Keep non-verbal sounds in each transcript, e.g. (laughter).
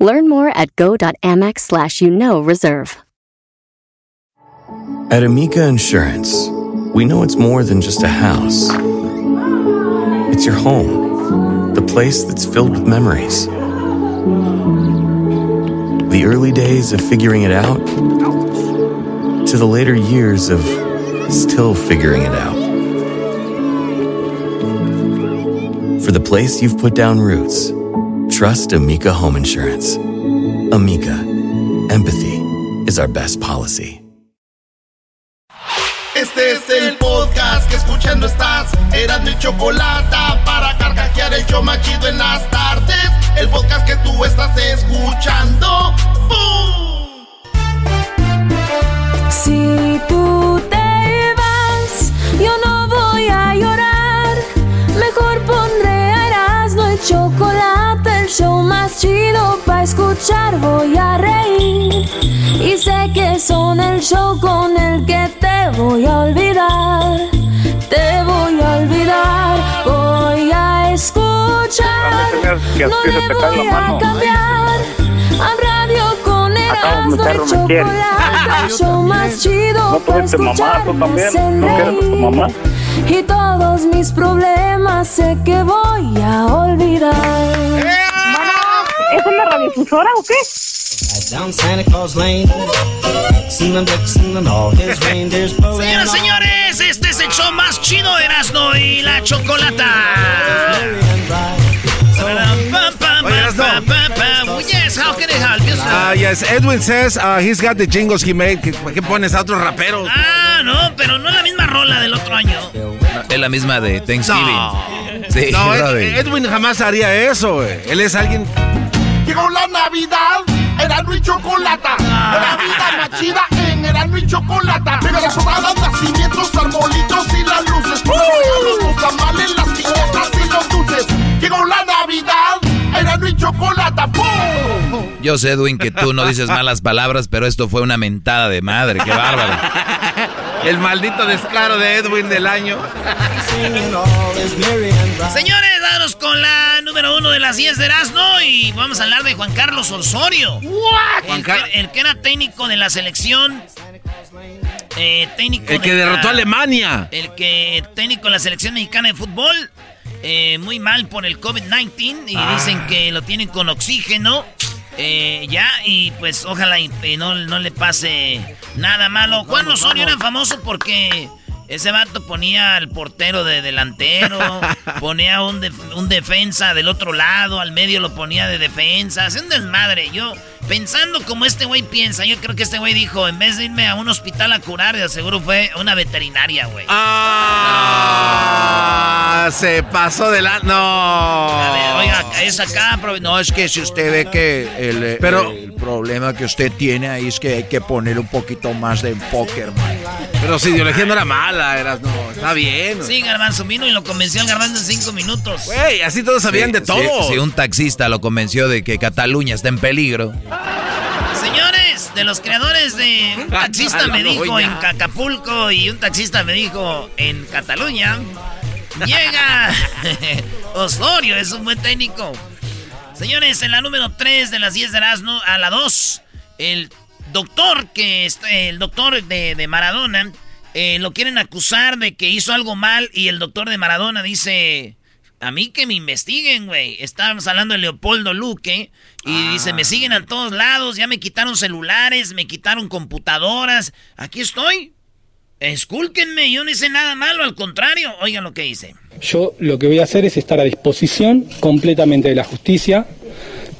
Learn more at go.amex slash you know reserve. At Amica Insurance, we know it's more than just a house. It's your home, the place that's filled with memories. The early days of figuring it out to the later years of still figuring it out. For the place you've put down roots, trust Amica Home Insurance. Amica, empathy is our best policy. Este es el podcast que escuchando estás. Eran mi chocolate para carcajear el yo machido en las tardes. El podcast que tú estás escuchando. ¡Bum! Si tú te vas, yo no voy a llorar. Mejor pondré a Erasmo el chocolate, show más chido para escuchar. Voy a reír y sé que son el show con el que te voy a olvidar. Te voy a olvidar, voy a escuchar. No me voy a cambiar. A radio con Acabo, (laughs) el me quiere. chocolate, el show más chido No para mamá, escuchar. tú me también. hacen ¿No quieres a tu reír. mamá? Y todos mis problemas sé que voy a olvidar. ¿Es una radiofusora o qué? (laughs) Señoras, señores, este es el show más chido de Erasmo y la Chocolata. Oh, yes, how can I help you, sir? Ah, yes. Edwin says uh, he's got the jingles he made. ¿Qué, qué pones a otros raperos? Ah, no, pero no es la misma rola del otro año. Es la misma de Thanksgiving. No. Sí, no, (laughs) Ed- brother. Edwin jamás haría eso, güey. Él es alguien. Llegó la Navidad, Erasmo y Chocolata. La vida machida en Erasmo y Chocolata. Pero las sobradas, nacimientos, arbolitos y las luces. Los regalos, los tamales, las piñatas y los dulces. Llegó la Navidad, Erasmo y Chocolata. ¡Pum! Yo sé, Edwin, que tú no dices malas palabras, pero esto fue una mentada de madre. Qué bárbaro. El maldito descaro de Edwin del año. Señores, danos con la número uno de las 10 de Erasmo y vamos a hablar de Juan Carlos Osorio. El, que, el que era técnico de la selección. eh, técnico El que de la- derrotó a Alemania. El que técnico de la selección mexicana de fútbol. Eh, muy mal por el COVID-19 y Ah. dicen que lo tienen con oxígeno. eh, ya, y pues ojalá y, no, no le pase nada malo. Juan Osorio era famoso porque ese vato ponía al portero de delantero, (laughs) ponía un, def- un defensa del otro lado, al medio lo ponía de defensa, hacía un desmadre. Yo, pensando como este güey piensa, yo creo que este güey dijo, en vez de irme a un hospital a curar, de seguro fue a una veterinaria, güey. Ah, se pasó de la. No. A ver, oiga, es acá, no, es que si usted ve que el, Pero- el problema que usted tiene ahí es que hay que poner un poquito más de enfoque, hermano. Pero su ideología no era mala, eras, no. Está bien. Sí, Garbanzo vino y lo convenció al Garbanzo en cinco minutos. Güey, así todos sabían Sí, de todo. Si un taxista lo convenció de que Cataluña está en peligro. Señores, de los creadores de un taxista me dijo en Acapulco y un taxista me dijo en Cataluña, llega (laughs) Osorio, es un buen técnico. Señores, en la número 3 de las 10 de Erasmo, a la 2, el doctor que el doctor de, de Maradona eh, lo quieren acusar de que hizo algo mal y el doctor de Maradona dice, a mí que me investiguen, güey. Estábamos hablando de Leopoldo Luque y dice, me siguen a todos lados, ya me quitaron celulares, me quitaron computadoras. Aquí estoy. Escúlquenme, yo no hice nada malo, al contrario. Oigan lo que hice. Yo lo que voy a hacer es estar a disposición completamente de la justicia.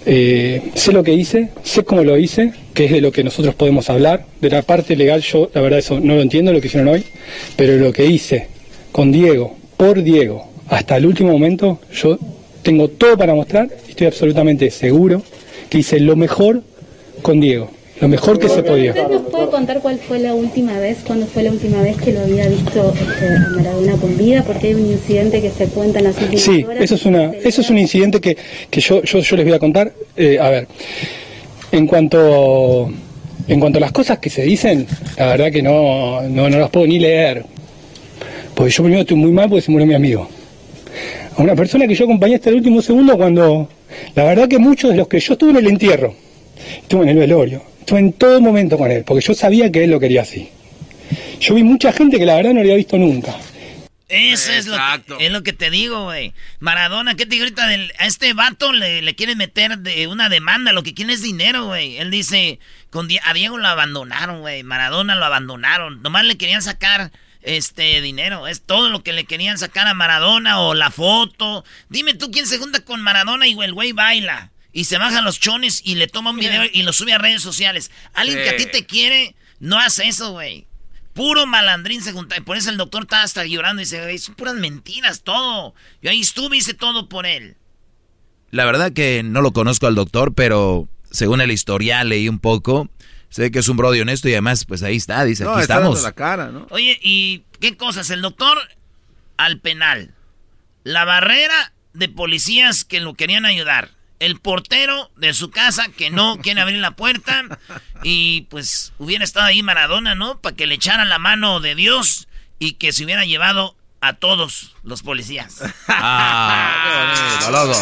Eh, sé lo que hice, sé cómo lo hice, que es de lo que nosotros podemos hablar. De la parte legal yo la verdad eso no lo entiendo lo que hicieron hoy, pero lo que hice con Diego, por Diego, hasta el último momento, yo tengo todo para mostrar y estoy absolutamente seguro que hice lo mejor con Diego. lo mejor que se podía. ¿Usted nos puede contar cuál fue la última vez, cuándo fue la última vez que lo había visto este, a Maradona con vida? Porque hay un incidente que se cuenta en las últimas Sí, horas. eso es, una, eso es un incidente que, que yo, yo, yo les voy a contar. Eh, a ver, en cuanto, en cuanto a las cosas que se dicen, la verdad que no, no, no las puedo ni leer. Porque yo primero estoy muy mal porque se murió mi amigo. A una persona que yo acompañé hasta el último segundo cuando, la verdad que muchos de los que yo estuve en el entierro, estuve en el velorio, estuve en todo momento con él, porque yo sabía que él lo quería así. Yo vi mucha gente que la verdad no lo había visto nunca. Eso es lo, que, es lo que te digo, güey. Maradona, ¿qué te digo ahorita? Del- a este vato le, le quieren meter de una demanda, lo que quiere es dinero, güey. Él dice, con a Diego lo abandonaron, güey. Maradona lo abandonaron. Nomás le querían sacar este dinero. Es todo lo que le querían sacar a Maradona o la foto. Dime tú quién se junta con Maradona y el güey baila. Y se baja los chones y le toma un video y lo sube a redes sociales. Alguien que a ti te quiere, no hace eso, güey. Puro malandrín se junta. Y por eso el doctor estaba hasta llorando y dice, "Güey, son puras mentiras, todo. Yo ahí estuve y hice todo por él. La verdad que no lo conozco al doctor, pero según el historial leí un poco. Sé que es un brody honesto y además, pues ahí está, dice, No, aquí está estamos. dando la cara, ¿no? Oye, ¿y qué cosas? El doctor al penal. La barrera de policías que lo querían ayudar. El portero de su casa que no (laughs) quiere abrir la puerta. Y pues hubiera estado ahí Maradona, ¿no? Para que le echaran la mano de Dios y que se hubiera llevado a todos los policías. Ah, qué bonito, loco.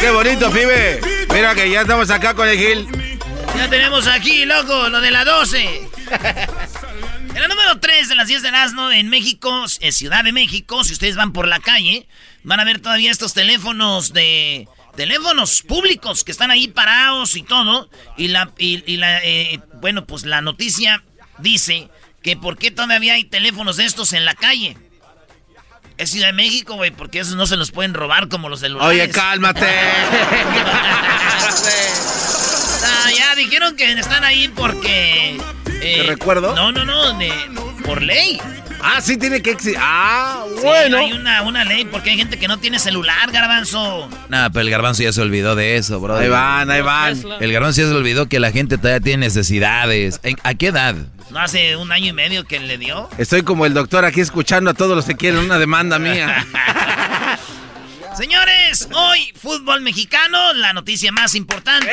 Qué bonito, pibe. Mira que ya estamos acá con el Gil. Ya tenemos aquí, loco, lo de la 12. En la número 3 de las 10 de asno en México, en Ciudad de México, si ustedes van por la calle, van a ver todavía estos teléfonos de... Teléfonos públicos que están ahí parados y todo. Y la, y, y la eh, bueno, pues la noticia dice que por qué todavía hay teléfonos de estos en la calle. Es Ciudad de México, güey, porque esos no se los pueden robar como los celulares. Oye, cálmate. (laughs) (laughs) Ah, ya dijeron que están ahí porque. eh, ¿Te recuerdo? No, no, no, de, por ley. Ah, sí tiene que existir. Ah, Sí, bueno. hay una, una ley porque hay gente que no tiene celular, garbanzo. Nada, pero el garbanzo ya se olvidó de eso, bro. Ahí van, ahí van. El garbanzo ya se olvidó que la gente todavía tiene necesidades. ¿En- ¿A qué edad? No hace un año y medio que le dio. Estoy como el doctor aquí escuchando a todos los que quieren una demanda mía. (laughs) Señores, (laughs) hoy fútbol mexicano, la noticia más importante.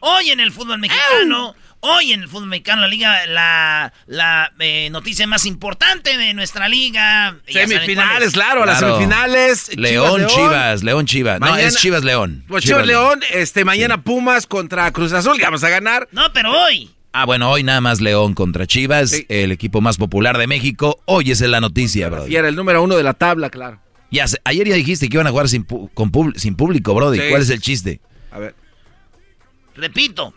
Hoy en el fútbol mexicano, hoy en el fútbol mexicano, la liga, la, la eh, noticia más importante de nuestra liga. Semifinales, es. claro, las semifinales. León, Chivas, León, Chivas. No, Mañana- es Chivas, León. Pues Chivas León, este, mañana Pumas contra Cruz Azul, que vamos a ganar. No, pero hoy. Ah, bueno, hoy nada más León contra Chivas, el equipo más popular de México. Hoy es la noticia, bro. Y era el número uno de la tabla, claro. Ya, sé- ayer ya dijiste que iban a jugar sin, con pub- sin público, Brody. Sí. ¿Cuál es el chiste? A ver. Repito,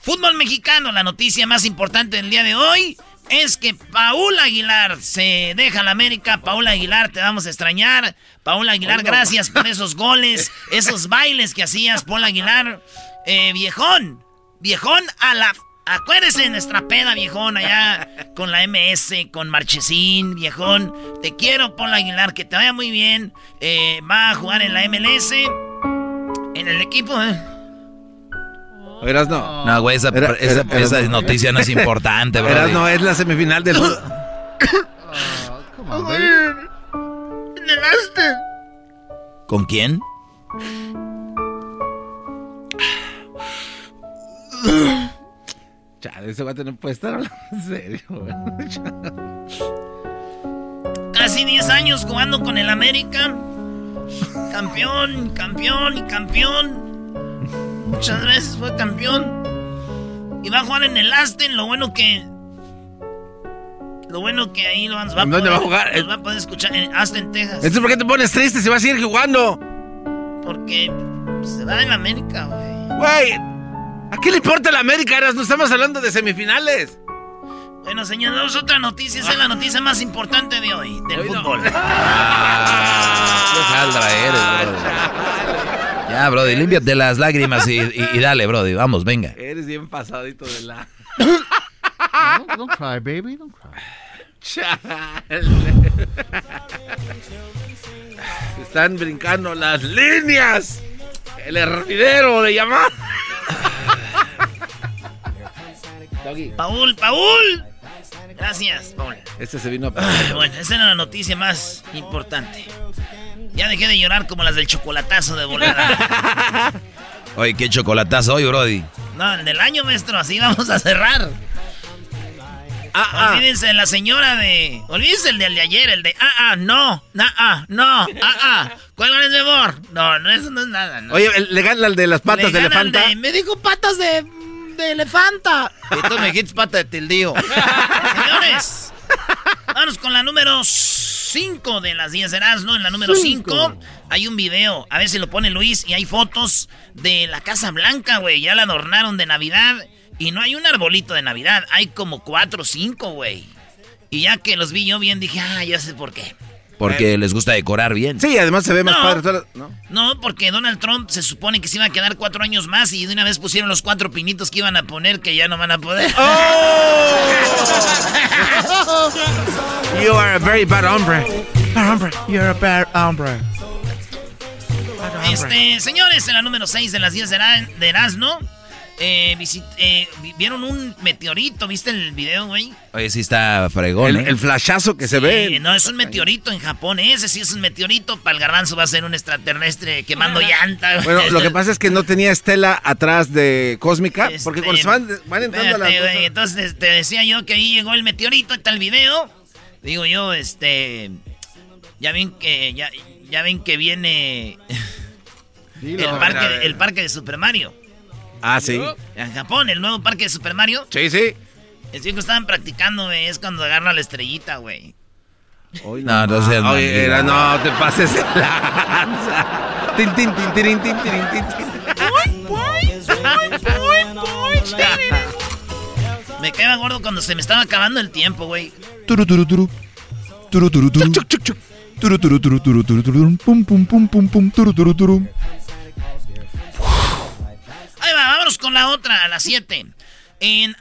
fútbol mexicano, la noticia más importante del día de hoy es que Paul Aguilar se deja a la América. Paul Aguilar, te vamos a extrañar. Paul Aguilar, gracias por (laughs) esos goles, esos bailes que hacías, Paul Aguilar. Eh, viejón, viejón a la... Acuérdese de nuestra peda, viejón, allá con la MS, con Marchesín, viejón. Te quiero, Paul Aguilar, que te vaya muy bien. Eh, va a jugar en la MLS, en el equipo, ¿eh? Eras no. No, güey, esa, Era- esa- era- esa era- noticia no es (laughs) importante, bro. Eras no, es la semifinal del. En el este. ¿Con quién? Chale, ese vato no puede estar hablando en serio. güey. Casi 10 años jugando con el América. Campeón, campeón y campeón. Muchas veces fue campeón. Y va a jugar en el Aston. Lo bueno que. Lo bueno que ahí lo vamos va a ¿En dónde poder- va a jugar? los va a poder escuchar en Aston, Texas. Entonces, ¿por qué te pones triste si vas a seguir jugando? Porque se va en América, güey. Güey, ¿a qué le importa la América? Eras? No estamos hablando de semifinales. Bueno, señores, otra noticia. Esa es la noticia más importante de hoy, del fútbol. (laughs) Qué saldra eres, bro. Ya, Brody, límpiate las lágrimas y, y- y dale, Brody. Vamos, venga. Eres bien pasadito de la. No, don't cry, baby. Don't cry. Chale. Se Están brincando las líneas. El hervidero de llamar. Paul, Paul. Gracias, Paul. Este se vino a... Ah, Bueno, esa era la noticia más importante. Ya dejé de llorar como las del chocolatazo de volada. (laughs) Oye, qué chocolatazo hoy, Brody. No, el del año, maestro, así vamos a cerrar. Olvídense de la señora de. Olvídense el del de ayer, el de. Ah, ah, no. Ah, ah, no. Ah, ah. ¿Cuál es mi amor? No, no, eso no es nada. No. Oye, ¿le gana el de las patas Le de gana el elefanta? de- me dijo patas de. De elefanta. Y tú me dijiste pata de tildío. (laughs) Señores, vamos con la número 5 de las 10 de Erasmo. En la número 5 hay un video. A ver si lo pone Luis. Y hay fotos de la Casa Blanca, güey. Ya la adornaron de Navidad. Y no hay un arbolito de Navidad. Hay como 4 o 5, güey. Y ya que los vi yo bien, dije, ah, ya sé por qué. Porque les gusta decorar bien. Sí, además se ve más No. padre. todo- ¿no? No, porque Donald Trump se supone que se iba a quedar cuatro años más y de una vez pusieron los cuatro pinitos que iban a poner que ya no van a poder. (laughs) You are a very bad hombre. Bad hombre. You're a bad hombre. Este, señores, en la número 6 de las 10 de, Era- de Erasmo, eh, visit- eh, vi- vieron un meteorito, ¿viste el video, güey? Oye, sí está fregón, El, ¿eh? el flashazo que se ve. no, es un meteorito en Japón, ese sí es un meteorito, para el garbanzo va a ser un extraterrestre quemando llanta. güey. Bueno, lo que (laughs) pasa es que no tenía estela atrás de cósmica, Este, porque cuando se van, van entrando a espérate, güey, Entonces te decía yo que ahí llegó el meteorito, está el video. Digo yo, este. Ya ven que. Ya, ya ven que viene. Parque, el parque de Super Mario. Ah, sí. En Japón, el nuevo parque de Super Mario. Sí, sí. Es que estaban practicando, güey. Es cuando agarra la estrellita, güey. No, no seas Oye, era, no te pases de lanza. Tin, tin, tin, tin, tirin, tin, tin. Me quedaba gordo cuando se me estaba acabando el tiempo, güey. Turu, turu, turu. Turu, turu, turu. Turu, turu, turu, turu, turu, turu. Pum, pum, pum, pum, pum. Turu, turu, turu. Ahí va, vámonos con la otra, a las 7. En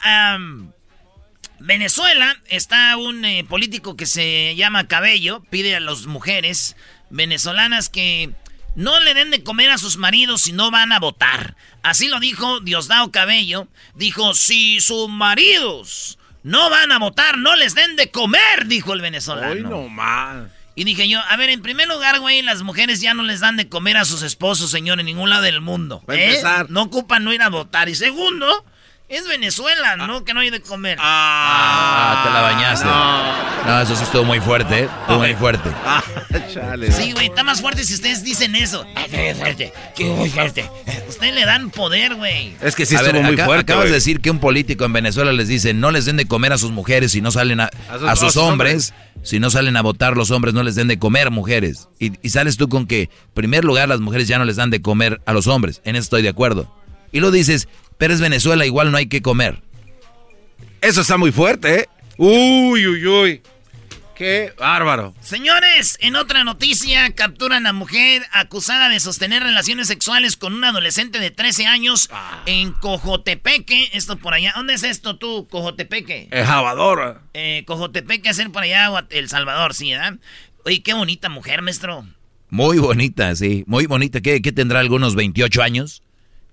Venezuela está un eh, político que se llama Cabello, pide a las mujeres venezolanas que no le den de comer a sus maridos si no van a votar. Así lo dijo Diosdado Cabello. Dijo, si sus maridos no van a votar, no les den de comer, dijo el venezolano. Hoy no más. Y dije yo, a ver, en primer lugar, güey, las mujeres ya no les dan de comer a sus esposos, señor, en ningún lado del mundo. Para ¿eh? empezar. No ocupan no ir a votar. Y segundo, es Venezuela, ¿no? Que no hay de comer. Ah, te la bañaste. No, eso sí estuvo muy fuerte, ¿eh? Estuvo muy fuerte. Ah, chale. Sí, güey, está más fuerte si ustedes dicen eso. Qué fuerte, qué muy fuerte. Ustedes le dan poder, güey. Es que sí A estuvo ver, muy acá- fuerte. Acabas de decir que un político en Venezuela les dice no les den de comer a sus mujeres si no salen a, A sus- a sus hombres. Si no salen a votar los hombres, no les den de comer mujeres. Y, y sales tú con que, en primer lugar, las mujeres ya no les dan de comer a los hombres. En eso estoy de acuerdo. Y lo dices, pero es Venezuela, igual no hay que comer. Eso está muy fuerte, ¿eh? Uy, uy, uy. Qué bárbaro. Señores, en otra noticia, capturan a mujer acusada de sostener relaciones sexuales con un adolescente de 13 años en Cojotepeque. Esto por allá. ¿Dónde es esto tú, Cojotepeque? El jabador. Eh, Cojotepeque, hacer por allá, El Salvador, sí, ¿verdad? Oye, qué bonita mujer, maestro. Muy bonita, sí. Muy bonita. ¿Qué, qué tendrá algunos 28 años?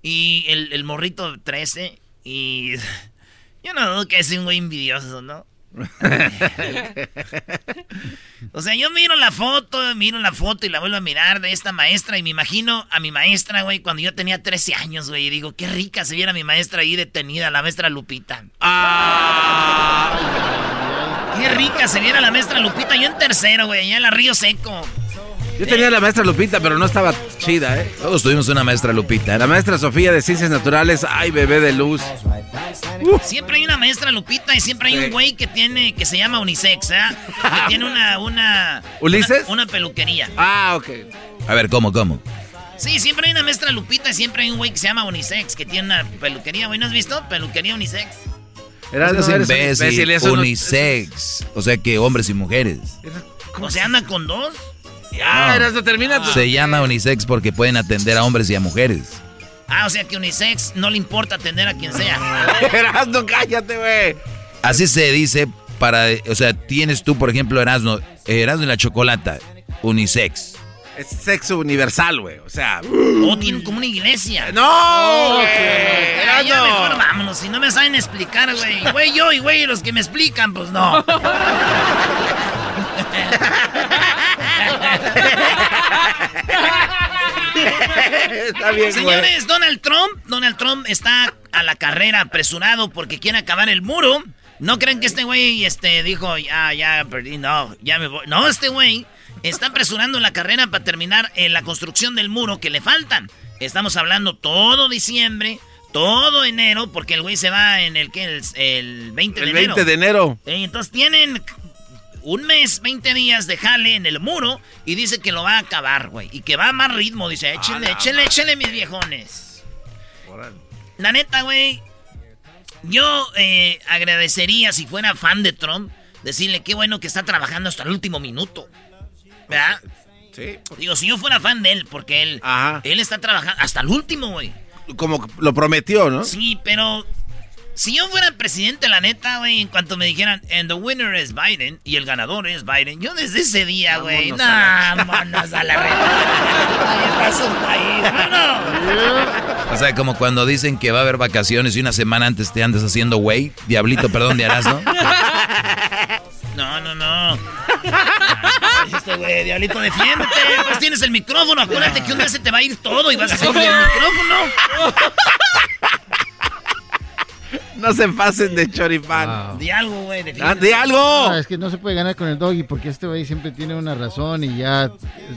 Y el, el morrito 13. Y. (laughs) Yo no dudo que es un güey envidioso, ¿no? (laughs) o sea, yo miro la foto, miro la foto y la vuelvo a mirar de esta maestra y me imagino a mi maestra, güey, cuando yo tenía 13 años, güey. Y digo, qué rica se viera mi maestra ahí detenida, la maestra Lupita. Qué rica se viera la maestra Lupita. Yo en tercero, güey, allá en la Río Seco. Yo tenía la maestra Lupita, pero no estaba chida, ¿eh? Todos tuvimos una maestra Lupita. La maestra Sofía de Ciencias Naturales, ay, bebé de luz. Siempre hay una maestra Lupita y siempre hay un güey que tiene, que se llama Unisex, ¿eh? Que tiene una, una... ¿Ulises? Una, una peluquería. Ah, ok. A ver, ¿cómo, cómo? Sí, siempre hay una maestra Lupita y siempre hay un güey que se llama Unisex, que tiene una peluquería, güey. ¿No has visto? Peluquería Unisex. Eras, no, eres imbécil, imbécil, eso no- unisex. O sea que hombres y mujeres. O sea, anda con dos. Ah, no termina. tu- Se llama unisex porque pueden atender a hombres y a mujeres. Ah, o sea que Unisex no le importa atender a quien sea. (laughs) Erasno, cállate, güey. Así se dice para, o sea, tienes tú, por ejemplo, Erasmo, Erasmo y la chocolata, unisex. Es sexo universal, güey. O sea. O tienen como una iglesia. ¡No! güey, Ya, ya no. mejor vámonos. Si no me saben explicar, güey. Güey, yo y güey, los que me explican, pues no. (laughs) Está bien, güey. Señores, Donald Trump, Donald Trump está a la carrera apresurado porque quiere acabar el muro. No creen que este güey este, dijo, ya, ya perdí, no, ya me voy. No, este güey está apresurando la carrera para terminar en la construcción del muro que le faltan. Estamos hablando todo diciembre, todo enero, porque el güey se va en el, ¿qué? el, el 20 de El enero. 20 de enero. Eh, Entonces tienen un mes, 20 días de jale en el muro y dice que lo va a acabar, güey. Y que va a más ritmo, dice, échenle, échenle, échenle, mis viejones. La neta, güey, yo eh, agradecería si fuera fan de Trump, decirle qué bueno que está trabajando hasta el último minuto. ¿Verdad? Sí. Digo, si yo fuera fan de él, porque él, él está trabajando hasta el último, güey. Como lo prometió, ¿no? Sí, pero si yo fuera presidente, la neta, güey, en cuanto me dijeran, and the winner is Biden, y el ganador es Biden, yo desde ese día, güey, Vámonos a la vámonos. O sea, como cuando dicen que va a haber vacaciones y una semana antes te andas haciendo güey, diablito, perdón, de Erasmo. No, no, no. Este güey, diablito, defiéndete. Pues tienes el micrófono. Acuérdate que un día se te va a ir todo y vas a hacer el micrófono. No se pasen de choripán. Di algo, güey. Ah, di algo. No, es que no se puede ganar con el doggy porque este güey siempre tiene una razón y ya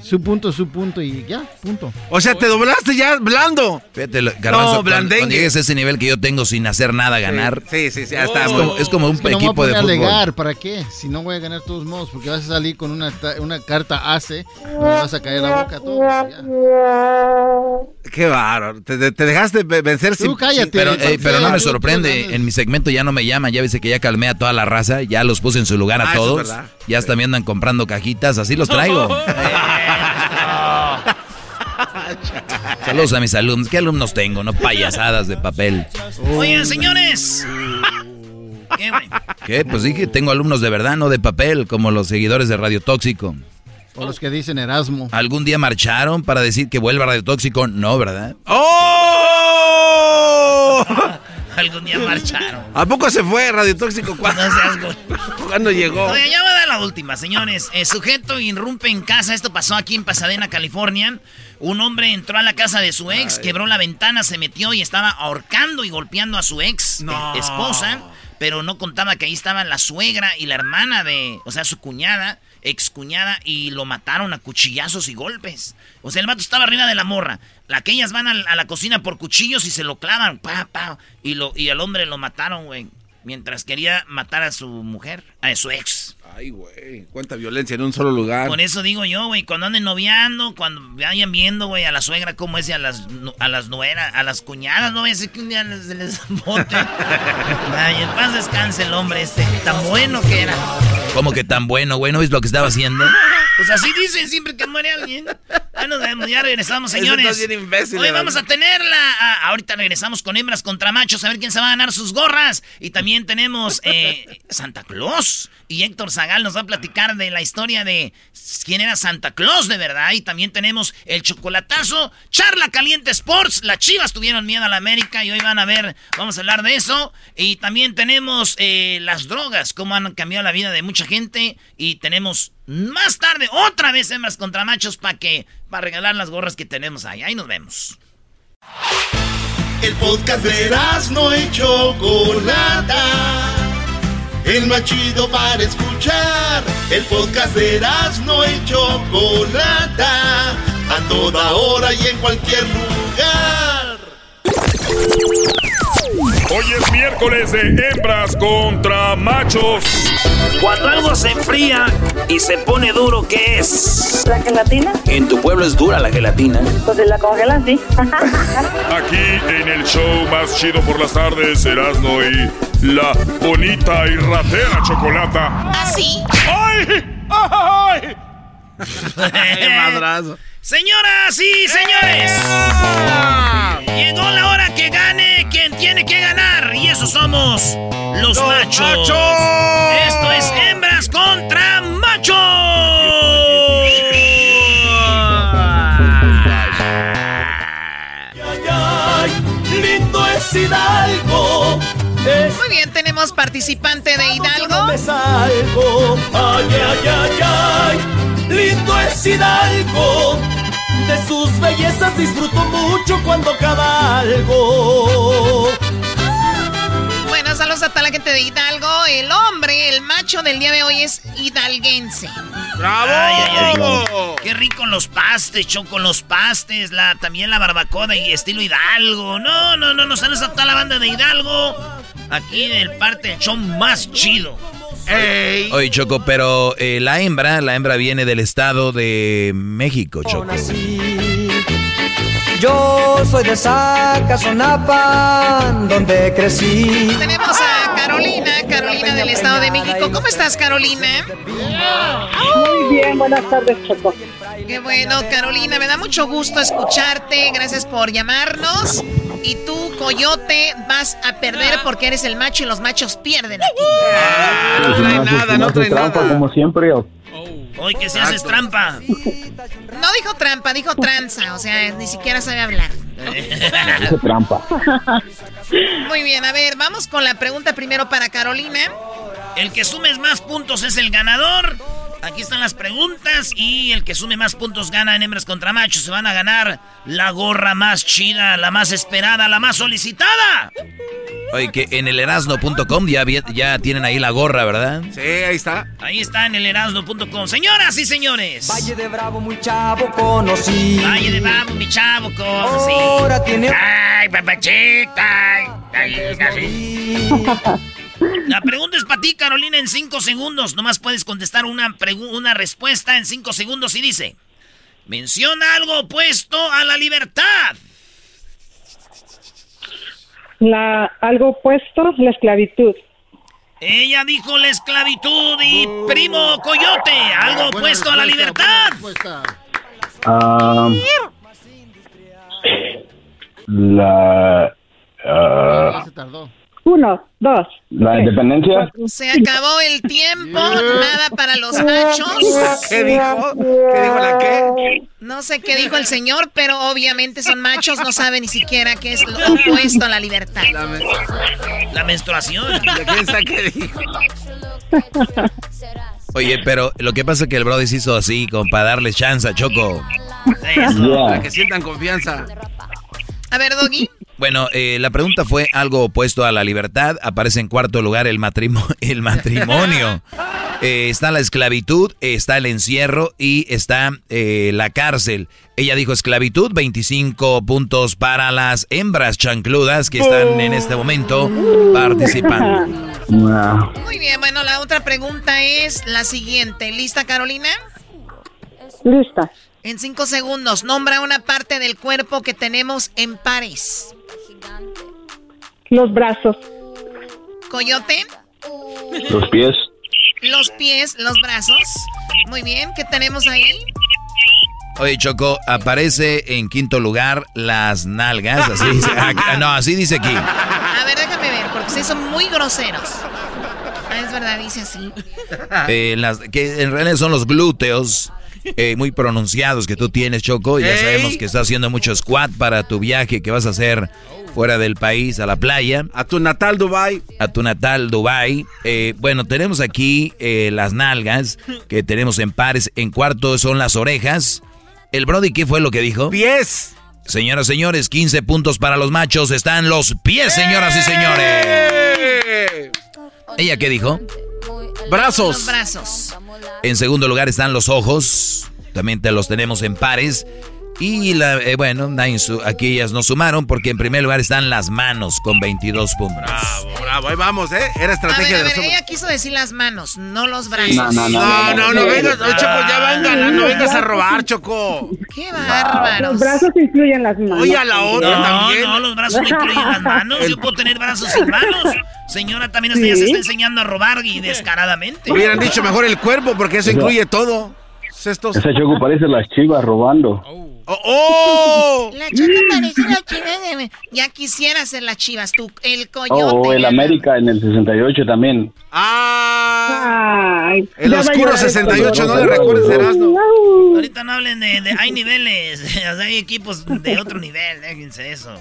su punto su punto y ya, punto. O sea, te doblaste ya blando. Fíjate, Garbanzo, cuando, blandengue. cuando llegues a ese nivel que yo tengo sin hacer nada, ganar. Sí, sí, sí, ya es está. como, es como un Es que no me voy a equipo de fútbol. alegar, ¿para qué? Si no voy a ganar de todos modos, porque vas a salir con una, una carta ACE, me vas a caer la boca a todos. ya. Qué bárbaro. Te, te- te dejaste ve- vencer sin. sin- Pero, eh, pero no me sorprende. En mi segmento ya no me llaman. Ya ves que ya calmé a toda la raza. Ya los puse en su lugar a Ah, eso es todos. verdad. Ya hasta me andan comprando cajitas. Así los traigo. (laughs) (laughs) Saludos a mis alumnos. ¿Qué alumnos tengo? No payasadas de papel. Oigan, señores. ¿Qué? ¿Qué? Pues dije, tengo alumnos de verdad, no de papel, como los seguidores de Radio Tóxico. O los que dicen Erasmo. ¿Algún día marcharon para decir que vuelva Radio Tóxico? No, ¿verdad? ¡Oh! (laughs) Algún día marcharon. ¿A poco se fue Radio Tóxico? (laughs) ¿Cuándo, (laughs) ¿Cuándo llegó? Oye, ya voy a dar la última, señores. El sujeto irrumpe en casa. Esto pasó aquí en Pasadena, California. Un hombre entró a la casa de su ex, quebró la ventana, se metió y estaba ahorcando y golpeando a su ex No. eh, esposa. Pero no contaba que ahí estaban la suegra y la hermana de, o sea, su cuñada, ex cuñada, y lo mataron a cuchillazos y golpes. O sea, el vato estaba arriba de la morra. La que ellas van a, la cocina por cuchillos y se lo clavan, pa, pa. Y, lo, y al hombre lo mataron, güey. Mientras quería matar a su mujer, a su ex. Ay, güey. Cuánta violencia en un solo lugar. Por eso digo yo, güey, cuando anden noviando, cuando vayan viendo, güey, a la suegra cómo es y a las, a las nueras, a las cuñadas, no voy a decir que un día les, les bote. (laughs) Ay, en paz descanse el hombre este, tan bueno que era. ¿Cómo que tan bueno, güey? ¿No ves lo que estaba haciendo? (laughs) Pues así dicen siempre que muere alguien. Ya nos vemos, ya regresamos, señores. está bien imbécil, Hoy vamos a tenerla. ah, ahorita regresamos con hembras contra machos a ver quién se va a ganar sus gorras. Y también tenemos eh, Santa Claus. Y Héctor Zagal nos va a platicar de la historia de quién era Santa Claus de verdad. Y también tenemos el chocolatazo. Charla Caliente Sports. Las chivas tuvieron miedo a la América y hoy van a ver, vamos a hablar de eso. Y también tenemos eh, las drogas, cómo han cambiado la vida de gente. Y tenemos más tarde otra vez hembras contra machos para que para regalar las gorras que tenemos ahí. Ahí nos vemos. El podcast de no y Chocolata. El más chido para escuchar. El podcast de no y Chocolata. A toda hora y en cualquier lugar. Hoy es miércoles de hembras contra machos. Cuando algo se enfría y se pone duro, ¿qué es? ¿La gelatina? En tu pueblo es dura la gelatina. Pues la congelan, sí. (laughs) Aquí en el show más chido por las tardes, Erasmo y la bonita y ratera chocolata. ¿Así? ¡Ay! ¡Ay! (laughs) madrazo. Señoras y señores, llegó la hora que eso somos los, machos. Esto es hembras contra machos. lindo es Hidalgo. Muy bien, tenemos participante de Hidalgo. Ay, ay, ay, ay, lindo es Hidalgo. De sus bellezas disfruto mucho cuando cabalgo. Saludos a toda la gente de Hidalgo. El hombre, el macho del día de hoy es hidalguense. ¡Bravo! Ay, ay, ay. Qué rico los pastes, choco, los pastes, la, también la barbacoa y estilo Hidalgo. No, no, no, nos saludos a toda la banda de Hidalgo. Aquí en el parte del show más chido. Ey. Oye, Choco, pero eh, la hembra, la hembra viene del estado de México, Choco. Yo soy de Zacazonapa, donde crecí. Tenemos a Carolina, Carolina del Estado de México. ¿Cómo estás, Carolina? Muy bien, buenas tardes, Choco. Qué bueno, Carolina, me da mucho gusto escucharte. Gracias por llamarnos. Y tú, Coyote, vas a perder porque eres el macho y los machos pierden aquí. No trae nada, no trae nada. como siempre. Hoy que se haces trampa. No dijo trampa, dijo tranza. O sea, ni siquiera sabe hablar. Dice trampa. (laughs) Muy bien, a ver, vamos con la pregunta primero para Carolina. El que sumes más puntos es el ganador. Aquí están las preguntas y el que sume más puntos gana en hembras contra machos. Se van a ganar la gorra más chida, la más esperada, la más solicitada. Oye, que en el erasno.com ya, tienen ahí la gorra, ¿verdad? Sí, ahí está. Ahí está en el erasno.com. Señoras y señores. Valle de Bravo, muy chavo conocí. Valle de Bravo, mi chavo, conocí. Ahora tiene. Ay, papachita. Ay, ay, así. (laughs) La pregunta es para ti, Carolina, en cinco segundos. Nomás puedes contestar una, una respuesta en cinco segundos y dice: Menciona algo opuesto a la libertad. La, algo opuesto, la esclavitud. Ella dijo la esclavitud y primo coyote, algo opuesto a la libertad. Ah, la, ah, Uno, dos. la independencia. Se acabó el tiempo, nada para los (laughs) machos. ¿Qué dijo? ¿Qué dijo la qué? No sé qué dijo el señor, pero obviamente son machos, no saben ni siquiera qué es lo opuesto a la libertad. La menstruación. (laughs) ¿Quién sabe qué dijo? Oye, pero lo que pasa es que el Brody se hizo así, como para darle chance a Choco. Para que sientan confianza. A ver, Doggy. Bueno, eh, la pregunta fue algo opuesto a la libertad. Aparece en cuarto lugar el, matrimo- (laughs) el matrimonio. (laughs) Eh, está la esclavitud, está el encierro y está eh, la cárcel. Ella dijo esclavitud, 25 puntos para las hembras chancludas que están en este momento participando. Muy bien, bueno, la otra pregunta es la siguiente. ¿Lista, Carolina? Lista. En cinco segundos, nombra una parte del cuerpo que tenemos en pares. Los brazos. Coyote, los pies. los pies, los brazos. Muy bien, ¿qué tenemos ahí? Oye, Choco, aparece en quinto lugar las nalgas. Así dice, (laughs) ah, no, así dice aquí. A ver, déjame ver, porque ustedes son muy groseros. Ah, es verdad, dice así. Eh, las, que en realidad son los glúteos eh, muy pronunciados que tú tienes, Choco. Y ya sabemos que estás haciendo mucho squat para tu viaje que vas a hacer fuera del país, a la playa. A tu natal Dubai. A tu natal Dubai. Eh, bueno, tenemos aquí eh, las nalgas que tenemos en pares. En cuarto son las orejas. El Brody, ¿qué fue lo que dijo? Pies. Señoras, señores, 15 puntos para los machos. Están los pies, señoras y señores. ¿Ella qué dijo? Los Brazos. brazos. En segundo lugar están los ojos. También te los tenemos en pares. Y la, eh, bueno, aquí ellas no sumaron porque en primer lugar están las manos con 22 puntos. Bravo, bravo. Ahí vamos, ¿eh? Era A ver, estrategia a de ver, los ella quiso decir las manos, no los brazos. No, no, no. No, no, no vengas, no, Choco, ya vengan, no vengas a robar, Choco. ¡Qué bárbaros! Los brazos incluyen las manos. Oye, a la otra No, también. no, los brazos no incluyen las manos. Yo puedo tener brazos sin manos. Señora, también hasta ya se está enseñando a robar y descaradamente. Hubieran dicho mejor el cuerpo porque eso incluye todo. Estos... Ese choco parece las chivas robando. ¡Oh! Oh. La chica parece la de... Ya quisiera ser las chivas, tú, el coyote. Oh, el América en el 68 también. ¡Ah! Ay, El oscuro llorar 68, no le recuerdes, Erasmo. Ahorita no hablen de, de- hay niveles, (laughs) hay equipos de otro nivel, déjense eso.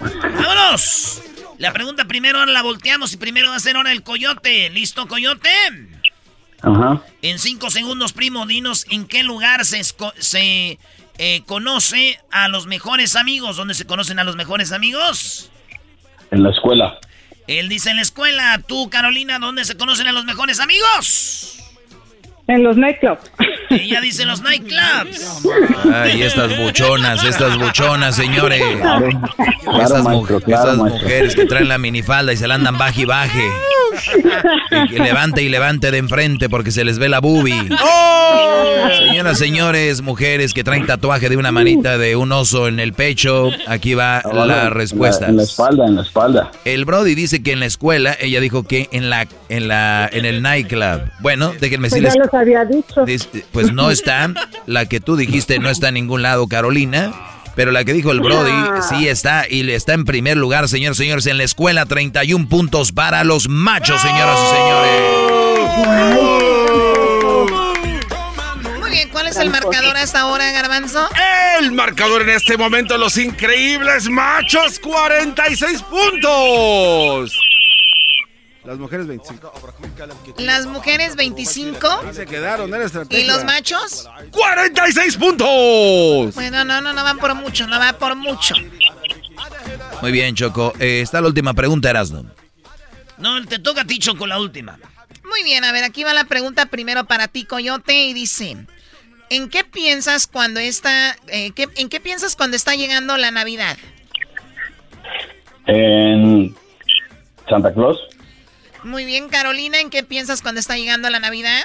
¡Vámonos! La pregunta primero ahora la volteamos y primero va a ser ahora el coyote. ¿Listo, coyote? Ajá. En cinco segundos, primo, dinos en qué lugar se, se eh, conoce a los mejores amigos. ¿Dónde se conocen a los mejores amigos? En la escuela. Él dice en la escuela. Tú, Carolina, ¿dónde se conocen a los mejores amigos? En los nightclubs. Ella dice los nightclubs. Ay, estas buchonas, estas buchonas, señores. estas, mujeres que traen la minifalda y se la andan baje y baje. Y que levante y levante de enfrente porque se les ve la boobie. ¡Oh! Señoras, señores, mujeres que traen tatuaje de una manita de un oso en el pecho, aquí va la respuesta. En la, espalda, en la espalda. El Brody dice que en la escuela, ella dijo que en la, en la, en el nightclub. Bueno, déjenme pues decirles. los había dicho. Pues no está, la que tú dijiste no está en ningún lado, Carolina. Pero la que dijo el Brody sí está y le está en primer lugar, señores, señores, en la escuela 31 puntos para los machos, señoras y señores. Muy bien, ¿cuál es el marcador hasta ahora, Garbanzo? El marcador en este momento, los increíbles machos, 46 puntos. Las mujeres 25. Las mujeres 25. se quedaron, era estrategia. ¿Y los machos? 46 puntos. Bueno, no, no, no van por mucho, no va por mucho. Muy bien, Choco. Eh, está la última pregunta, Erasno. No, te toca a ti, Choco, la última. Muy bien, a ver, aquí va la pregunta primero para ti, Coyote, y dice... ¿En qué piensas cuando está, eh, qué, en qué piensas cuando está llegando la Navidad? En Santa Claus. Muy bien, Carolina, ¿en qué piensas cuando está llegando la Navidad?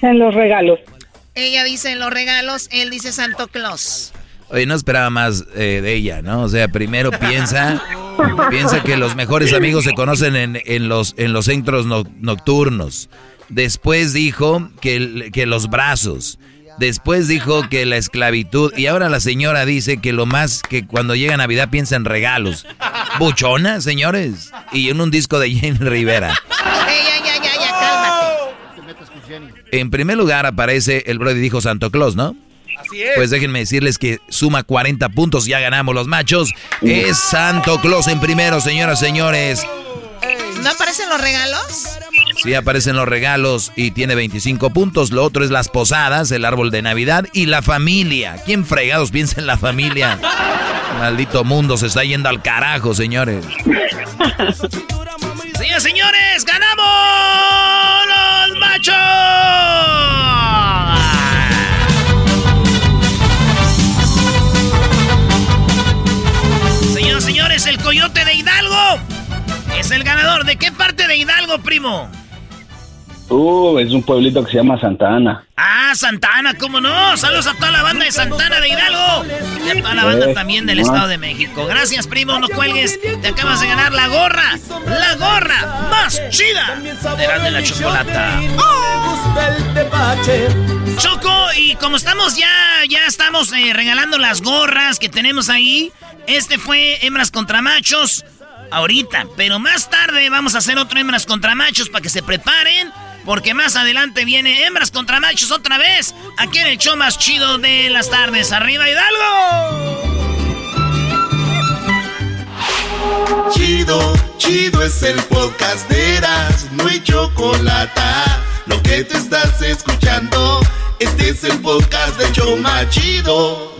En los regalos. Ella dice en los regalos, él dice Santo Claus. Oye, no esperaba más eh, de ella, ¿no? O sea, primero piensa, (laughs) piensa que los mejores amigos se conocen en, en los, en los centros nocturnos. Después dijo que, que los brazos. Después dijo que la esclavitud. Y ahora la señora dice que lo más que cuando llega Navidad piensa en regalos. Buchona, señores. Y en un disco de Jenny Rivera. ya, ya, ya, ya, cálmate. En primer lugar aparece el Brody dijo Santo Claus, ¿no? Así es. Pues déjenme decirles que suma 40 puntos, ya ganamos los machos. Es Santo Claus en primero, señoras, señores. ¿No aparecen los regalos? Sí, aparecen los regalos y tiene 25 puntos. Lo otro es las posadas, el árbol de Navidad y la familia. ¿Quién fregados piensa en la familia? Maldito mundo se está yendo al carajo, señores. (laughs) Señores, señores, ganamos los machos. Señoras, señores, el coyote de Hidalgo es el ganador. ¿De qué parte de Hidalgo, primo? Uh, es un pueblito que se llama Santa Ana. Ah, Santa Ana, ¿cómo no? Saludos a toda la banda de Santa Ana de Hidalgo. Y a toda la banda también del Estado de México. Gracias, primo, no cuelgues. Te acabas de ganar la gorra. La gorra más chida de de la chocolata. Choco, y como estamos ya, ya estamos eh, regalando las gorras que tenemos ahí. Este fue hembras contra machos ahorita, pero más tarde vamos a hacer otro hembras contra machos para que se preparen. Porque más adelante viene hembras contra machos otra vez. Aquí en el show más chido de las tardes. ¡Arriba Hidalgo! Chido, chido es el podcast de Eras. No hay chocolate. Lo que te estás escuchando, este es el podcast de Choma Chido.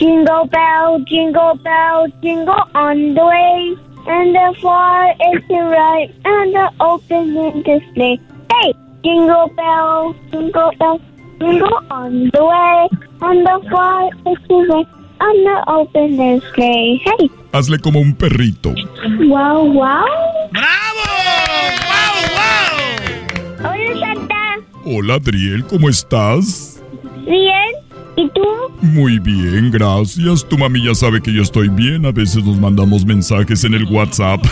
Jingle bell, jingle bell, jingle on the way. And the far is the right, and the open in display. Hey, jingle bell, jingle bell, jingle on the way. And the far is the right, and the open display. Hey. Hazle como un perrito. Wow, wow. ¡Bravo! ¡Wow, wow! Hola, Santa. Hola, Adriel, ¿cómo estás? Bien. ¿Y tú? Muy bien, gracias. Tu mami ya sabe que yo estoy bien. A veces nos mandamos mensajes en el WhatsApp.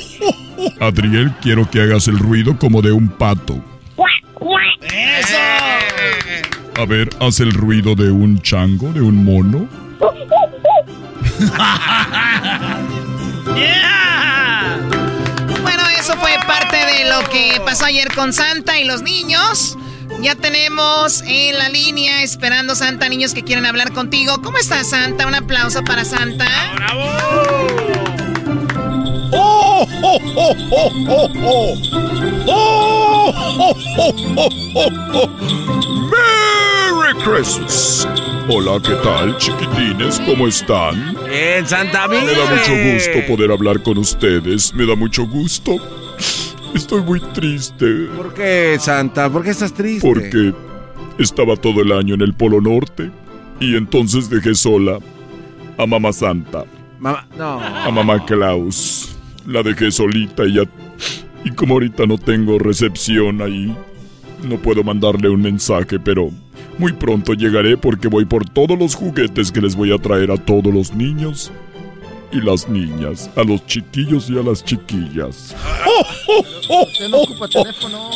(laughs) Adriel, quiero que hagas el ruido como de un pato. ¡Eso! A ver, haz el ruido de un chango, de un mono. (laughs) Yeah. Bueno, eso fue parte de lo que pasó ayer con Santa y los niños. Ya tenemos en la línea esperando Santa niños que quieren hablar contigo. ¿Cómo estás, Santa? Un aplauso para Santa. ¡Bravo! ¡Oh, oh, oh, oh, oh, oh! ¡Oh, oh, oh, oh, oh, oh! ¡Merry Christmas! Hola, ¿qué tal, chiquitines? ¿Cómo están? Bien, Santa Me da mucho gusto poder hablar con ustedes. Me da mucho gusto. Estoy muy triste. ¿Por qué, Santa? ¿Por qué estás triste? Porque estaba todo el año en el Polo Norte y entonces dejé sola a Mamá Santa, Mamá, no. a Mamá Klaus. La dejé solita y ya... Y como ahorita no tengo recepción ahí, no puedo mandarle un mensaje, pero muy pronto llegaré porque voy por todos los juguetes que les voy a traer a todos los niños y las niñas, a los chiquillos y a las chiquillas. ¡Oh, oh, oh, Usted no ocupa teléfono.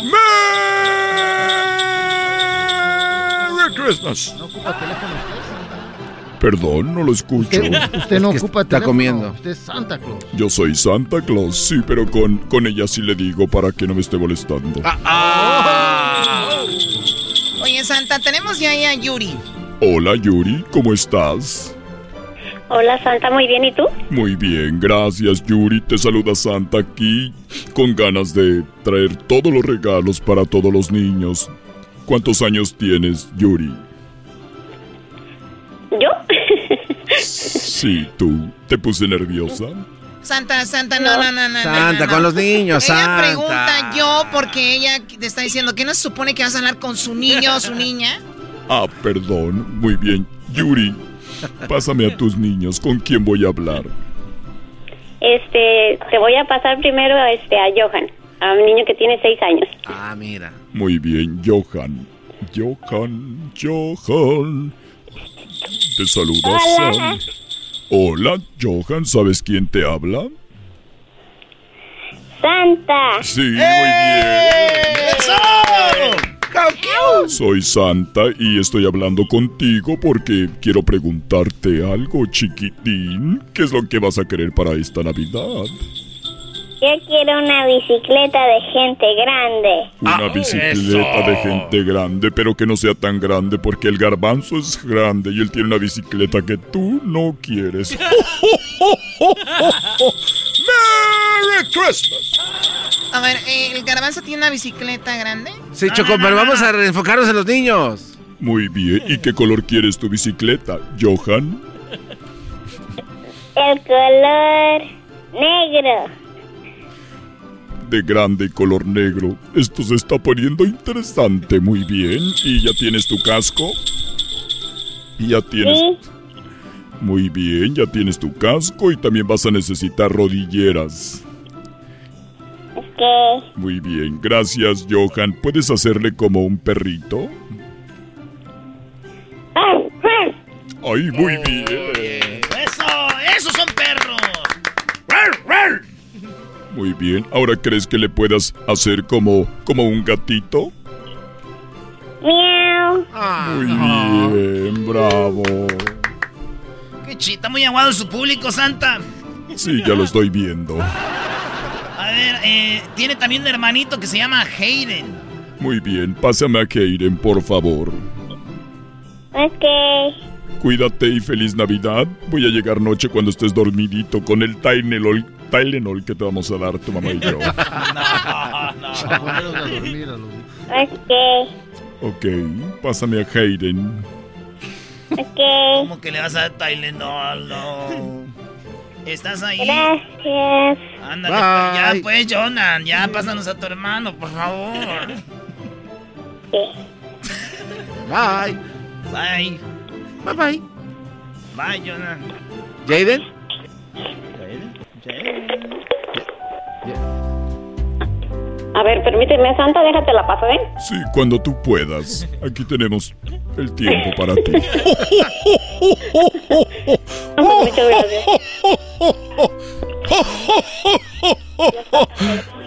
Merry Christmas! No ocupa teléfono usted, Santa. Perdón, no lo escucho. Usted, usted no Es que ocupa está teléfono. comiendo. Usted es Santa Claus. Yo soy Santa Claus, sí, pero con, con ella sí le digo para que no me esté molestando. Ah, Oye, Santa, tenemos ya ahí a Yuri. Hola Yuri, ¿cómo estás? Hola Santa, muy bien, ¿y tú? Muy bien, gracias Yuri. Te saluda Santa aquí con ganas de traer todos los regalos para todos los niños. ¿Cuántos años tienes, Yuri? ¿Yo? Sí, tú. ¿Te puse nerviosa? Santa, Santa, no, no, no, no. Santa, no, no. con los niños, Ella Santa. pregunta yo porque ella te está diciendo que no se supone que vas a hablar con su niño o su niña. Ah, perdón. Muy bien. Yuri, pásame a tus niños. ¿Con quién voy a hablar? Este, te voy a pasar primero este, a Johan, a un niño que tiene seis años. Ah, mira. Muy bien, Johan. Johan, Johan. Te saluda Hola. Sam. Hola, Johan. ¿Sabes quién te habla? Santa. Sí, muy bien. Soy Santa y estoy hablando contigo porque quiero preguntarte algo, chiquitín. ¿Qué es lo que vas a querer para esta Navidad? Yo quiero una bicicleta de gente grande. Una bicicleta de gente grande, pero que no sea tan grande porque el garbanzo es grande y él tiene una bicicleta que tú no quieres. (laughs) (laughs) ¡Merry Christmas! A ver, eh, ¿el garbanzo tiene una bicicleta grande? Sí, Choco, pero vamos a enfocarnos en los niños. Muy bien, ¿y qué color quieres tu bicicleta, Johan? El color negro. De grande y color negro. Esto se está poniendo interesante, muy bien. ¿Y ya tienes tu casco? Y ya tienes... Sí. Muy bien, ya tienes tu casco y también vas a necesitar rodilleras. Ok. Muy bien, gracias Johan. ¿Puedes hacerle como un perrito? Ay, muy bien. ¡Eso! ¡Esos son perros! Muy bien. ¿Ahora crees que le puedas hacer como, como un gatito? Miau. Muy bien, bravo. ¡Qué chita! Muy aguado su público, Santa. Sí, ya lo estoy viendo. A ver, eh, tiene también un hermanito que se llama Hayden. Muy bien, pásame a Keiren, por favor. Ok. Cuídate y feliz Navidad. Voy a llegar noche cuando estés dormidito con el Tylenol, Tylenol que te vamos a dar tu mamá y yo. (laughs) Ok. Ok, pásame a Hayden. Ok. ¿Cómo que le vas a dar Tylenol? No. ¿Estás ahí? Gracias. Ándale, pues, ya pues, Jonan. Ya pásanos a tu hermano, por favor. Bye. Bye. Bye, bye. Bye, Jonan. ¿Jaden? A ver, permíteme, Santa, déjate la paso, ¿eh? Sí, cuando tú puedas. Aquí tenemos el tiempo para ti. Muchas gracias.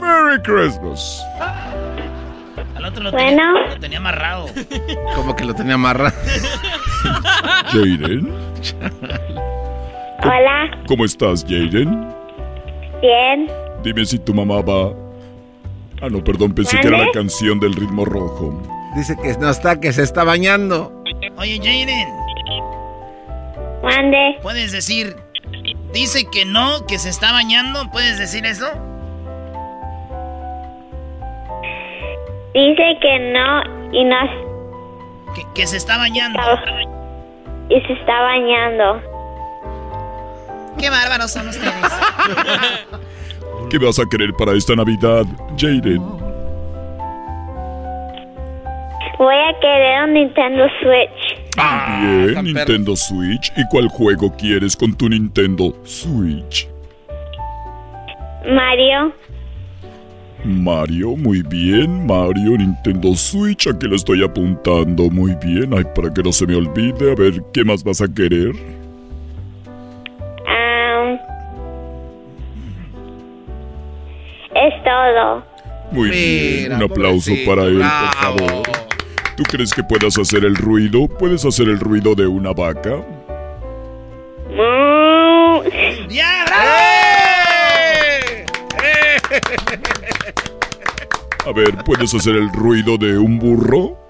Merry Christmas. Al otro lo, Bueno. tenía, lo tenía amarrado. Como que lo tenía amarrado. Jaden, Hola. ¿cómo estás, Jaden? Bien. Dime si tu mamá va. Ah, no, perdón, pensé que era la canción del ritmo rojo. Dice que no está, que se está bañando. Oye, Jaden. Mande. ¿Puedes decir, dice que no, que se está bañando? ¿Puedes decir eso? Dice que no y no. Que, que se está bañando. Y se está bañando. Qué bárbaros son ustedes. (laughs) ¿Qué vas a querer para esta Navidad, Jaden? Voy a querer un Nintendo Switch. Bien, Nintendo Switch. ¿Y cuál juego quieres con tu Nintendo Switch? Mario. Mario, muy bien. Mario, Nintendo Switch. Aquí lo estoy apuntando. Muy bien. Ay, para que no se me olvide. A ver, ¿qué más vas a querer? Es todo. Muy bien. Un aplauso para él, por favor. ¿Tú crees que puedas hacer el ruido? ¿Puedes hacer el ruido de una vaca? ¡Ya, A ver, ¿puedes hacer el ruido de un burro?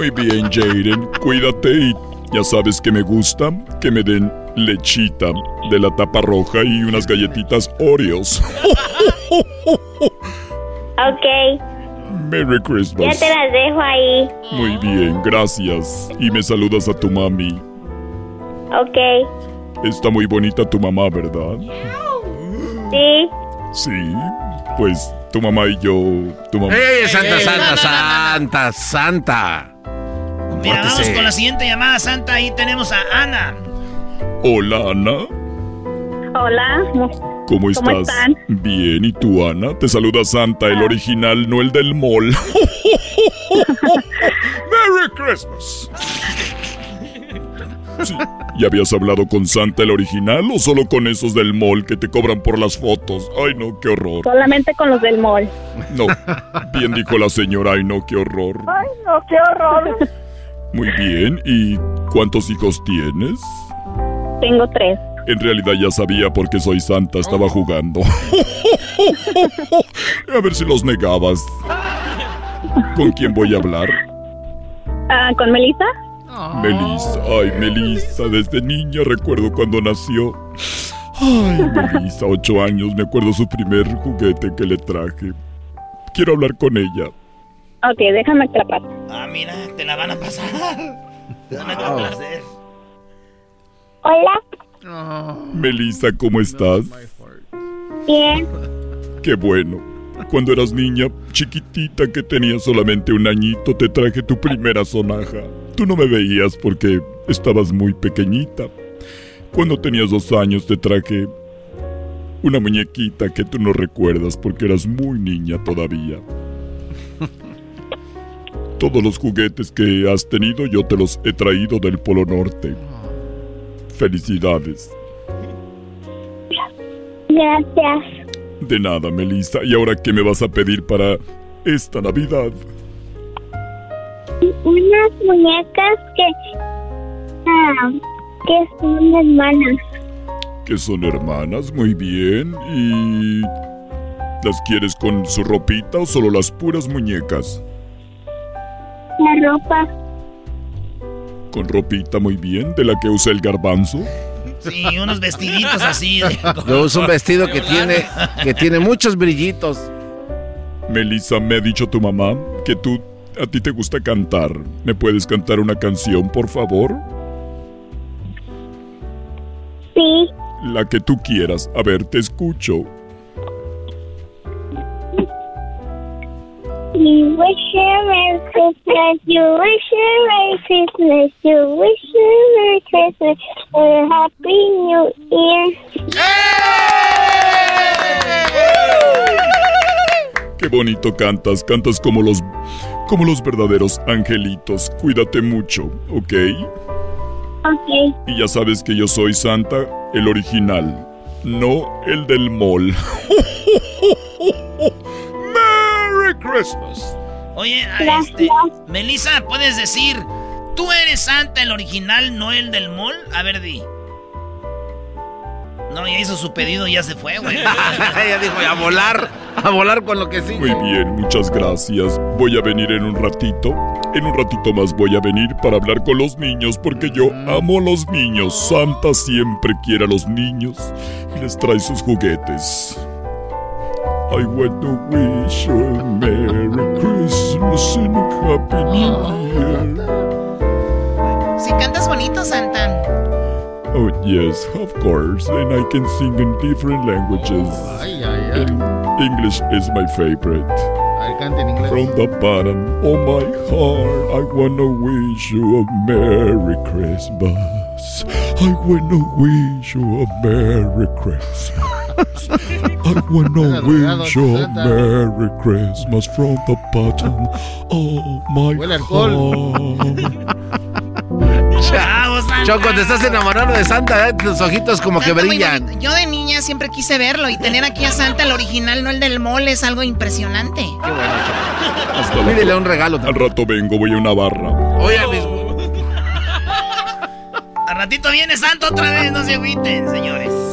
Muy bien, Jaden. Cuídate y ya sabes que me gusta que me den lechita de la tapa roja y unas galletitas Oreos. (laughs) ok. Merry Ya Christmas. te las dejo ahí. Muy bien, gracias. Y me saludas a tu mami. Ok. Está muy bonita tu mamá, ¿verdad? Sí. Sí. Pues tu mamá y yo. Tu mamá. ¡Ey, Santa, Ey, Santa, no, no, no, Santa, Santa! Mira, vamos con la siguiente llamada, Santa. Ahí tenemos a Ana. Hola, Ana. Hola. ¿Cómo estás? ¿Cómo están? Bien, ¿y tú, Ana? Te saluda Santa, el original, no el del mall. (laughs) ¡Merry Christmas! (laughs) Sí. ¿Ya habías hablado con Santa, el original, o solo con esos del mall que te cobran por las fotos? Ay, no, qué horror. Solamente con los del mall. No, bien dijo la señora, ay, no, qué horror. Ay, no, qué horror. Muy bien, ¿y cuántos hijos tienes? Tengo tres. En realidad ya sabía porque soy santa, estaba jugando. (laughs) A ver si los negabas. ¿Con quién voy a hablar? Ah, ¿Con Melissa? Melissa, ay Melissa, desde niña recuerdo cuando nació. Ay, Melissa, ocho años, me acuerdo su primer juguete que le traje. Quiero hablar con ella. Ok, déjame que la pase. Ah, mira, te la van a pasar. (laughs) Te van a complacer. Hola. Melissa, ¿cómo estás? Bien. Qué bueno. Cuando eras niña, chiquitita que tenías solamente un añito, te traje tu primera sonaja. Tú no me veías porque estabas muy pequeñita. Cuando tenías dos años te traje una muñequita que tú no recuerdas porque eras muy niña todavía. Todos los juguetes que has tenido yo te los he traído del Polo Norte. Felicidades. Gracias. De nada, Melissa. ¿Y ahora qué me vas a pedir para esta Navidad? Unas muñecas que. Ah, que son hermanas. Que son hermanas, muy bien. ¿Y las quieres con su ropita o solo las puras muñecas? La ropa. Con ropita, muy bien. ¿De la que usa el garbanzo? Sí, unos vestiditos así. de- (laughs) Yo uso un vestido que tiene, (laughs) que tiene muchos brillitos. Melissa, me ha dicho tu mamá que tú, a ti te gusta cantar. ¿Me puedes cantar una canción, por favor? Sí. La que tú quieras. A ver, te escucho. You wish you Merry Christmas. You wish you Merry Christmas. You wish you Merry Christmas. And a Happy New Year. Qué bonito cantas. Cantas como los, como los verdaderos angelitos. Cuídate mucho, ¿ok? Ok. Y ya sabes que yo soy Santa, el original, no el del mall. (laughs) ¡Merry Christmas! Oye, a este, Melissa, ¿puedes decir, tú eres Santa, el original, no el del mall? A ver, di. No, ya hizo su pedido y ya se fue, güey. (laughs) ya dijo, a volar, a volar con lo que sí. Muy bien, muchas gracias. Voy a venir en un ratito. En un ratito más voy a venir para hablar con los niños porque yo amo a los niños. Santa siempre quiere a los niños y les trae sus juguetes. I want to wish you a Merry Christmas and a Happy New oh. Year. Si cantas bonito, Santa. Oh, yes, of course. And I can sing in different languages. Ay, ay, ay. And English is my favorite. A ver, cante en inglés. From the bottom of my heart, I wanna wish you a Merry Christmas. I wanna wish you a Merry Christmas. I wanna wish you a Merry Christmas from the bottom of my heart. Choco, te estás enamorando de Santa, ¿eh? tus ojitos como que Santa brillan. Yo de niña siempre quise verlo y tener aquí a Santa, el original, no el del mole, es algo impresionante. Hasta la Pídele un regalo Al rato vengo, voy a una barra. Oye, mis... Al ratito viene Santo otra vez, no se agüiten, señores.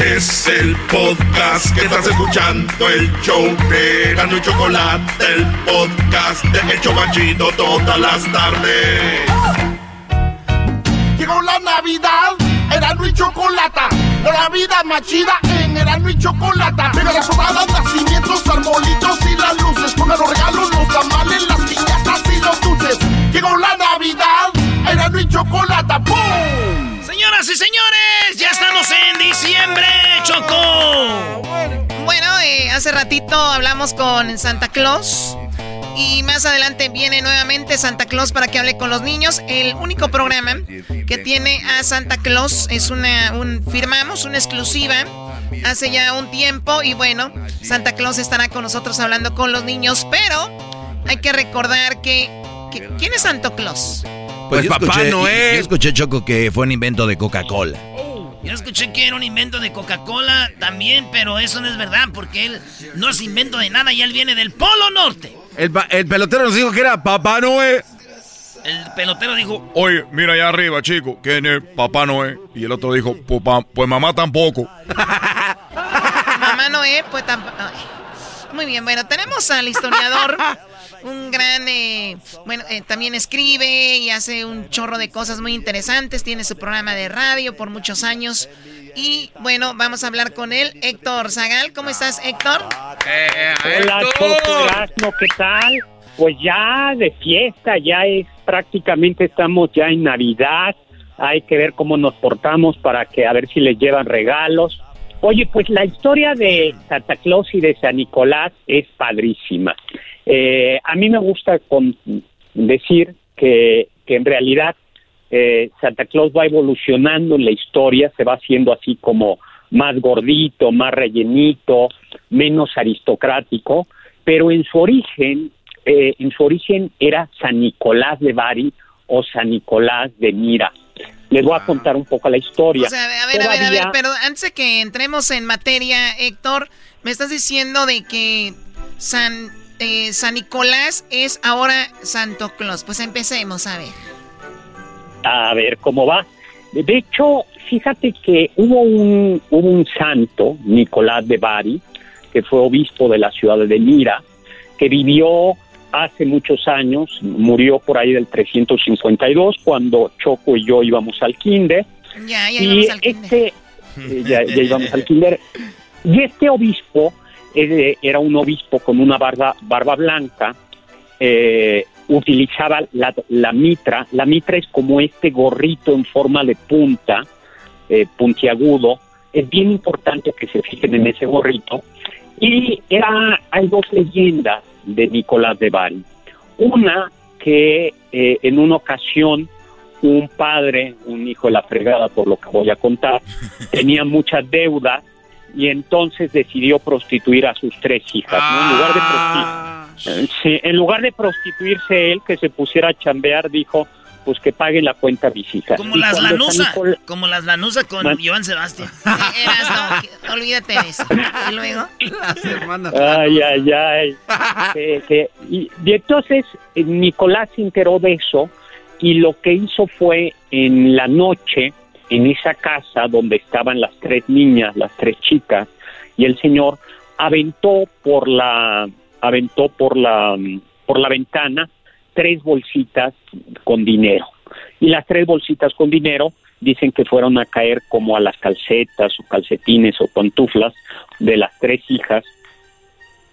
Es el podcast que estás escuchando, el show de Gano y Chocolate, el podcast de El Chobachito todas las tardes. Llegó la Navidad, Erano y Chocolata, la vida más chida en Erano y Chocolata. Mega las sonadas, nacimientos, arbolitos y las luces, con los regalos, los tamales, las piñatas y los dulces. Llegó la Navidad, Erano y Chocolata, ¡pum! Señoras y señores, ya estamos en diciembre, Choco. Bueno, eh, hace ratito hablamos con Santa Claus. Y más adelante viene nuevamente Santa Claus para que hable con los niños. El único programa que tiene a Santa Claus es una, un, firmamos una exclusiva hace ya un tiempo. Y bueno, Santa Claus estará con nosotros hablando con los niños. Pero hay que recordar que ¿quién es Santo Claus? Pues yo Papá escuché- Noel. Yo escuché, Choco, que fue un invento de Coca-Cola. Yo escuché que era un invento de Coca-Cola también, pero eso no es verdad, porque él no es invento de nada y él viene del Polo Norte. El, pelotero nos dijo que era Papá Noel. El pelotero dijo, Oye, mira allá arriba, chico. ¿Quién es Papá Noé? Y el otro dijo, pues, pues mamá tampoco. (laughs) Mamá Noé, pues tampoco. Muy bien, bueno, tenemos al historiador, (laughs) un gran, eh, bueno, eh, también escribe y hace un chorro de cosas muy interesantes, tiene su programa de radio por muchos años. Y bueno, vamos a hablar con él, Héctor Zagal. ¿Cómo estás, Héctor? Hola, Choco Erasmo, ¿qué tal? Pues ya de fiesta, ya es prácticamente estamos ya en Navidad. Hay que ver cómo nos portamos para que a ver si les llevan regalos. Oye, pues la historia de Santa Claus y de San Nicolás es padrísima. Eh, a mí me gusta con- decir que, que en realidad eh, Santa Claus va evolucionando en la historia, se va haciendo así como más gordito, más rellenito, menos aristocrático, pero en su origen, eh, en su origen era San Nicolás de Bari o San Nicolás de Mira. Les voy a contar un poco la historia. O sea, a ver, a ver, a ver, pero antes de que entremos en materia, Héctor, me estás diciendo de que San, eh, San Nicolás es ahora Santo Claus. Pues empecemos, a ver. a ver cómo va. De hecho, fíjate que hubo un, hubo un santo, Nicolás de Bari, que fue obispo de la ciudad de Mira, que vivió hace muchos años, murió por ahí del 352, cuando Choco y yo íbamos al kinder. Ya, ya y íbamos al kinder. este, eh, ya, ya íbamos al kinder. Y este obispo era un obispo con una barba, barba blanca, eh, utilizaba la, mitra. La mitra es como este gorrito en forma de punta, eh, puntiagudo. Es bien importante que se fijen en ese gorrito. Y era, hay dos leyendas de Nicolás de Bari. Una que eh, en una ocasión un padre, un hijo de la fregada por lo que voy a contar, (laughs) tenía muchas deudas y entonces decidió prostituir a sus tres hijas. ¿no? En lugar de eh, sí, en lugar de prostituirse él, que se pusiera a chambear, dijo, pues que pague la cuenta a mis hijas. como Y las Lanusa, Nicol- como las Lanusa con Man- Joan Sebastián. (laughs) Eras, no, olvídate de eso. Y luego. Ay, ay, ay. Que- que- y, y entonces eh, Nicolás se enteró de eso y lo que hizo fue en la noche en esa casa donde estaban las tres niñas, las tres chicas, y el señor aventó por la aventó por la por la ventana tres bolsitas con dinero. Y las tres bolsitas con dinero dicen que fueron a caer como a las calcetas o calcetines o pantuflas de las tres hijas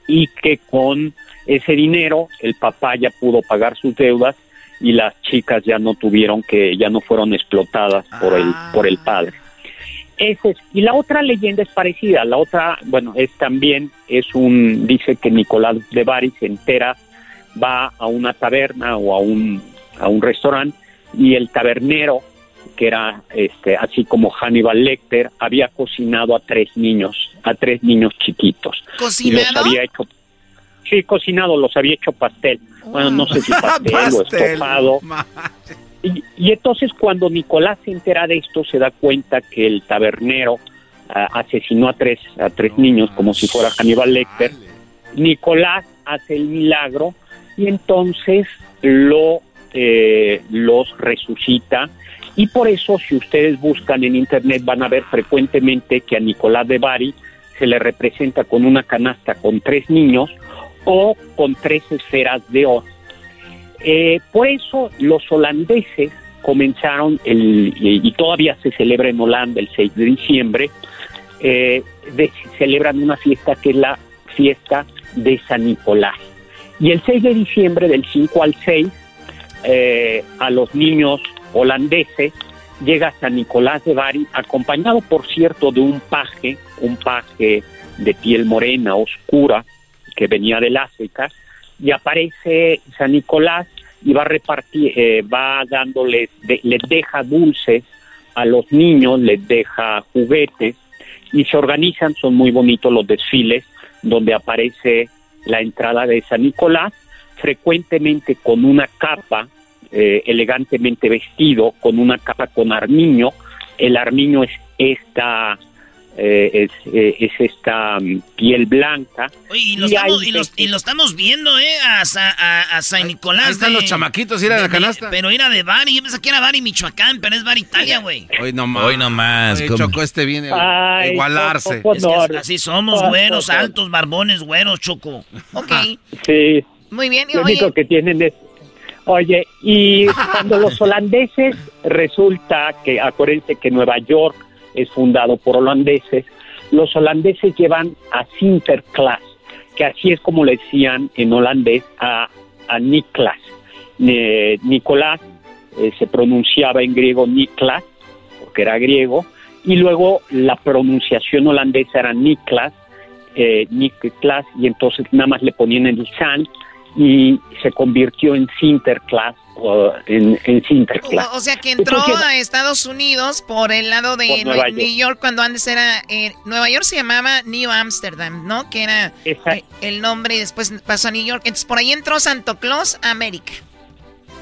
y que con ese dinero el papá ya pudo pagar sus deudas y las chicas ya no tuvieron que ya no fueron explotadas por el por el padre. Ese es, y la otra leyenda es parecida, la otra, bueno, es también es un dice que Nicolás de Bari se entera va a una taberna o a un a un restaurante y el tabernero que era este así como Hannibal Lecter había cocinado a tres niños, a tres niños chiquitos. Y los había hecho Sí, cocinado, los había hecho pastel. Bueno, no sé si pastel, o estofado. Y, y, entonces cuando Nicolás se entera de esto, se da cuenta que el tabernero ah, asesinó a tres, a tres niños como si fuera Hannibal Lecter. Nicolás hace el milagro y entonces lo eh, los resucita y por eso si ustedes buscan en internet van a ver frecuentemente que a Nicolás de Bari se le representa con una canasta con tres niños o con tres esferas de oro. Eh, por eso los holandeses comenzaron, el, y todavía se celebra en Holanda el 6 de diciembre, eh, celebran una fiesta que es la fiesta de San Nicolás. Y el 6 de diciembre, del 5 al 6, eh, a los niños holandeses llega San Nicolás de Bari, acompañado, por cierto, de un paje, un paje de piel morena, oscura, que venía del África, y aparece San Nicolás y va repartir, eh, va dándoles, les deja dulces a los niños, les deja juguetes y se organizan, son muy bonitos los desfiles donde aparece la entrada de San Nicolás, frecuentemente con una capa, eh, elegantemente vestido, con una capa con armiño. El armiño es esta eh, es, eh, es, esta mm, piel blanca. Oye, y, lo, estamos, y, lo, estamos viendo, ¿eh? A, a, a San Nicolás. Ahí están los chamaquitos, ir a la canasta. pero era de Bari, yo pensé que era Bari, Michoacán, pero es Bari, Italia, güey. Hoy nomás. Hoy nomás. Choco, este viene a igualarse. así somos, güeros, altos, barbones, güeros, Choco. Ok. Sí. Muy bien. Y, Lo único que tienen es Oye, y cuando los (laughs) holandeses resulta que, acuérdense que Nueva York es fundado por holandeses. Los holandeses llevan a Sinterklaas, que así es como le decían en holandés a, a Niklas. Nicolás eh, se pronunciaba en griego Niklas, porque era griego, y luego la pronunciación holandesa era Niklas, eh, Niklas, y entonces nada más le ponían el San y se convirtió en Sinterklaas en, en Sinterklaas. O, sea que entró a Estados Unidos por el lado de New York. cuando antes era eh, Nueva York se llamaba New Amsterdam, ¿no? Que era eh, el nombre y después pasó a New York. Entonces por ahí entró Santo Claus a América.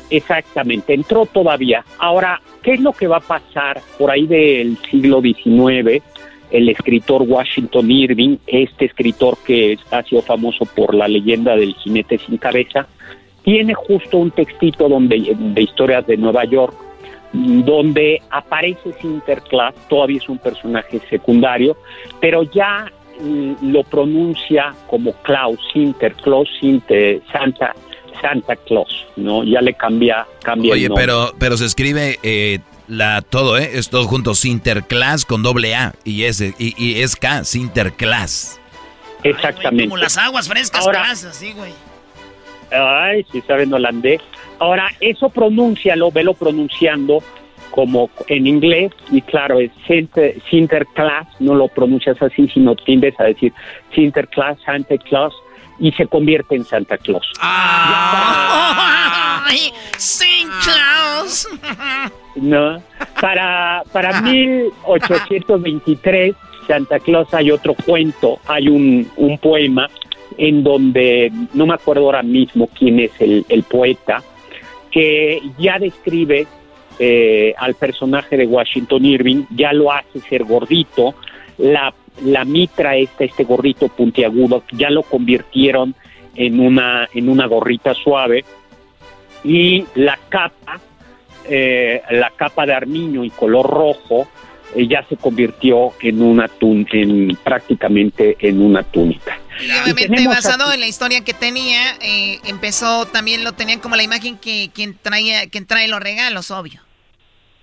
Exactamente, entró todavía. Ahora, ¿qué es lo que va a pasar por ahí del siglo XIX? El escritor Washington Irving, este escritor que ha sido famoso por la leyenda del jinete sin cabeza, tiene justo un textito donde, de historias de Nueva York donde aparece Sinterklaas, todavía es un personaje secundario, pero ya mm, lo pronuncia como Klaus, Sinterklaas, Sinter, Santa, Santa Claus, ¿no? Ya le cambia, cambia Oye, el nombre. pero, pero se escribe eh, la todo, ¿eh? Es todo junto, Sinterklaas con doble A y S, y, y es K, Sinterklaas. Exactamente. como las aguas frescas, Ahora, así, güey. Ay, si saben holandés. Ahora, eso pronúncialo, velo pronunciando como en inglés, y claro, es Sinterklaas, no lo pronuncias así, sino tiendes a decir Sinterklaas, Santa Claus, y se convierte en Santa Claus. ¡Ah! Claus! No, para, para 1823, Santa Claus hay otro cuento, hay un, un poema en donde no me acuerdo ahora mismo quién es el, poeta, que ya describe eh, al personaje de Washington Irving, ya lo hace ser gordito, la, la mitra esta, este gorrito puntiagudo, ya lo convirtieron en una, en una gorrita suave, y la capa eh, la capa de armiño y color rojo eh, ya se convirtió en una tun en prácticamente en una túnica. Y obviamente basado en la historia que tenía, eh, empezó también lo tenían como la imagen que quien traía, quien trae los regalos, obvio.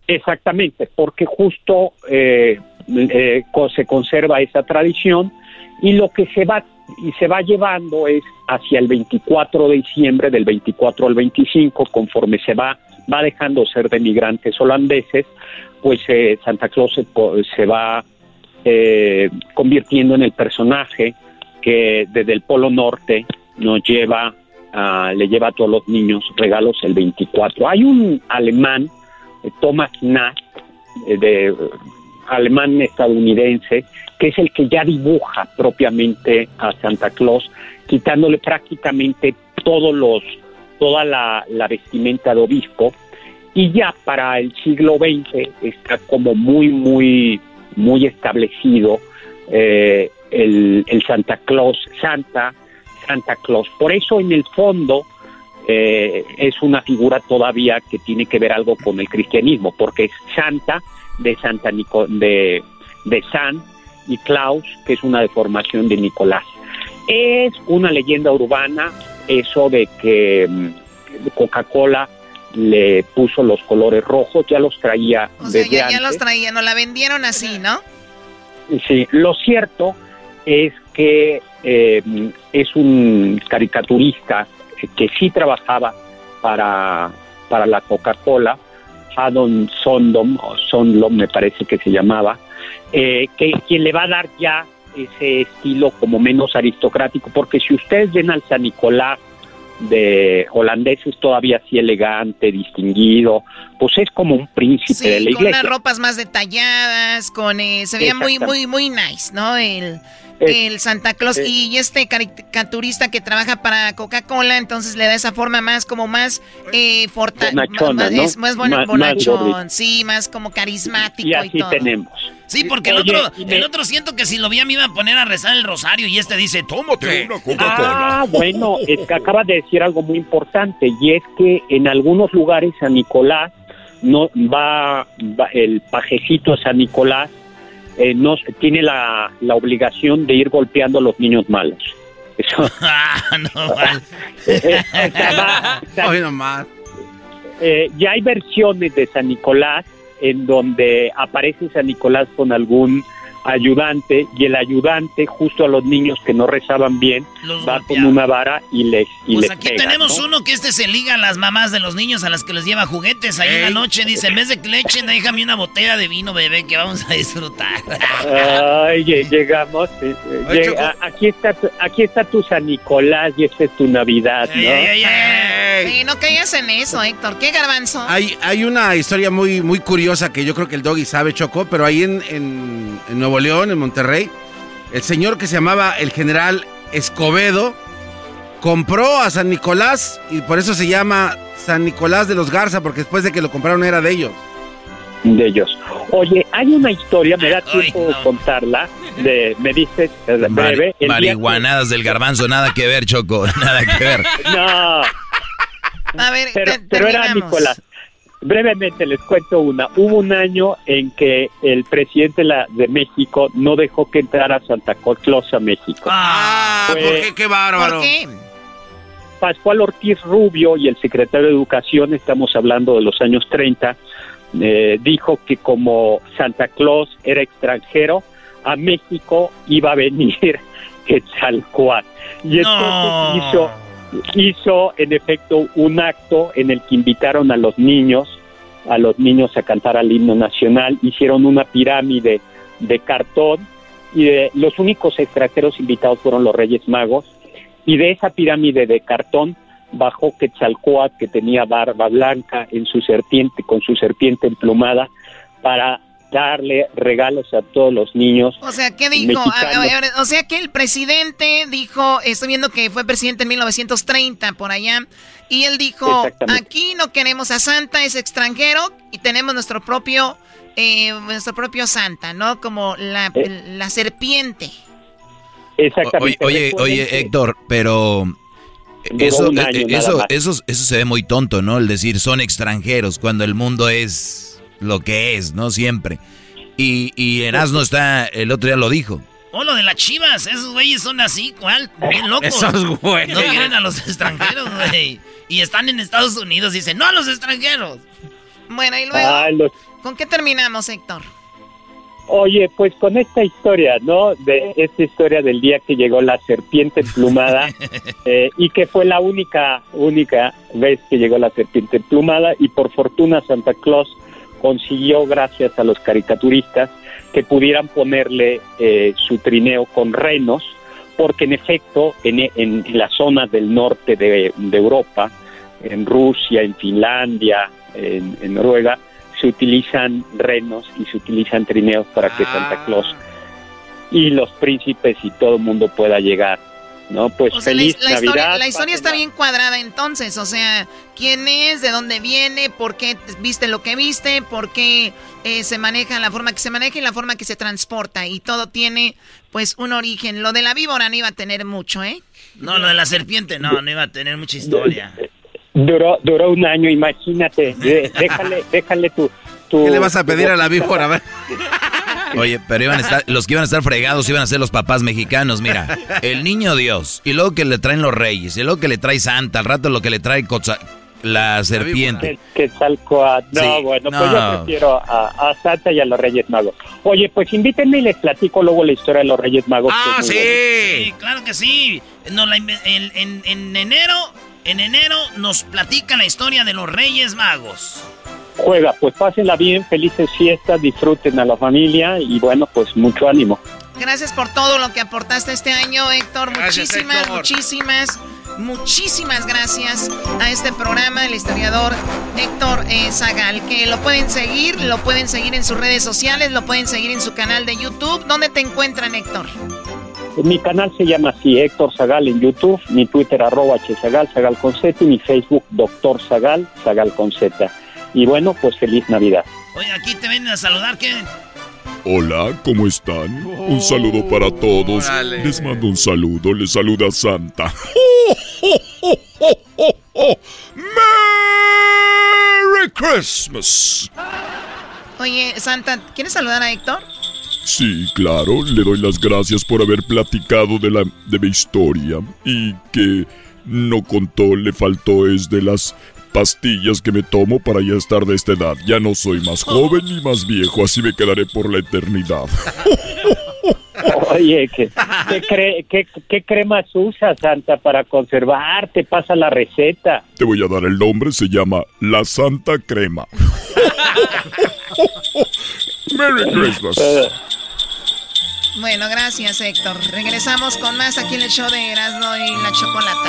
Exactamente, porque justo eh, eh, se conserva esa tradición y lo que se va y se va llevando es hacia el 24 de diciembre, del 24 al 25, conforme se va va dejando ser de migrantes holandeses, pues eh, Santa Claus se, se va eh, convirtiendo en el personaje que desde el Polo Norte nos lleva, le lleva a todos los niños regalos el 24. Hay un alemán, eh, Thomas Nass, eh, de eh, alemán estadounidense, que es el que ya dibuja propiamente a Santa Claus, quitándole prácticamente todos los, toda la vestimenta de obispo, y ya para el siglo XX está como muy, muy, muy establecido eh, el, el Santa Claus, Santa, Santa Claus. Por eso en el fondo eh, es una figura todavía que tiene que ver algo con el cristianismo, porque es Santa de Santa Nico, de, de San y Claus, que es una deformación de Nicolás. Es una leyenda urbana eso de que mm, Coca-Cola le puso los colores rojos, ya los traía O sea, desde ya, ya antes. los traían, nos la vendieron así, ¿no? Sí, lo cierto es que eh, es un caricaturista que sí trabajaba para, para la Coca-Cola, Haddon Sondom, o Sondom me parece que se llamaba, eh, que quien le va a dar ya ese estilo como menos aristocrático, porque si ustedes ven al San Nicolás de holandeses todavía así elegante, distinguido, pues es como un príncipe de la Sí, con iglesia. unas ropas más detalladas, con eh, se veía muy, muy, muy nice, ¿no? El, el Santa Claus eh. y este caricaturista que trabaja para Coca-Cola, entonces le da esa forma más como más eh, Bonachona, más, ¿no? es más bon- Más- más bonachón, sí, más como carismático Y y, así todo. tenemos. Sí, porque el Oye, otro, me- el otro siento que si lo vi me iba a poner a rezar el rosario y este dice, tómate una Ah, bueno, es que acaba de decir algo muy importante y es que en algunos lugares San Nicolás no va, va- el pajecito San Nicolás eh, no tiene la, la obligación de ir golpeando a los niños malos. Eso. (laughs) Ah, no, Hoy nomás. eh, ya hay versiones de San Nicolás en donde aparece San Nicolás con algún ayudante y el ayudante justo a los niños que no rezaban bien Los va golpea. con una vara y les y Pues les aquí pega, tenemos ¿no? uno que este se liga a las mamás de los niños a las que les lleva juguetes ahí en la noche. Dice, en vez de que le echen, déjame una botella de vino, bebé, que vamos a disfrutar. (laughs) Ay, lle- llegamos. eh, eh, Ay, a- aquí está tu, aquí está tu San Nicolás y esta es tu Navidad, ¿no? Ey, no caigas en eso, Héctor. ¿Qué garbanzo? Hay, hay una historia muy, muy curiosa que yo creo que el doggy sabe, Choco, pero ahí en, en- en Nuevo León, en Monterrey, el señor que se llamaba el general Escobedo compró a San Nicolás y por eso se llama San Nicolás de los Garza, porque después de que lo compraron era de ellos. De ellos. Oye, hay una historia, me da tiempo de contarla. De, me dices eh, breve. el que- marihuanadas del garbanzo, nada que ver, Choco, (laughs) nada que ver. No. A ver, pero, te- pero era. Nicolás. Brevemente les cuento una. Hubo un año en que el presidente la- de México no dejó que entrara Santa Claus a México. Ah, Fue- ¿por qué? Qué bárbaro. ¿Por qué? Pascual Ortiz Rubio y el secretario de Educación, estamos hablando de los años 30, eh, dijo que como Santa Claus era extranjero, a México iba a venir (laughs) Quetzalcóatl. Y entonces hizo, hizo en efecto un acto en el que invitaron a los niños, a los niños a cantar al himno nacional, hicieron una pirámide de cartón y de- los únicos extranjeros invitados fueron los Reyes Magos y de esa pirámide de cartón bajó Quetzalcóatl que tenía barba blanca en su serpiente con su serpiente emplumada para darle regalos a todos los niños. O sea, ¿qué dijo? A- a- mexicanos. a ver, o sea que el presidente dijo, estoy viendo que fue presidente en 1930 por allá, y él dijo, aquí no queremos a Santa, es extranjero, y tenemos nuestro propio, eh, nuestro propio Santa, ¿no? Como la, Eh. la serpiente. Exactamente. oye, oye, Héctor, pero Eso, eh, nada eso, eso, eso se ve muy tonto, ¿no? El decir son extranjeros cuando el mundo es lo que es, ¿no? Siempre. Y, y Erasmo está, el otro día lo dijo. Oh, lo de las chivas, esos güeyes son así, ¿cuál? Bien locos. Esos güeyes. No quieren a los extranjeros, güey. Y están en Estados Unidos, dicen, no a los extranjeros. Bueno, y luego, Ah, los- ¿con qué terminamos, Héctor? Oye, pues con esta historia, ¿no? De esta historia del día que llegó la serpiente emplumada (laughs) eh, y que fue la única, única vez que llegó la serpiente emplumada y por fortuna Santa Claus consiguió, gracias a los caricaturistas, que pudieran ponerle eh, su trineo con renos, porque en efecto en, en las zonas del norte de, de Europa, en Rusia, en Finlandia, en, en Noruega, se utilizan renos y se utilizan trineos para que Santa Claus y los príncipes y todo el mundo pueda llegar, ¿no? Pues O sea, la, feliz la Navidad. historia, la historia está bien cuadrada entonces, o sea, quién es, de dónde viene, por qué viste lo que viste, por qué eh, se maneja la forma que se maneja y la forma que se transporta y todo tiene pues un origen. Lo de la víbora no iba a tener mucho, ¿eh? No, lo de la serpiente, no, no iba a tener mucha historia. Duró, duró un año, imagínate. De- (laughs) déjale, déjale tu, tu- ¿Qué le vas a pedir a la víbora? (laughs) Oye, pero iban a estar, los que iban a estar fregados iban a ser los papás mexicanos, mira. El niño Dios, y luego que le traen los reyes, y luego que le trae Santa, al rato lo que le trae Cotza- la serpiente. Que. No, Sí, bueno, pues no. yo prefiero a, a Santa y a los Reyes Magos. Oye, pues invítenme y les platico luego la historia de los Reyes Magos. Ah, sí. Sí, claro que sí. Nos la en, en- en enero, en enero nos platica la historia de los Reyes Magos. Juega, pues pásenla bien, felices fiestas, disfruten a la familia y bueno, pues mucho ánimo. Gracias por todo lo que aportaste este año, Héctor. Gracias, muchísimas, Héctor. muchísimas, muchísimas gracias a este programa del historiador Héctor eh, Zagal, que lo pueden seguir, lo pueden seguir en sus redes sociales, lo pueden seguir en su canal de YouTube. ¿Dónde te encuentran, Héctor? Mi canal se llama así, Héctor Zagal en YouTube, mi Twitter arroba hzagal, Zagal con Z y mi Facebook Doctor Zagal, Zagal con Z. Y bueno, pues feliz Navidad. Oye, aquí te vienen a saludar, ¿qué? Hola, ¿cómo están? Un saludo para todos. órale. Les mando un saludo, les saluda Santa. (laughs) ¡Merry Christmas! Oye, Santa, ¿quieres saludar a Héctor? Sí, claro, le doy las gracias por haber platicado de, la, de mi historia y que no contó, le faltó es de las pastillas que me tomo para ya estar de esta edad. Ya no soy más (laughs) joven ni más viejo, así me quedaré por la eternidad. (laughs) Oye, ¿qué, qué, cre- qué- qué cremas usas, Santa, para conservar? Te pasa la receta. Te voy a dar el nombre, se llama La Santa Crema. (laughs) Merry Christmas. Bueno, gracias, Héctor. Regresamos con más aquí en el show de Erasmo y la Chocolata.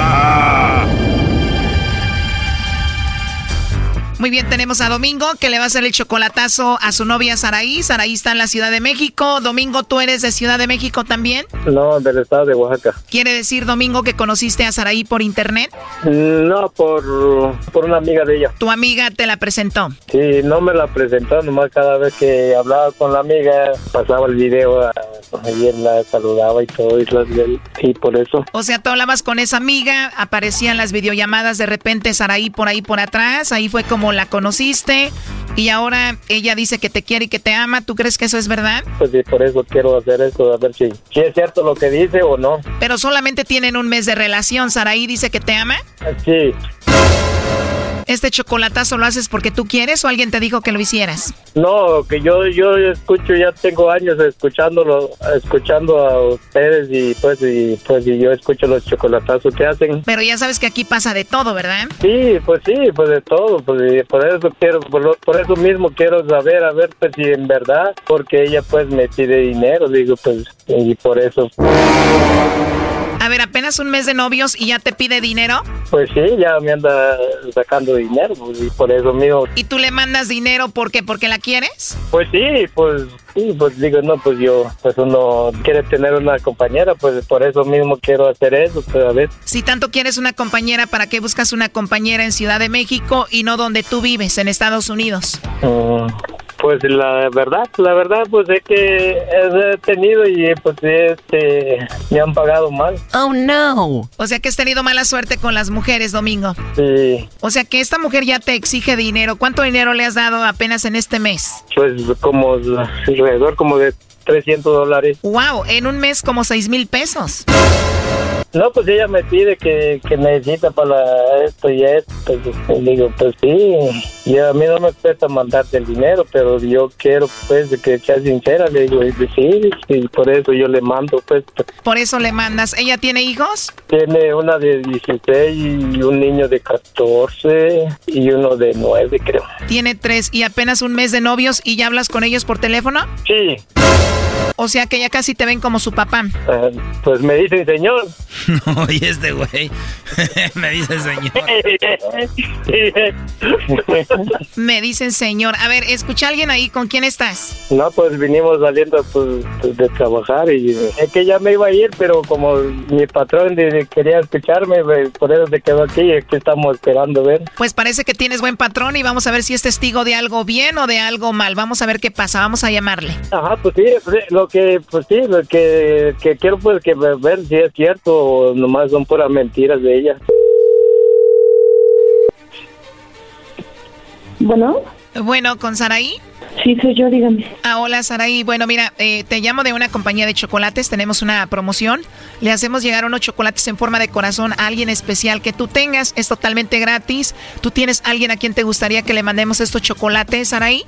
Muy bien, tenemos a Domingo que le va a hacer el chocolatazo a su novia Saraí. Saraí está en la Ciudad de México. Domingo, ¿tú eres de Ciudad de México también? No, del estado de Oaxaca. ¿Quiere decir, Domingo, que conociste a Saraí por internet? No, por, por una amiga de ella. Tu amiga te la presentó. Sí, no me la presentó, nomás cada vez que hablaba con la amiga pasaba el video a- y él la saludaba y todo, y, y por eso. O sea, tú hablabas con esa amiga, aparecían las videollamadas de repente Saraí por ahí por atrás, ahí fue como la conociste y ahora ella dice que te quiere y que te ama. ¿Tú crees que eso es verdad? Pues sí, por eso quiero hacer esto, a ver si, si es cierto lo que dice o no. Pero solamente tienen un mes de relación. Saraí dice que te ama. Sí. ¿Este chocolatazo lo haces porque tú quieres o alguien te dijo que lo hicieras? No, que yo yo escucho, ya tengo años escuchándolo, escuchando a ustedes y pues y pues y yo escucho los chocolatazos que hacen. Pero ya sabes que aquí pasa de todo, ¿verdad? Sí, pues sí, pues de todo, pues y por eso quiero, por, por eso mismo quiero saber, a ver pues si en verdad, porque ella pues me pide dinero, digo pues y por eso. A ver, apenas un mes de novios y ya te pide dinero Pues sí, ya me anda sacando dinero pues, y por eso mismo. y tú le mandas dinero ¿por qué? ¿Porque la quieres? Pues sí, pues sí, pues digo, no, pues yo, pues uno quiere tener una compañera, pues por eso mismo quiero hacer eso, pues a ver. Si tanto quieres una compañera, ¿para qué buscas una compañera en Ciudad de México y no donde tú vives, en Estados Unidos? Mm, Pues la verdad, la verdad, pues es que he tenido y pues este, me han pagado mal. Oh no. O sea que has tenido mala suerte con las mujeres, Domingo. Sí, O sea que esta mujer ya te exige dinero. ¿Cuánto dinero le has dado apenas en este mes? pues como alrededor como de 300 dólares. Wow, en un mes como seis mil pesos. No, pues ella me pide que, que necesita para esto y esto. Y digo, pues sí. Y a mí no me cuesta mandarte el dinero, pero yo quiero, pues, que sea sincera. Le digo, y sí, y por eso yo le mando, pues. Por eso le mandas. ¿Ella tiene hijos? Tiene una de 16 y un niño de 14 y uno de 9, creo. Tiene tres y apenas un mes de novios y ya hablas con ellos por teléfono. Sí. O sea que ya casi te ven como su papá. Ah, pues me dicen, señor. (laughs) No, y este güey (laughs) me dice señor. (laughs) Me dicen señor. A ver, escucha a alguien ahí. ¿Con quién estás? No, pues vinimos saliendo pues, de trabajar y es que ya me iba a ir, pero como mi patrón quería escucharme, pues, por eso se quedó aquí y aquí estamos esperando ver. Pues parece que tienes buen patrón y vamos a ver si es testigo de algo bien o de algo mal. Vamos a ver qué pasa. Vamos a llamarle. Ajá, pues sí, pues, que, pues sí, lo que, que quiero pues que ver si es cierto o nomás son puras mentiras de ella. Bueno, Bueno, ¿con Saraí? sí, soy yo, dígame. Ah, hola Saraí. Bueno, mira, eh, te llamo de una compañía de chocolates. Tenemos una promoción. Le hacemos llegar unos chocolates en forma de corazón a alguien especial que tú tengas. Es totalmente gratis. ¿Tú tienes alguien a quien te gustaría que le mandemos estos chocolates, Saraí?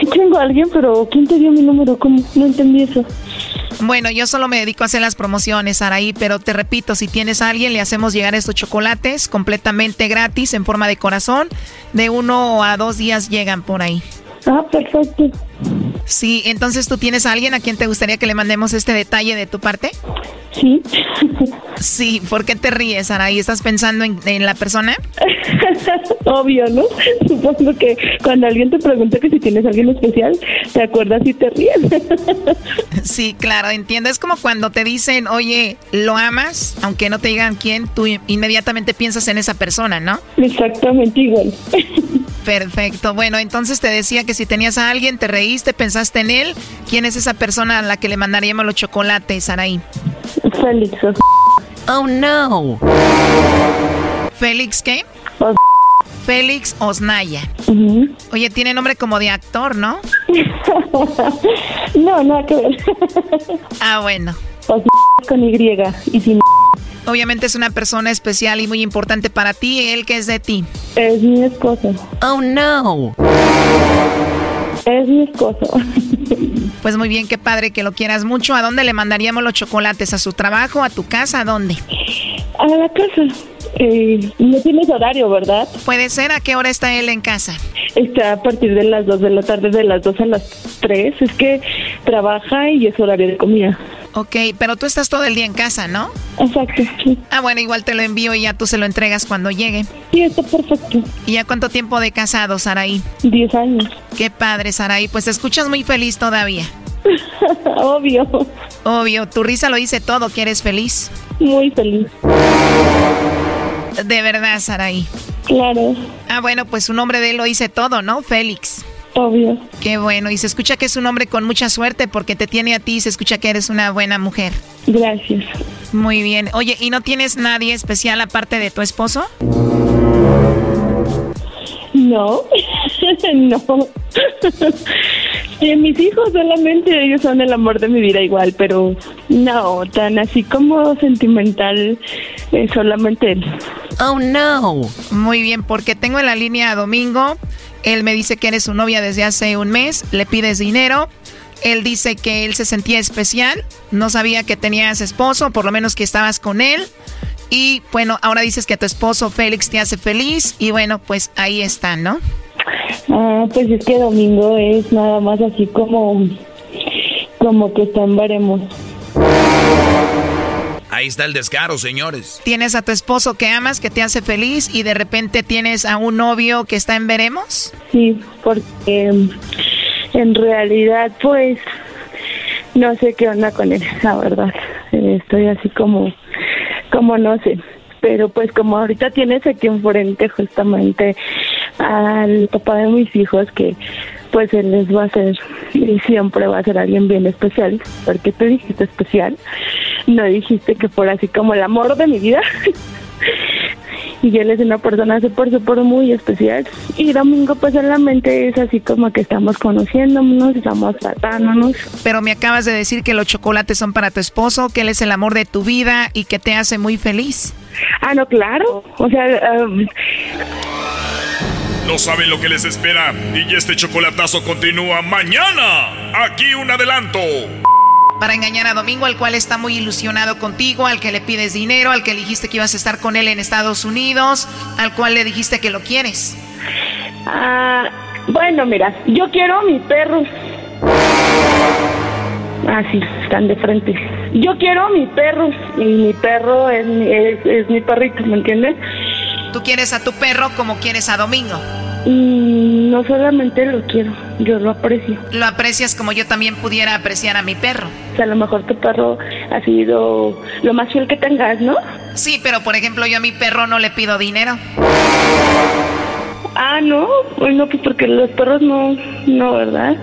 Sí tengo a alguien, pero ¿quién te dio mi número? ¿Cómo? No entendí eso. Bueno, yo solo me dedico a hacer las promociones, Saraí, pero te repito, si tienes a alguien, le hacemos llegar estos chocolates completamente gratis en forma de corazón. De uno a dos días llegan por ahí. Ah, perfecto. Sí, entonces tú tienes a alguien a quien te gustaría que le mandemos este detalle de tu parte. Sí. Sí, ¿por qué te ríes, Saraí? ¿Estás pensando en, en la persona? (laughs) Obvio, ¿no? Supongo que cuando alguien te pregunta que si tienes a alguien especial, te acuerdas y te ríes. (laughs) Sí, claro, entiendo. Es como cuando te dicen, oye, ¿lo amas? Aunque no te digan quién, tú inmediatamente piensas en esa persona, ¿no? Exactamente igual. (laughs) Perfecto. Bueno, entonces te decía que si tenías a alguien, te reíste, pensaste en él. ¿Quién es esa persona a la que le mandaríamos los chocolates, Saraí? Félix. Oh, no. ¿Félix qué? Félix Osnaya. Oye, tiene nombre como de actor, ¿no? (laughs) no, nada que ver. Ah, bueno. con Y y sin Obviamente es una persona especial y muy importante para ti. ¿Él que es de ti? Es mi esposo. Oh, no. Es mi esposo. (laughs) Pues muy bien, qué padre que lo quieras mucho. ¿A dónde le mandaríamos los chocolates? ¿A su trabajo? ¿A tu casa? ¿A dónde? A la casa. Eh, no tienes horario, ¿verdad? Puede ser. ¿A qué hora está él en casa? Está a partir de las 2 de la tarde, de las 2 a las 3. Es que trabaja y es horario de comida. Ok, pero tú estás todo el día en casa, ¿no? Exacto, sí. Ah, bueno, igual te lo envío y ya tú se lo entregas cuando llegue. Sí, está perfecto. ¿Y ya cuánto tiempo de casado, Saraí? 10 años. Qué padre, Saraí. Pues te escuchas muy feliz todavía. (laughs) Obvio. Obvio, tu risa lo dice todo, que eres feliz. Muy feliz. De verdad, Saraí. Claro. Ah, bueno, pues su nombre de él lo dice todo, ¿no? Félix. Obvio. Qué bueno. Y se escucha que es un hombre con mucha suerte porque te tiene a ti y se escucha que eres una buena mujer. Gracias. Muy bien. Oye, ¿y no tienes nadie especial aparte de tu esposo? No, (laughs) no. (laughs) Sí, mis hijos solamente ellos son el amor de mi vida igual, pero no, tan así como sentimental, eh, solamente él. Oh no. Muy bien, porque tengo en la línea a Domingo. Él me dice que eres su novia desde hace un mes, le pides dinero. Él dice que él se sentía especial, no sabía que tenías esposo, por lo menos que estabas con él. Y bueno, ahora dices que tu esposo Félix te hace feliz y bueno, pues ahí está, ¿no? Ah, pues es que Domingo es nada más así como, como que están veremos. Ahí está el descaro, señores. Tienes a tu esposo que amas, que te hace feliz y de repente tienes a un novio que está en veremos. Sí, porque en realidad pues no sé qué onda con él, la verdad. Estoy así como, como no sé. Pero pues como ahorita tienes aquí enfrente justamente al papá de mis hijos que pues él les va a ser y siempre va a ser alguien bien especial, porque tú dijiste especial, no dijiste que fuera así como el amor de mi vida. (laughs) y él es una persona súper, súper muy especial. Y Domingo, pues solamente es así como que estamos conociéndonos, estamos tratándonos. Pero me acabas de decir que los chocolates son para tu esposo, que él es el amor de tu vida y que te hace muy feliz. Ah, no, claro. O sea, um, no saben lo que les espera y este chocolatazo continúa mañana. Aquí un adelanto. Para engañar a Domingo, al cual está muy ilusionado contigo, al que le pides dinero, al que dijiste que ibas a estar con él en Estados Unidos, al cual le dijiste que lo quieres. Ah, bueno, mira, yo quiero a mis perros. Ah, sí, están de frente. Yo quiero a mis perros y mi perro es, es, es mi perrito, ¿me entiendes? Tú quieres a tu perro como quieres a Domingo. Mm, no solamente lo quiero, yo lo aprecio. Lo aprecias como yo también pudiera apreciar a mi perro. O sea, a lo mejor tu perro ha sido lo más fiel que tengas, ¿no? Sí, pero por ejemplo yo a mi perro no le pido dinero. Ah, no, bueno, pues porque los perros no, no, ¿verdad?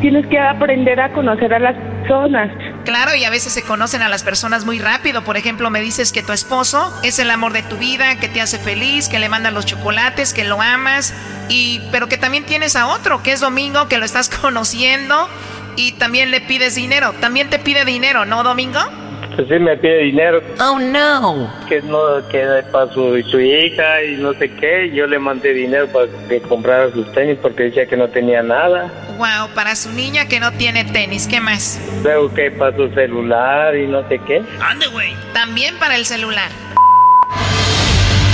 Tienes que aprender a conocer a las personas. Claro, y a veces se conocen a las personas muy rápido. Por ejemplo, me dices que tu esposo es el amor de tu vida, que te hace feliz, que le mandan los chocolates, que lo amas, y pero que también tienes a otro, que es Domingo, que lo estás (laughs) conociendo y también le pides dinero. También te pide dinero, ¿no, Domingo? Pues sí me pide dinero. Oh no. Que no que para su, hija y no sé qué. Yo le mandé dinero para que comprara sus tenis porque decía que no tenía nada. Wow, para su niña que no tiene tenis, ¿qué más? Luego que para su celular y no sé qué. Ande, güey. También para el celular.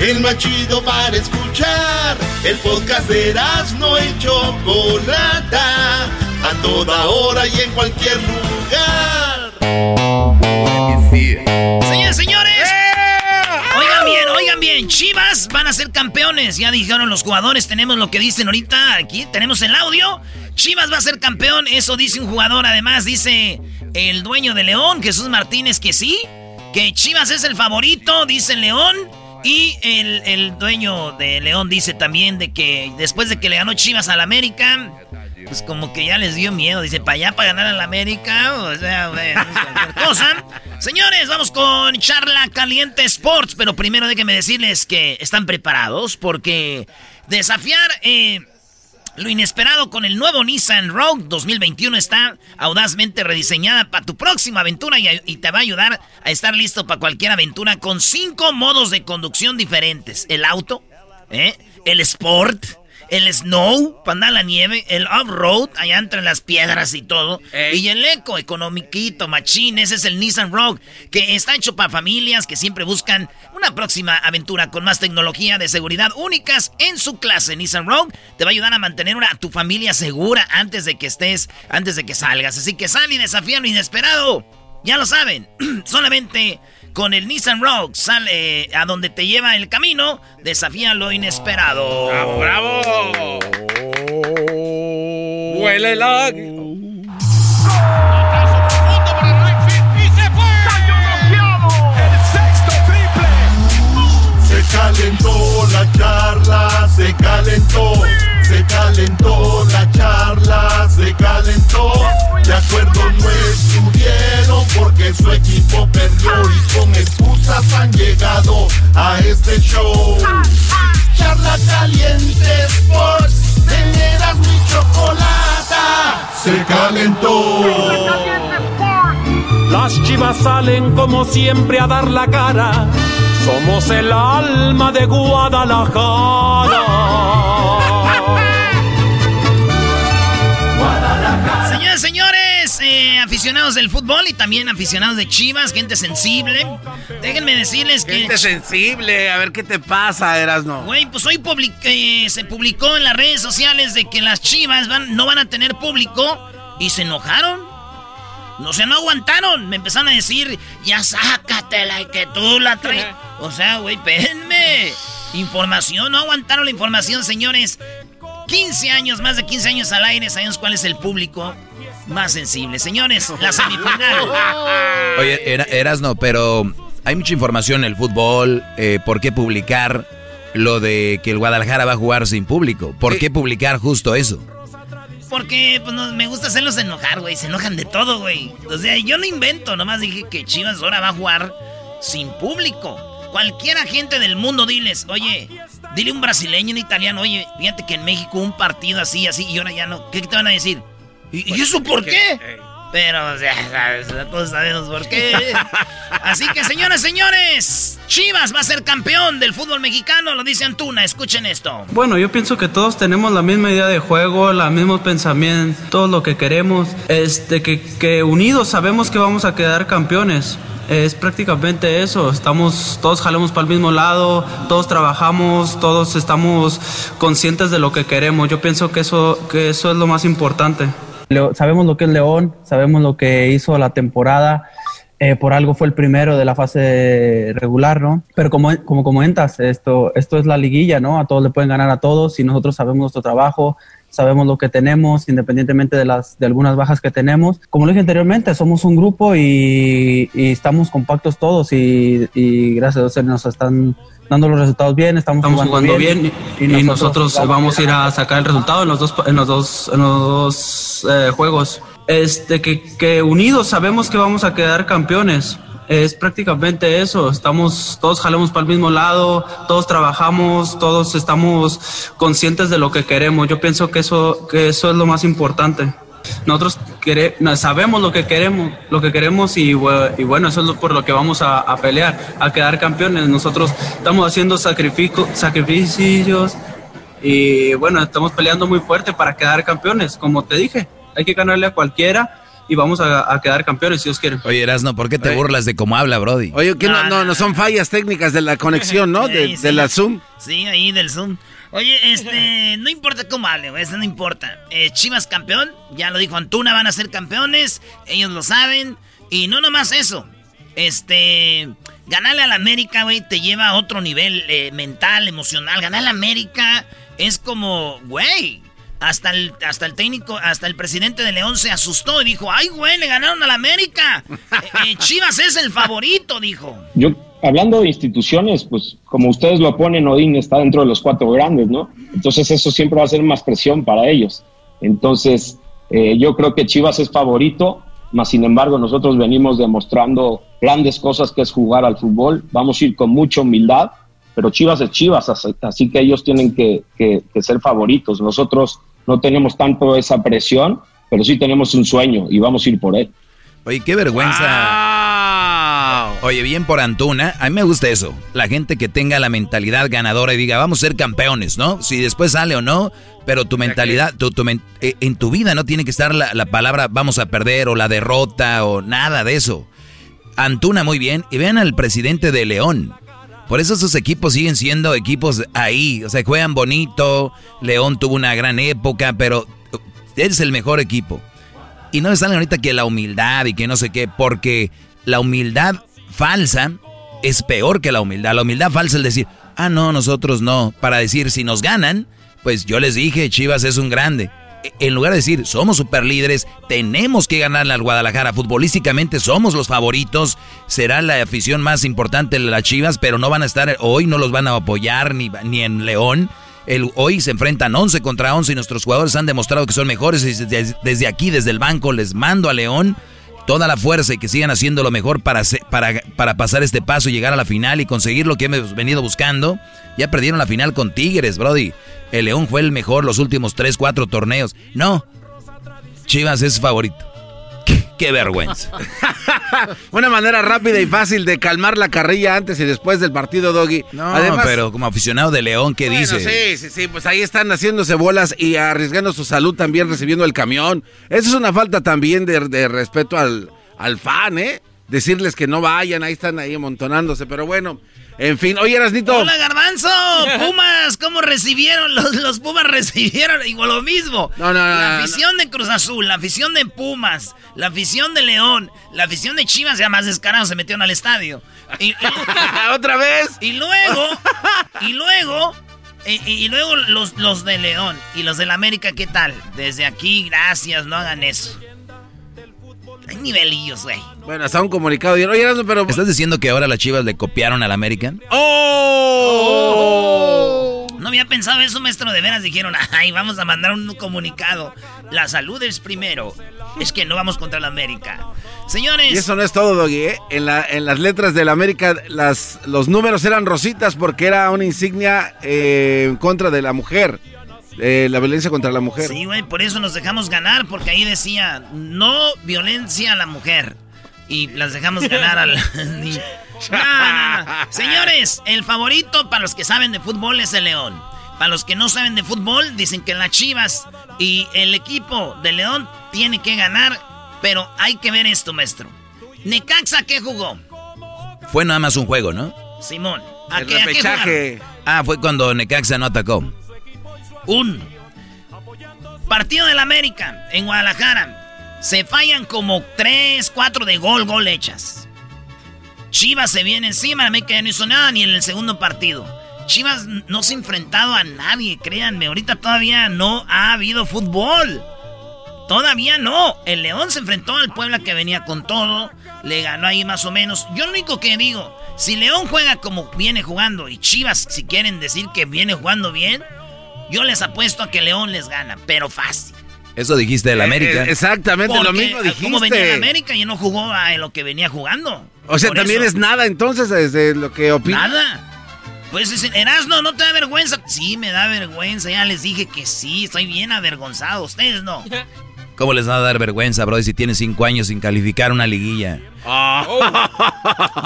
el más chido para escuchar. El podcast de no y Chocolata, a toda hora y en cualquier lugar. Señores, señores. Oigan bien, oigan bien, Chivas van a ser campeones. Ya dijeron los jugadores, tenemos lo que dicen ahorita aquí, tenemos el audio. Chivas va a ser campeón, eso dice un jugador. Además, dice el dueño de León, Jesús Martínez, que sí, que Chivas es el favorito, dice León. Y el, dueño de León dice también de que después de que le ganó Chivas al América, pues como que ya les dio miedo. Dice, para allá, para ganar al América, o sea, cualquier cosa. Señores, vamos con Charla Caliente Sports, pero primero déjenme decirles que están preparados porque desafiar... Eh, lo inesperado con el nuevo Nissan Rogue 2021 está audazmente rediseñada para tu próxima aventura y, te va a ayudar a estar listo para cualquier aventura con cinco modos de conducción diferentes. El auto, ¿eh? el sport, el snow, para andar la nieve, el off-road, allá entre las piedras y todo. Y el eco, economiquito, machín, ese es el Nissan Rogue, que está hecho para familias que siempre buscan una próxima aventura con más tecnología de seguridad únicas en su clase. Nissan Rogue te va a ayudar a mantener a tu familia segura antes de que estés, antes de que salgas. Así que sal y desafía lo inesperado. Ya lo saben, (clears throat) solamente con el Nissan Rogue sale a donde te lleva el camino, desafía lo inesperado. ¡Bravo, bravo! ¡Huele la... Se calentó la charla se calentó, se calentó, la charla se calentó. De acuerdo no estuvieron porque su equipo perdió y con excusas han llegado a este show. Charla caliente Sports, teneras mi chocolata, se calentó. Las chivas salen como siempre a dar la cara. Somos el alma de Guadalajara. Señores, eh, aficionados del fútbol y también aficionados de Chivas, gente sensible. Déjenme decirles que. Gente sensible, a ver qué te pasa, Erasno. Güey, pues hoy public- eh, se publicó en las redes sociales de que las Chivas van, no van a tener público y se enojaron. No se no aguantaron. Me empezaron a decir, ya sácatela y que tú la traes. O sea, güey, espérenme. Información, no aguantaron la información, señores. 15 años, más de 15 años al aire, sabemos cuál es el público más sensible. Señores, la (laughs) semifinal. (laughs) Oye, era, eras no, pero hay mucha información en el fútbol. eh, ¿Por qué publicar lo de que el Guadalajara va a jugar sin público? ¿Por qué publicar justo eso? Porque pues, no- me gusta hacerlos enojar, güey. Se enojan de todo, güey. O sea, yo no invento. Nomás dije que Chivas ahora va a jugar sin público. Cualquier agente del mundo, diles, oye, dile un brasileño, un italiano, oye, fíjate que en México un partido así, así, y ahora ya no. ¿Qué te van a decir? ¿Y, y eso por qué? Pero, o sea, (laughs) sabes, todos sabemos por qué. Así que, señoras, señores, Chivas va a ser campeón del fútbol mexicano, lo dice Antuna. Escuchen esto. Bueno, yo pienso que todos tenemos la misma idea de juego, la mismo pensamiento, todo lo que queremos, este, que, que unidos sabemos que vamos a quedar campeones. Es prácticamente eso, estamos, todos jalamos para el mismo lado, todos trabajamos, todos estamos conscientes de lo que queremos. Yo pienso que eso, que eso es lo más importante. Leo- Sabemos lo que es León, sabemos lo que hizo la temporada. eh, por algo fue el primero de la fase regular, ¿no? Pero como, como comentas, esto, esto es la liguilla, ¿no? A todos le pueden ganar a todos y nosotros sabemos nuestro trabajo, sabemos lo que tenemos, independientemente de, las, de algunas bajas que tenemos. Como lo dije anteriormente, somos un grupo y, estamos compactos todos y, y gracias a Dios se nos están dando los resultados bien, estamos, jugando, bien, y, nosotros, vamos a ir a sacar el resultado en los dos, en los dos, en los dos eh, juegos. Este, que, que unidos sabemos que vamos a quedar campeones. Es prácticamente eso, estamos, todos jalamos para el mismo lado, todos trabajamos, todos estamos conscientes de lo que queremos. Yo pienso que eso, que eso es lo más importante. Nosotros quere- sabemos lo que queremos, lo que queremos y, bue- y bueno, eso es lo- por lo que vamos a, a pelear, a quedar campeones. Nosotros estamos haciendo sacrificios y bueno, estamos peleando muy fuerte para quedar campeones, como te dije. Hay que ganarle a cualquiera y vamos a, a quedar campeones si Dios quiere. Oye, Erasno, ¿por qué te burlas de cómo habla, Brody? Oye, ¿qué no, no, no son fallas técnicas de la conexión, ¿no? De, Sí, sí. de la Zoom. Sí, ahí del Zoom. Oye, este, no importa cómo hable, güey, eso no importa. Eh, Chivas campeón, ya lo dijo Antuna, van a ser campeones, ellos lo saben. Y no nomás eso, este, ganarle al América, güey, te lleva a otro nivel eh, mental, emocional. Ganarle al América es como, güey, hasta el, hasta el técnico, hasta el presidente de León se asustó y dijo, ay, güey, le ganaron al América. (laughs) Eh, eh, Chivas es el favorito, dijo. Yo, hablando de instituciones, pues como ustedes lo ponen, Odín está dentro de los cuatro grandes, ¿no? Entonces eso siempre va a ser más presión para ellos. Entonces, eh, yo creo que Chivas es favorito, más sin embargo nosotros venimos demostrando grandes cosas que es jugar al fútbol. Vamos a ir con mucha humildad, pero Chivas es Chivas, así, así que ellos tienen que, que- que ser favoritos. Nosotros no tenemos tanto esa presión, pero sí tenemos un sueño y vamos a ir por él. Oye, qué vergüenza. Oye, bien por Antuna. A mí me gusta eso. La gente que tenga la mentalidad ganadora y diga, vamos a ser campeones, ¿no? Si después sale o no, pero tu mentalidad, tu, tu men- eh, en tu vida no tiene que estar la, la palabra vamos a perder o la derrota o nada de eso. Antuna muy bien. Y vean al presidente de León. Por eso esos equipos siguen siendo equipos ahí. O sea, juegan bonito. León tuvo una gran época, pero es el mejor equipo. Y no me salen ahorita que la humildad y que no sé qué, porque la humildad falsa es peor que la humildad. La humildad falsa es decir, ah, no, nosotros no. Para decir, si nos ganan, pues yo les dije, Chivas es un grande. En lugar de decir, somos super líderes, tenemos que ganarle al Guadalajara, futbolísticamente somos los favoritos, será la afición más importante de las Chivas, pero no van a estar, hoy no los van a apoyar ni, ni en León. El, hoy se enfrentan 11 contra 11 y nuestros jugadores han demostrado que son mejores. Y desde, desde aquí, desde el banco, les mando a León toda la fuerza y que sigan haciendo lo mejor para, para, para pasar este paso y llegar a la final y conseguir lo que hemos venido buscando. Ya perdieron la final con Tigres, Brody. El León fue el mejor los últimos 3, 4 torneos. No, Chivas es favorito. Qué vergüenza. (laughs) Una manera rápida y fácil de calmar la carrilla antes y después del partido, Doggy. No, pero como aficionado de León, ¿qué dice? Sí, sí, sí, pues ahí están haciéndose bolas y arriesgando su salud también recibiendo el camión. Eso es una falta también de, de respeto al, al fan, ¿eh? Decirles que no vayan, ahí están ahí amontonándose, pero bueno, en fin, oye, Erasnito. Hola, Garbanzo. (laughs) Pumas, ¿cómo recibieron? Los, los Pumas recibieron igual lo mismo. No, no, no. La afición de Cruz Azul, la afición de Pumas, la afición de León, la afición de Chivas, ya más descarados, se metieron al estadio. Y, (laughs) ¿Otra vez? Y luego, (laughs) y luego, y, y, luego los, los de León y los del América, ¿qué tal? Desde aquí, gracias, no hagan eso. Hay nivelillos, güey. Bueno, hasta un comunicado. Oye, pero... ¿Estás diciendo que ahora las chivas le copiaron al American? ¡Oh! No había pensado eso, maestro. De veras dijeron, ay, vamos a mandar un comunicado. La salud es primero. Es que no vamos contra la América. Señores. Y eso no es todo, Doggy. ¿eh? En, la, en las letras de la América, las, los números eran rositas porque era una insignia eh, en contra de la mujer. Eh, la violencia contra la mujer. Sí, güey, por eso nos dejamos ganar, porque ahí decía, no violencia a la mujer. Y las dejamos ganar al... (laughs) no, no, no. Señores, el favorito para los que saben de fútbol es el León. Para los que no saben de fútbol, dicen que las Chivas y el equipo de León tiene que ganar, pero hay que ver esto, maestro. Necaxa, ¿qué jugó? Fue nada más un juego, ¿no? Simón, ¿a El qué, a qué repechaje. jugaron? Ah, fue cuando Necaxa no atacó. Un partido del América en Guadalajara. Se fallan como 3, 4 de gol, gol hechas. Chivas se viene encima, la América ya no hizo nada ni en el segundo partido. Chivas no se ha enfrentado a nadie, créanme. Ahorita todavía no ha habido fútbol. Todavía no. El León se enfrentó al Puebla que venía con todo. Le ganó ahí más o menos. Yo lo único que digo, si León juega como viene jugando y Chivas, si quieren decir que viene jugando bien, yo les apuesto a que León les gana, pero fácil. Eso dijiste del América. Eh, exactamente lo mismo dijiste. Como venía el América y no jugó a lo que venía jugando. O sea, Por también eso. es nada entonces desde lo que opina. Nada. Pues dicen, Erasno, ¿no te da vergüenza? Sí, me da vergüenza. Ya les dije que sí, estoy bien avergonzado. Ustedes no. (laughs) ¿Cómo les va a dar vergüenza, bro, si tienen cinco años sin calificar una liguilla? (laughs)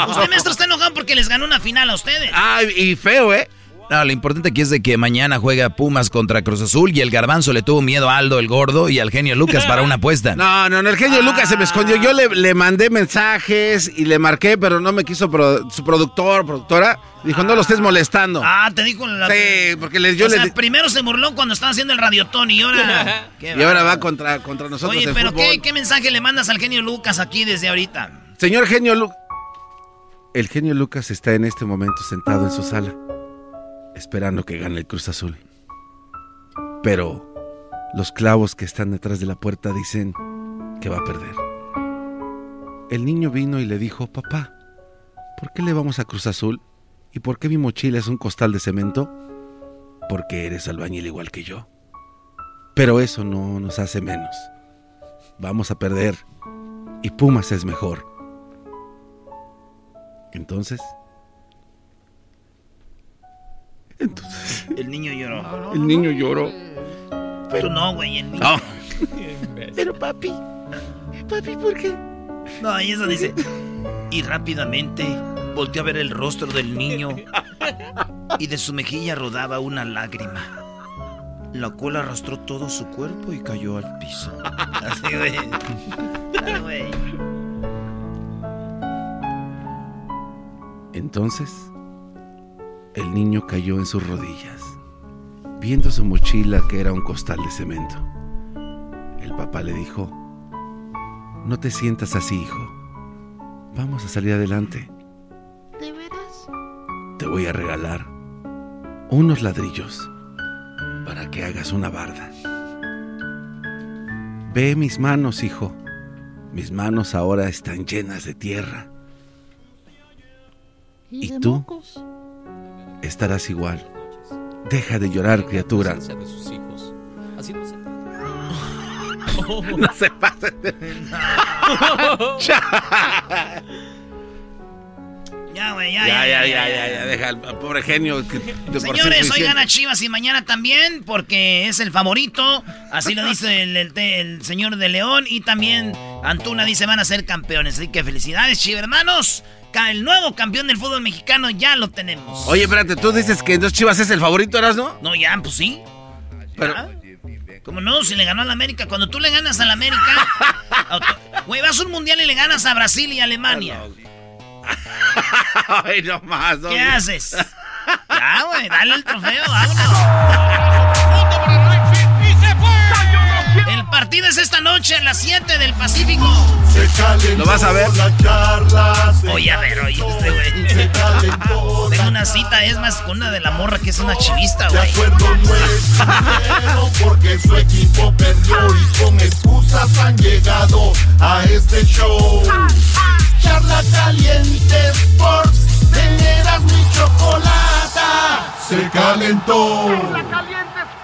Usted, maestro, está enojado porque les ganó una final a ustedes. Ah, y feo, ¿eh? No, lo importante aquí es de que mañana juega Pumas contra Cruz Azul y el garbanzo le tuvo miedo a Aldo el gordo y al genio Lucas para una apuesta. No, no, no, el genio Lucas se me escondió. Yo le, le mandé mensajes y le marqué, pero no me quiso pro- su productor, productora. Dijo, no lo estés molestando. Ah, te dijo la... Sí, porque le, yo o le sea, primero se burló cuando estaba haciendo el radiotón y ahora... (laughs) Y ahora va contra, contra nosotros Oye, pero fútbol. ¿qué, ¿qué mensaje le mandas al genio Lucas aquí desde ahorita? Señor genio Lucas. El genio Lucas está en este momento sentado en su sala, esperando que gane el Cruz Azul. Pero los clavos que están detrás de la puerta dicen que va a perder. El niño vino y le dijo, papá, ¿por qué le vamos a Cruz Azul? ¿Y por qué mi mochila es un costal de cemento? Porque eres albañil igual que yo. Pero eso no nos hace menos. Vamos a perder. Y Pumas es mejor. Entonces, El niño lloró. el niño lloró. Tú no, güey, el niño. No. (laughs) Pero papi, papi, ¿por qué? No, y eso dice. Y rápidamente volteó a ver el rostro del niño y de su mejilla rodaba una lágrima. La cual arrastró todo su cuerpo y cayó al piso. (laughs) Así, güey. Entonces, el niño cayó en sus rodillas, viendo su mochila que era un costal de cemento. El papá le dijo, no te sientas así, hijo. Vamos a salir adelante. ¿De veras? Te voy a regalar unos ladrillos para que hagas una barda. Ve mis manos, hijo. Mis manos ahora están llenas de tierra. Y tú estarás igual. Deja de llorar, criatura. No se (laughs) pasen de... (laughs) Ya, güey, ya, Ya, ya, ya, ya, ya, deja al pobre genio. que de Señores, hoy gana Chivas y mañana también porque es el favorito. Así lo dice el, el- el señor de León. Y también Antuna dice van a ser campeones. Así que felicidades, Chivas, hermanos. El nuevo campeón del fútbol mexicano ya lo tenemos. Oye, espérate, tú dices que entonces Chivas es el favorito, ¿eras no? No, ya, pues sí. Pero, Como no, si le ganó al América. Cuando tú le ganas al América, (laughs) auto- güey, vas a un mundial y le ganas a Brasil y Alemania. (laughs) Ay, no más. ¿Qué haces? Ya, güey, dale el trofeo, vámonos. (laughs) partido es esta noche a las 7 del Pacífico. ¿Lo vas a ver? Oye, a ver, oye, este güey. (laughs) Tengo una cita, es más, con una de la morra que es una chivista, güey. porque su equipo perdió y con excusas han llegado a este show. Charla caliente Sports, teneras mi chocolata. Se calentó. Charla Caliente Sports.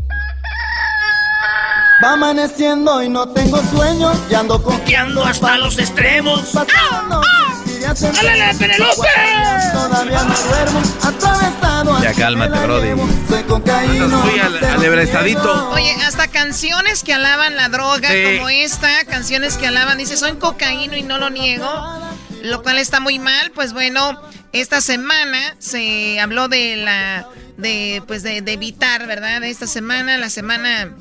Va amaneciendo y no tengo sueño y ando coqueando hasta los extremos. Pasando enteros, ¡Álale, Penelope! Todavía no duermo, atravesado Ya cálmate, brody. Soy cocaíno. Andas muy al- alebrestadito. Oye, hasta canciones que alaban la droga, Sí. como esta, canciones que alaban, dice, soy cocaíno y no lo niego, lo cual está muy mal. Pues bueno, esta semana se habló de la, de, pues de, de evitar, ¿verdad? Esta semana, la semana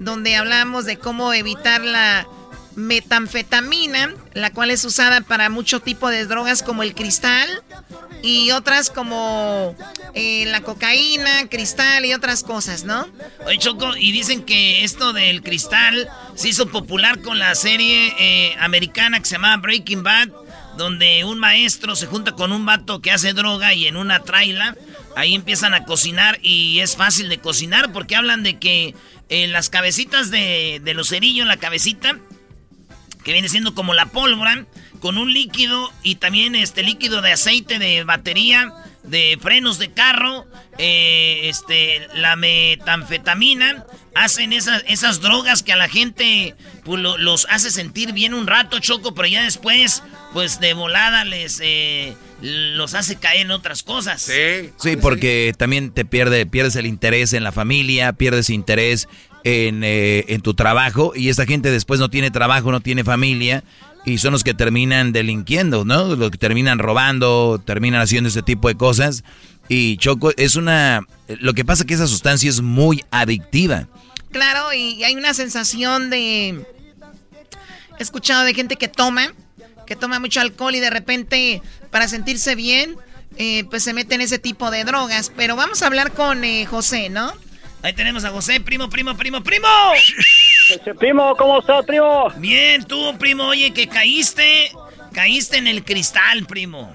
donde hablamos de cómo evitar la metanfetamina, la cual es usada para mucho tipo de drogas como el cristal y otras como eh, la cocaína, cristal y otras cosas, ¿no? Oye, Choco, y dicen que esto del cristal se hizo popular con la serie eh, americana que se llamaba Breaking Bad, donde un maestro se junta con un vato que hace droga y en una traila, ahí empiezan a cocinar y es fácil de cocinar porque hablan de que las cabecitas de, de los cerillos, la cabecita, que viene siendo como la pólvora, con un líquido y también este líquido de aceite de batería, de frenos de carro, eh, este, la metanfetamina, hacen esas, esas drogas que a la gente pues, lo- los hace sentir bien un rato, Choco, pero ya después, pues de volada les eh, los hace caer en otras cosas. Sí. Sí, porque también te pierde, pierdes el interés en la familia, pierdes interés en, eh, en tu trabajo y esta gente después no tiene trabajo, no tiene familia y son los que terminan delinquiendo, ¿no? Los que terminan robando, terminan haciendo ese tipo de cosas y Choco es una... Lo que pasa es que esa sustancia es muy adictiva. Claro, y hay una sensación de... He escuchado de gente que toma, que toma mucho alcohol y de repente para sentirse bien, eh, pues se mete en ese tipo de drogas. Pero vamos a hablar con eh, José, ¿no? Ahí tenemos a José, primo, primo, primo, primo. primo, ¿cómo estás, primo? Bien, tú, primo, oye, que caíste, caíste en el cristal, primo.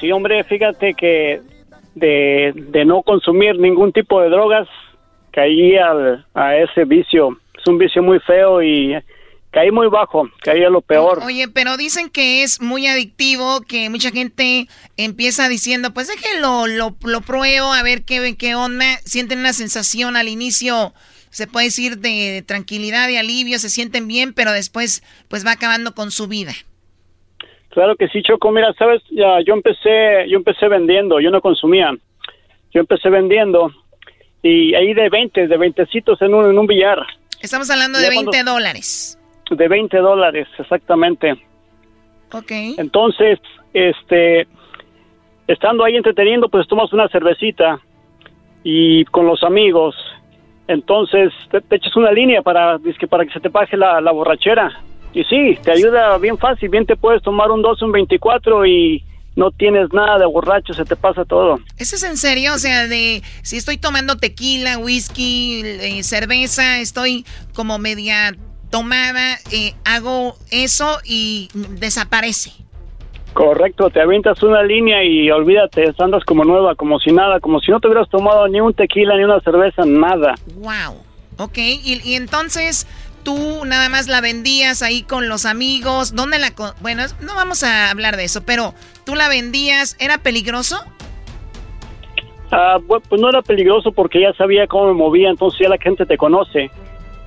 Sí, hombre, fíjate que de, de no consumir ningún tipo de drogas, caí al, a ese vicio. Es un vicio muy feo y caí muy bajo, caí a lo peor. Oye, pero dicen que es muy adictivo, que mucha gente empieza diciendo, pues déjenlo, lo, lo pruebo, a ver qué, qué onda. Sienten una sensación al inicio, se puede decir, de tranquilidad y alivio, se sienten bien, pero después pues va acabando con su vida. Claro que sí, Choco. Mira, sabes, ya, yo empecé, yo empecé vendiendo, yo no consumía. Yo empecé vendiendo y ahí de 20, de 20 en un, en un billar. Estamos hablando de cuando- 20 dólares. De 20 dólares, exactamente. Ok. Entonces, este, estando ahí entreteniendo, pues tomas una cervecita y con los amigos. Entonces, te, te echas una línea para, para que se te la, la borrachera. Y sí, te ayuda bien fácil. Bien te puedes tomar un 12, un 24 y no tienes nada de borracho, se te pasa todo. ¿Eso es en serio? O sea, de si estoy tomando tequila, whisky, eh, cerveza, estoy como media tomada, eh, hago eso y desaparece. Correcto, te avientas una línea y olvídate, andas como nueva, como si nada, como si no te hubieras tomado ni un tequila, ni una cerveza, nada. Wow. Ok, y, y entonces tú nada más la vendías ahí con los amigos. ¿Dónde la.? Bueno, no vamos a hablar de eso, pero tú la vendías. ¿Era peligroso? Ah, pues no era peligroso porque ya sabía cómo me movía, entonces ya la gente te conoce.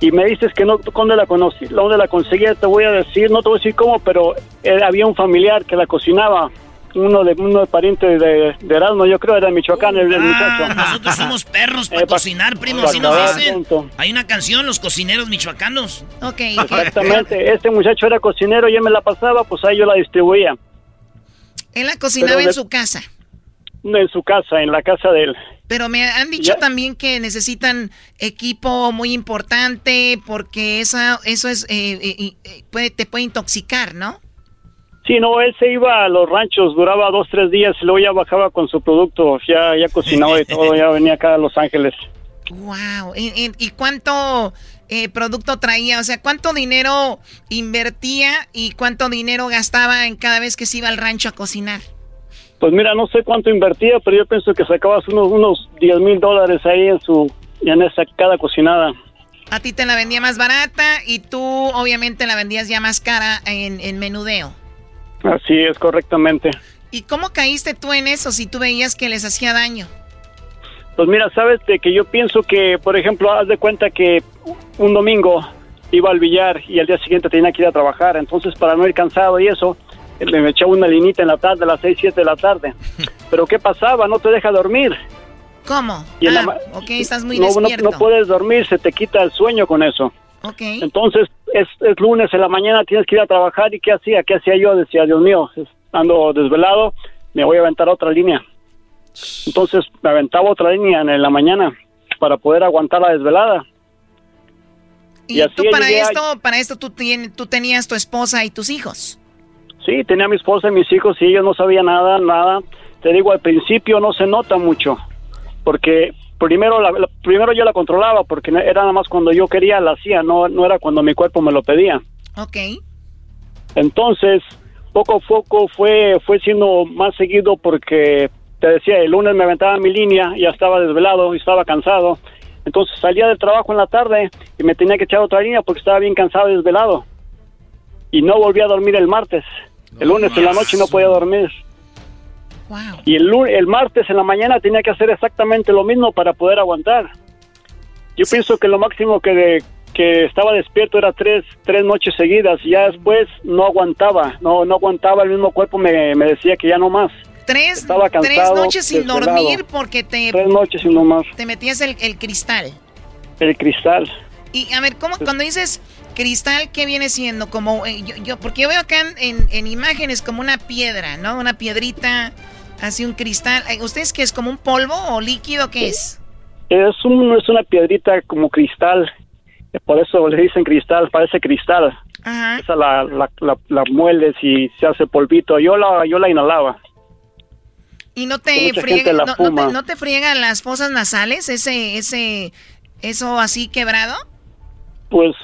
Y me dices que no, ¿dónde la conocí? ¿Dónde la conseguía? Te voy a decir, no te voy a decir cómo, pero eh, había un familiar que la cocinaba. Uno de uno de pariente de, de Erasmo, yo creo era de Michoacán, el, el muchacho. Ah, Nosotros somos (laughs) perros para Eh, pa- cocinar, primo, así nos dicen. Hay una canción, Los Cocineros Michoacanos. Ok. (laughs) Exactamente, este muchacho era cocinero y él me la pasaba, pues ahí yo la distribuía. Él la cocinaba Pero en de- su casa. En su casa, en la casa de él. Pero me han dicho Ya. también que necesitan equipo muy importante porque esa, eso es eh, eh, eh, puede, te puede intoxicar, ¿no? Sí, no, él se iba a los ranchos, duraba dos, tres días y luego ya bajaba con su producto, ya, ya cocinaba y todo, ya venía acá a Los Ángeles. Wow. ¿Y, y- y cuánto eh, producto traía? O sea, ¿cuánto dinero invertía y cuánto dinero gastaba en cada vez que se iba al rancho a cocinar? Pues mira, no sé cuánto invertía, pero yo pienso que sacabas unos, unos 10 mil dólares ahí en su, en esa cada cocinada. A ti te la vendía más barata y tú obviamente la vendías ya más cara en, en menudeo. Así es, correctamente. ¿Y cómo caíste tú en eso si tú veías que les hacía daño? Pues mira, sabes de que yo pienso que, por ejemplo, haz de cuenta que un domingo iba al billar y al día siguiente tenía que ir a trabajar, entonces para no ir cansado y eso, me echaba una linita en la tarde, a las 6, 7 de la tarde. (laughs) Pero ¿qué pasaba? No te deja dormir. ¿Cómo? Y la Ah, ok, estás muy no, no- despierto. no puedes dormir, se te quita el sueño con eso. Ok. Entonces, es, es lunes en la mañana, tienes que ir a trabajar. ¿Y qué hacía? ¿Qué hacía yo? Decía, Dios mío, ando desvelado, me voy a aventar otra línea. Entonces, me aventaba otra línea en la mañana para poder aguantar la desvelada. Y, así tú para a- esto, para esto tú, tien- tú tenías tu esposa y tus hijos. Sí, tenía a mi esposa y mis hijos y ellos no sabían nada, nada. Te digo, al principio no se nota mucho, porque primero, la, la- primero yo la controlaba, porque era nada más cuando yo quería la hacía, no, no era cuando mi cuerpo me lo pedía. Ok. Entonces, poco a poco fue, fue siendo más seguido porque, te decía, el lunes me aventaba mi línea, ya estaba desvelado y estaba cansado. Entonces salía del trabajo en la tarde y me tenía que echar otra línea porque estaba bien cansado y desvelado. Y no volví a dormir el martes. El lunes en la noche no podía dormir. Y el, el martes en la mañana tenía que hacer exactamente lo mismo para poder aguantar. Yo pienso que lo máximo que, de- que estaba despierto era tres, tres noches seguidas y ya después no aguantaba, no, no aguantaba, el mismo cuerpo me, me decía que ya no más. Tres, Estaba tres cansado, noches sin desvelado. dormir porque te, Tres noches más. te metías el, el cristal. El cristal. Y a ver, ¿cómo cuando dices cristal, qué viene siendo? Como eh, yo, yo- porque yo veo acá en, en- en imágenes como una piedra, ¿no? Una piedrita, así un cristal. ¿Ustedes qué es como un polvo o líquido qué es? Es, un, es una piedrita como cristal, por eso le dicen cristal, parece cristal. Ajá. Esa la, la, la, la mueles y se hace polvito. Yo la, yo la inhalaba. Y no te friega, no, no te, no te friegan las fosas nasales, ese, ese, eso así quebrado. Pues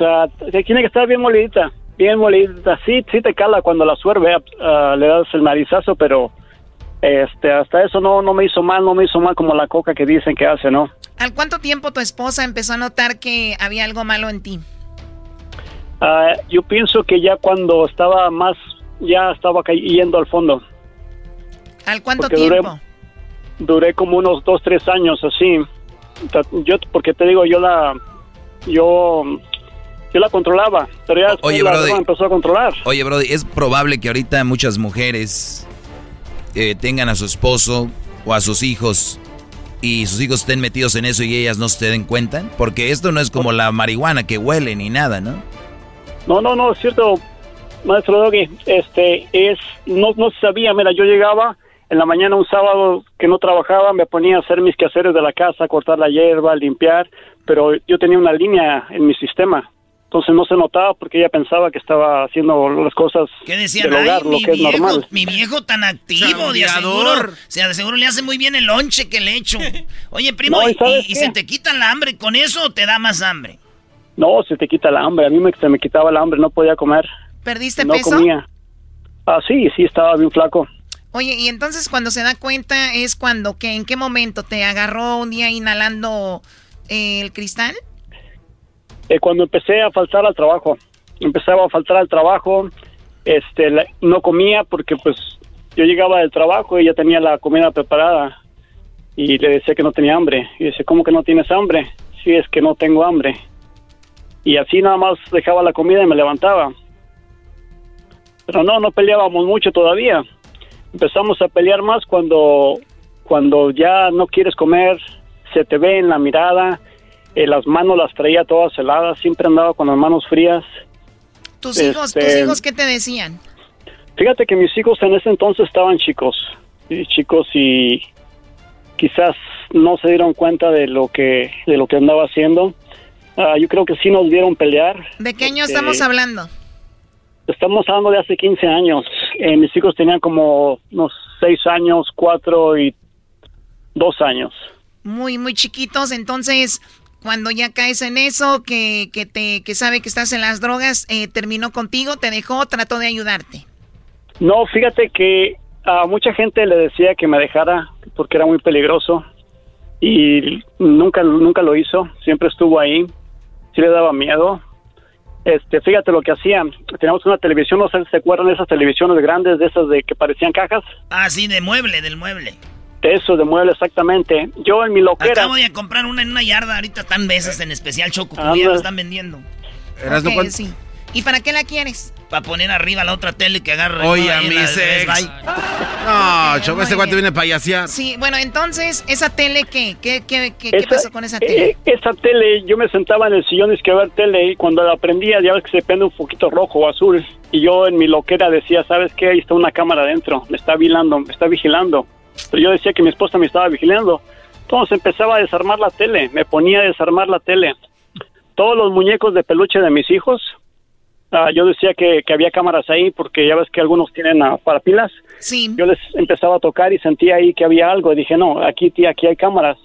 te- tiene que estar bien molidita, bien molidita. Sí, sí te cala cuando la suerve, ah, le das el narizazo, pero este hasta eso no, no me hizo mal, no me hizo mal como la coca que dicen que hace, ¿no? ¿Al cuánto tiempo tu esposa empezó a notar que había algo malo en ti? Yo pienso que ya cuando estaba más, ya estaba yendo al fondo. ¿Al cuánto Porque duré- tiempo? Duré como unos dos, tres años así. Yo, porque te digo, yo la, yo, yo la controlaba, pero ya después Oye, la Brody. empezó a controlar. Oye, Brody, es probable que ahorita muchas mujeres eh, tengan a su esposo o a sus hijos y sus hijos estén metidos en eso y ellas no se den cuenta. Porque esto no es como la marihuana que huele ni nada, ¿no? No, no, no, es cierto, maestro Doggy. Este, es, no, no sabía, mira, yo llegaba en la mañana un sábado que no trabajaba, me ponía a hacer mis quehaceres de la casa, cortar la hierba, limpiar, pero yo tenía una línea en mi sistema. Entonces no se notaba porque ella pensaba que estaba haciendo las cosas ¿Qué decían? del hogar, Ay, lo mi que es viejo, normal. mi viejo tan activo, de aseguro, sea, de seguro le hace muy bien el lonche que le echo. (laughs) Oye, primo, No, ¿y se te quita el hambre con eso o te da más hambre? No, se te quita el hambre. A mí me, se me quitaba el hambre, no podía comer. ¿Perdiste no peso? comía. Ah, sí, sí, estaba bien flaco. Oye, y entonces cuando se da cuenta es cuando, que ¿en qué momento te agarró un día inhalando eh, el cristal? Eh, cuando empecé a faltar al trabajo, empezaba a faltar al trabajo, este, no comía porque pues yo llegaba del trabajo y ya tenía la comida preparada y le decía que no tenía hambre. Y dice, ¿cómo que no tienes hambre? Sí, es que no tengo hambre. Y así nada más dejaba la comida y me levantaba. Pero no, no peleábamos mucho todavía. Empezamos a pelear más cuando, cuando ya no quieres comer, se te ve en la mirada, eh, las manos las traía todas heladas, siempre andaba con las manos frías. ¿Tus hijos, tus Este, hijos qué te decían? Fíjate que mis hijos en ese entonces estaban chicos, y chicos y quizás no se dieron cuenta de lo que de lo que andaba haciendo. Ah, yo creo que sí nos vieron pelear. ¿De qué año porque estamos hablando? Estamos hablando de hace 15 años. Eh, mis hijos tenían como unos 6 años, 4 y 2 años. Muy, muy chiquitos, entonces cuando ya caes en eso, que, que te que sabe que estás en las drogas, eh, terminó contigo, te dejó, trató de ayudarte. No, fíjate que a mucha gente le decía que me dejara porque era muy peligroso y nunca nunca lo hizo, siempre estuvo ahí. Sí le daba miedo. Este, fíjate lo que hacían. Teníamos una televisión, no sé si se acuerdan de esas televisiones grandes, de esas de que parecían cajas. Ah, sí, de mueble, del mueble. De eso, de mueble, exactamente. Yo en mi loquera. Acabo de comprar una en una yarda, ahorita están veces en especial choco, Anda. ya la están vendiendo. Erasno, Ok, ¿cuánto- sí. ¿Y para qué la quieres? Para poner arriba la otra tele que agarre. Oye, ¿no? a mi sex. No, Choco, muy este cuate viene a payasear. Sí, bueno, entonces, ¿esa tele qué? ¿Qué, qué, qué, qué Esa- pasó con esa tele? eh, esa tele, yo me sentaba en el sillón y que ver tele y cuando la prendía ya ves que se prende un poquito rojo o azul y yo en mi loquera decía, ¿sabes qué? Ahí está una cámara adentro, me está vigilando, me está vigilando. Pero yo decía que mi esposa me estaba vigilando. Entonces empezaba a desarmar la tele, me ponía a desarmar la tele. Todos los muñecos de peluche de mis hijos, ah, yo decía que, que había cámaras ahí porque ya ves que algunos tienen ah, para pilas. Sí. Yo les empezaba a tocar y sentía ahí que había algo. Y dije, no, aquí, tía, aquí hay cámaras.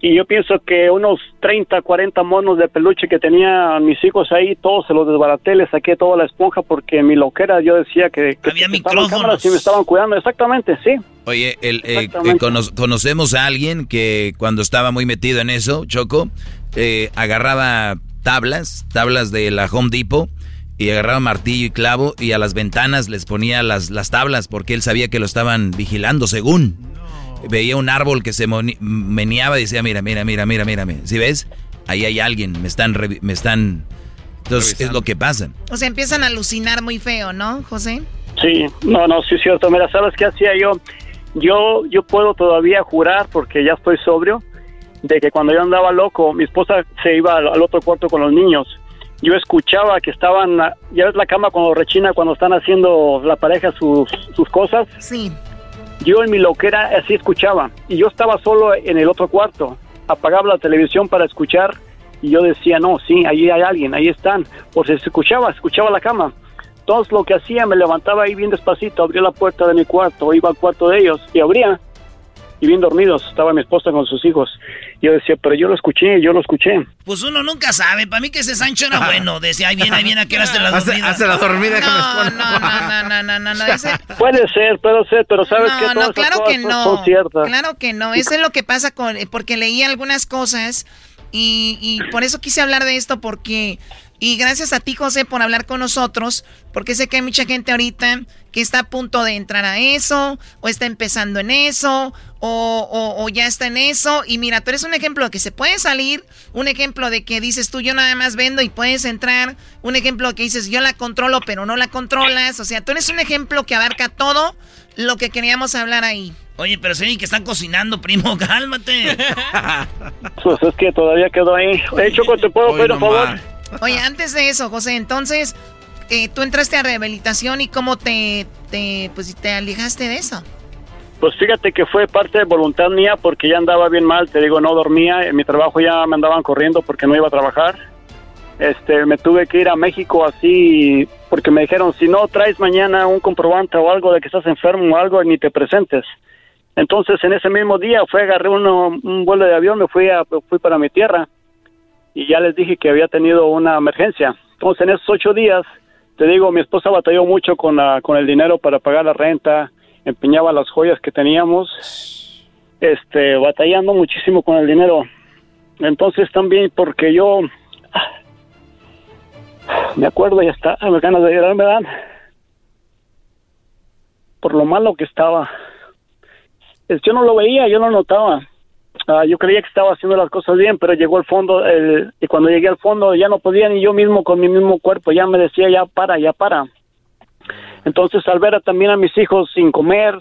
Y yo pienso que unos 30, 40 monos de peluche que tenían mis hijos ahí, todos se los desbaraté, les saqué toda la esponja porque mi loquera yo decía que, que Había micrófonos. cámaras y me estaban cuidando. Exactamente, sí. Oye, el, eh, eh, cono- conocemos a alguien que cuando estaba muy metido en eso, Choco, eh, agarraba tablas, tablas de la Home Depot, y agarraba martillo y clavo y a las ventanas les ponía las, las tablas porque él sabía que lo estaban vigilando según. Veía un árbol que se meneaba y decía, mira, mira, mira, mira, mira, mira. ¿Sí ves? Ahí hay alguien, me están... Me están... Entonces, es lo que pasa. O sea, empiezan a alucinar muy feo, ¿no, José? Sí, no, no, sí es cierto. Mira, ¿sabes qué hacía yo? Yo, yo puedo todavía jurar, porque ya estoy sobrio, de que cuando yo andaba loco, mi esposa se iba al, al otro cuarto con los niños. Yo escuchaba que estaban, ya ves la cama cuando rechina, cuando están haciendo la pareja sus, sus cosas. Sí. Yo en mi loquera así escuchaba. Y yo estaba solo en el otro cuarto. Apagaba la televisión para escuchar y yo decía, no, sí, ahí hay alguien, ahí están. Por si se escuchaba, escuchaba la cama. Entonces lo que hacía, me levantaba ahí bien despacito, abría la puerta de mi cuarto, iba al cuarto de ellos y abría. Y bien dormidos, estaba mi esposa con sus hijos. Yo decía, pero yo lo escuché, yo lo escuché. Pues uno nunca sabe. Para mí que ese Sancho era bueno. Decía, ahí viene, ahí viene, a qué hora de la (laughs) dormida. hace la dormida, No, no, no, no, no, no, no, no. Ese- (laughs) Puede ser, puede ser, pero sabes que No, todas no, claro que no. son ciertas. Claro que no. Eso es lo que pasa con. Porque leí algunas cosas y, y por eso quise hablar de esto, porque. Y gracias a ti, José, por hablar con nosotros, porque sé que hay mucha gente ahorita que está a punto de entrar a eso, o está empezando en eso, o, o- o ya está en eso. Y mira, tú eres un ejemplo de que se puede salir, un ejemplo de que dices tú, yo nada más vendo y puedes entrar, un ejemplo que dices, yo la controlo, pero no la controlas. O sea, tú eres un ejemplo que abarca todo lo que queríamos hablar ahí. Oye, pero sí que están cocinando, primo, (laughs) cálmate. (laughs) Pues es que todavía quedó ahí. Hey, Choco, ¿te puedo pedir un favor? Oye, antes de eso, José, entonces, eh, tú entraste a rehabilitación y cómo te, pues, te alejaste de eso. Pues fíjate que fue parte de voluntad mía porque ya andaba bien mal, te digo, no dormía, en mi trabajo ya me andaban corriendo porque no iba a trabajar. Este, me tuve que ir a México así porque me dijeron, si no traes mañana un comprobante o algo de que estás enfermo o algo, ni te presentes. Entonces, en ese mismo día fue, agarré un vuelo de avión, me fui, a, fui para mi tierra y ya les dije que había tenido una emergencia. Entonces, en esos ocho días, te digo, mi esposa batalló mucho con, la, con el dinero para pagar la renta, empeñaba las joyas que teníamos, este, batallando muchísimo con el dinero. Entonces, también porque yo me acuerdo y hasta me ganas de llorar me dan por lo malo que estaba. Yo no lo veía, yo no notaba. Ah, yo creía que estaba haciendo las cosas bien, pero llegó al fondo el, y cuando llegué al fondo ya no podía ni yo mismo con mi mismo cuerpo, ya me decía ya para, ya para. Entonces al ver también a mis hijos sin comer,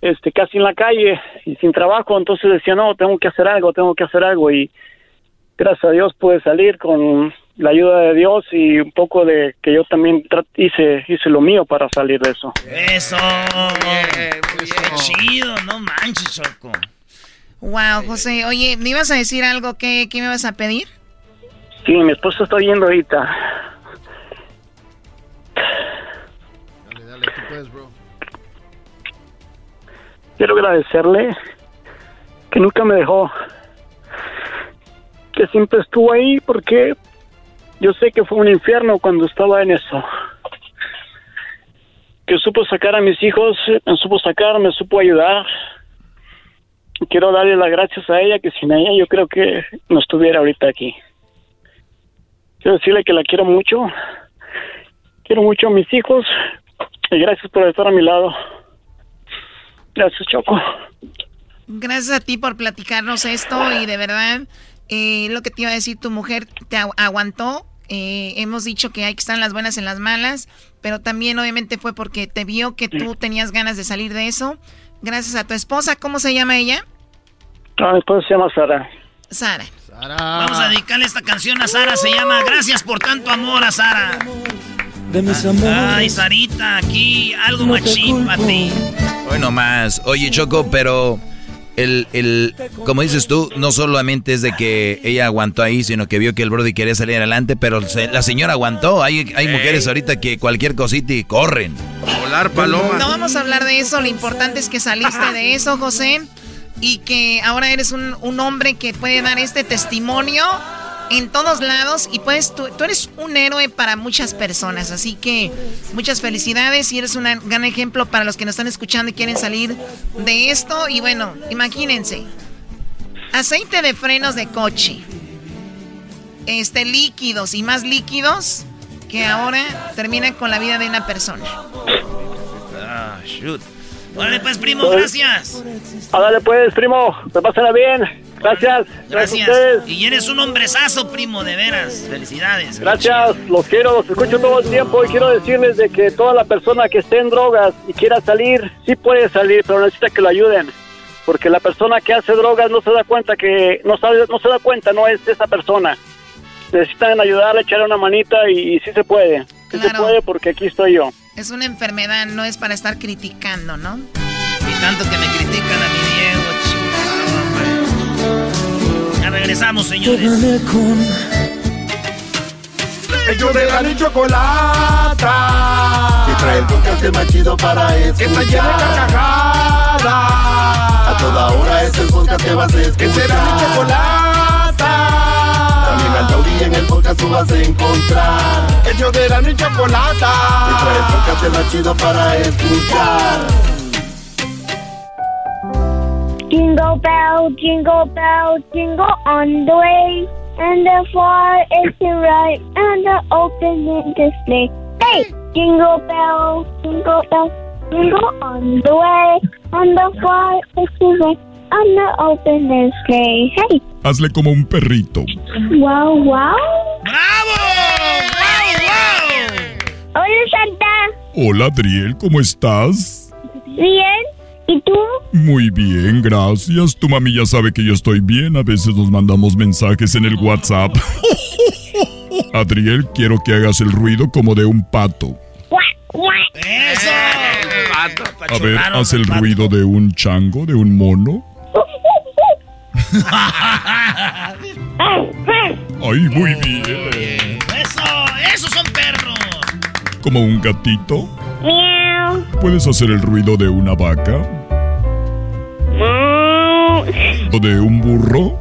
este casi en la calle y sin trabajo, entonces decía, no, tengo que hacer algo, tengo que hacer algo y gracias a Dios pude salir con la ayuda de Dios y un poco de que yo también hice hice lo mío para salir de eso. Eso. chido, no manches, Choco. Wow, José, oye, ¿me ibas a decir algo? ¿Qué, qué me vas a pedir? Sí, mi esposo está yendo ahorita. Dale, dale, tú puedes, bro. Quiero agradecerle que nunca me dejó, que siempre estuvo ahí porque yo sé que fue un infierno cuando estaba en eso. Que supo sacar a mis hijos, me supo sacar, me supo ayudar. Quiero darle las gracias a ella, que sin ella yo creo que no estuviera ahorita aquí. Quiero decirle que la quiero mucho. Quiero mucho a mis hijos. Y gracias por estar a mi lado. Gracias, Choco. Gracias a ti por platicarnos esto y de verdad eh, lo que te iba a decir, tu mujer te aguantó. Eh, hemos dicho que hay que estar en las buenas en las malas, pero también obviamente fue porque te vio que tú tenías ganas de salir de eso. Gracias a tu esposa, ¿cómo se llama ella? Ah, mi esposa se llama Sara. Sara. Vamos a dedicarle esta canción a Sara, se llama Gracias por tanto amor a Sara. Ay, Sarita, aquí algo machín para ti. Hoy más. Oye, Choco, pero el, el, como dices tú, no solamente es de que ella aguantó ahí, sino que vio que el Brody quería salir adelante, pero la señora aguantó. Hay, hay mujeres ahorita que cualquier cosita y corren. Volar paloma. No vamos a hablar de eso, lo importante es que saliste de eso, José, y que ahora eres un, un hombre que puede dar este testimonio en todos lados y pues tú, eres un héroe para muchas personas, así que muchas felicidades y eres un gran ejemplo para los que nos están escuchando y quieren salir de esto y bueno, imagínense, aceite de frenos de coche, este líquidos y más líquidos que ahora terminan con la vida de una persona. Ah, shoot. Órale pues, primo, gracias. Dale pues, primo, te pasará bien. Gracias. Gracias. y eres un hombrezazo, primo, de veras. Felicidades. Gracias. Los quiero, los escucho todo el tiempo y quiero decirles de que toda la persona que esté en drogas y quiera salir, sí puede salir, pero necesita que lo ayuden. Porque la persona que hace drogas no se da cuenta que, no, sabe, no se da cuenta, no es esa persona. Necesitan ayudarle, echarle una manita y, sí se puede. Sí se puede porque aquí estoy yo. Es una enfermedad, no es para estar criticando, ¿no? Y tanto que me critican a mi Diego, regresamos, señores. Ellos de la y chocolata. Que trae el podcast más chido para escuchar. Que está llena de carcajadas. A toda hora es el podcast que vas a escuchar. Que será mi chocolata. También al taurí en el podcast tú vas a encontrar. Ellos de la y chocolata. Que trae el podcast más chido para escuchar. Jingle bell, jingle bell, jingle on the way. And the far is the right, and the opening display. Hey! Jingle bell, jingle bell, jingle on the way. And the far is the right, and the open display. Hey! Hazle como un perrito. Wow, wow. ¡Bravo! ¡Wow, wow! Hola, Santa. Hola, Adriel, ¿cómo estás? Bien. ¿Y tú? Muy bien, gracias. Tu mami ya sabe que yo estoy bien. A veces nos mandamos mensajes en el WhatsApp. (laughs) Adriel, quiero que hagas el ruido como de un pato. ¡Eso! A ver, haz el ruido de un chango, de un mono. (laughs) Ay, muy bien. ¡Eso! ¡Esos son perros! Como un gatito. Miau. ¿Puedes hacer el ruido de una vaca? ¿O de un burro?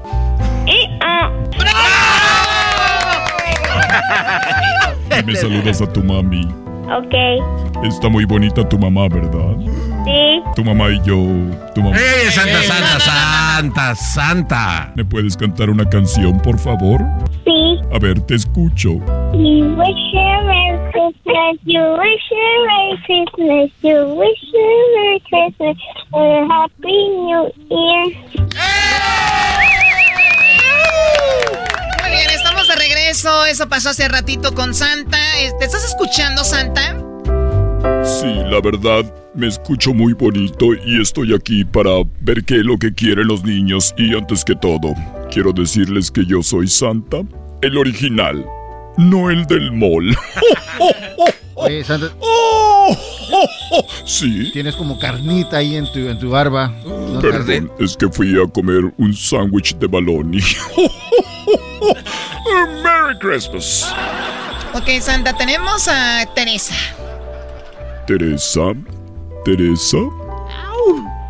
Y me saludas a tu mami. Ok. Está muy bonita tu mamá, ¿verdad? Sí. Tu mamá y yo. Tu mamá. ¡Eh, Santa, Santa, Santa, Santa! ¿Me puedes cantar una canción, por favor? Sí. A ver, te escucho. Christmas. You wish you a Merry Christmas. You wish you a Merry Christmas and a Happy New Year. Muy bien, estamos de regreso. Eso pasó hace ratito con Santa. Eh, ¿Te estás escuchando, Santa? Sí, la verdad, me escucho muy bonito y estoy aquí para ver qué es lo que quieren los niños. Y antes que todo, quiero decirles que yo soy Santa, el original, no el del mall. (laughs) Oye, Santa, Sí. tienes como carnita ahí en tu, en tu barba. ¿No, Perdón, es que fui a comer un sándwich de baloney. (laughs) Merry Christmas. Ok, Santa, tenemos a Teresa. Teresa, Teresa,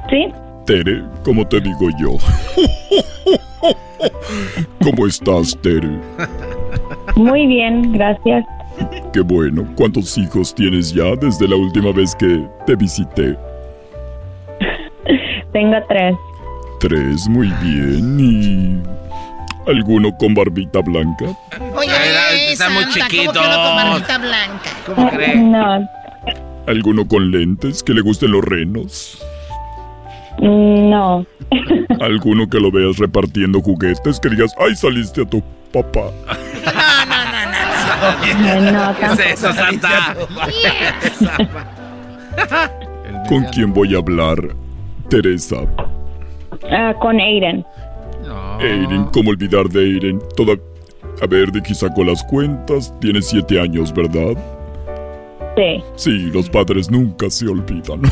Sí. Tere, como te digo yo. (laughs) ¿Cómo estás, Tere? Muy bien, gracias. Qué bueno. ¿Cuántos hijos tienes ya desde la última vez que te visité? Tengo tres. Tres, muy bien. ¿Y alguno con barbita blanca? Oye, están muy Santa, ¿cómo que con barbita blanca? ¿Cómo crees? No, ¿Alguno con lentes que le gusten los renos? no. ¿Alguno que lo veas repartiendo juguetes que digas, ay, saliste a tu papá? No, ¿Qué es eso, Santa? (laughs) ¿Con quién voy a hablar? Teresa. Ah, con Aiden. Aiden, ¿cómo olvidar de Aiden? Toda... A ver, de aquí saco las cuentas. Tiene siete años, ¿verdad? Sí. Sí, los padres nunca se olvidan. (laughs)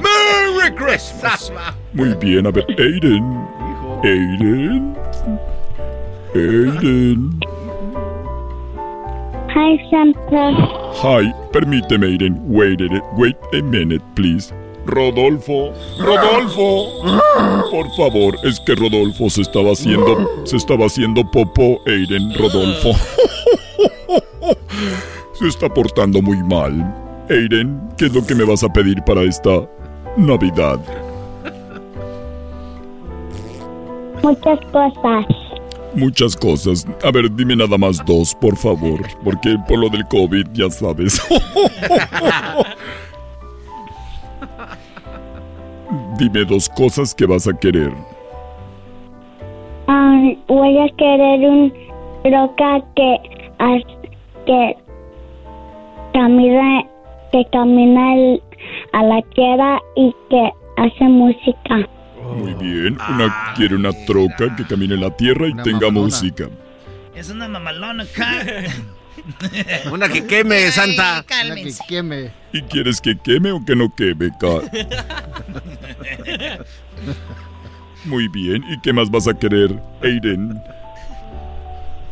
¡Merry Christmas! Muy bien, a ver, Aiden. Aiden. Aiden. Hi, Santa. Hi, permíteme, Aiden. Wait a, wait a minute, please. Rodolfo, Rodolfo. Por favor, es que Rodolfo se estaba haciendo, se estaba haciendo popó, Aiden, Rodolfo. Se está portando muy mal. Aiden, ¿qué es lo que me vas a pedir para esta Navidad? Muchas cosas. Muchas cosas. A ver, dime nada más dos, por favor. Porque por lo del COVID, ya sabes. (laughs) dime dos cosas que vas a querer. Um, voy a querer un roca que, que camina, que camina el- a la tierra y que hace música. Muy bien. Una quiere una troca que camine en la tierra y tenga música. Es una mamalona. (laughs) Una que queme, Santa. Una que queme. ¿Y quieres que queme o que no queme, Ca- Muy bien. ¿Y qué más vas a querer, Aiden?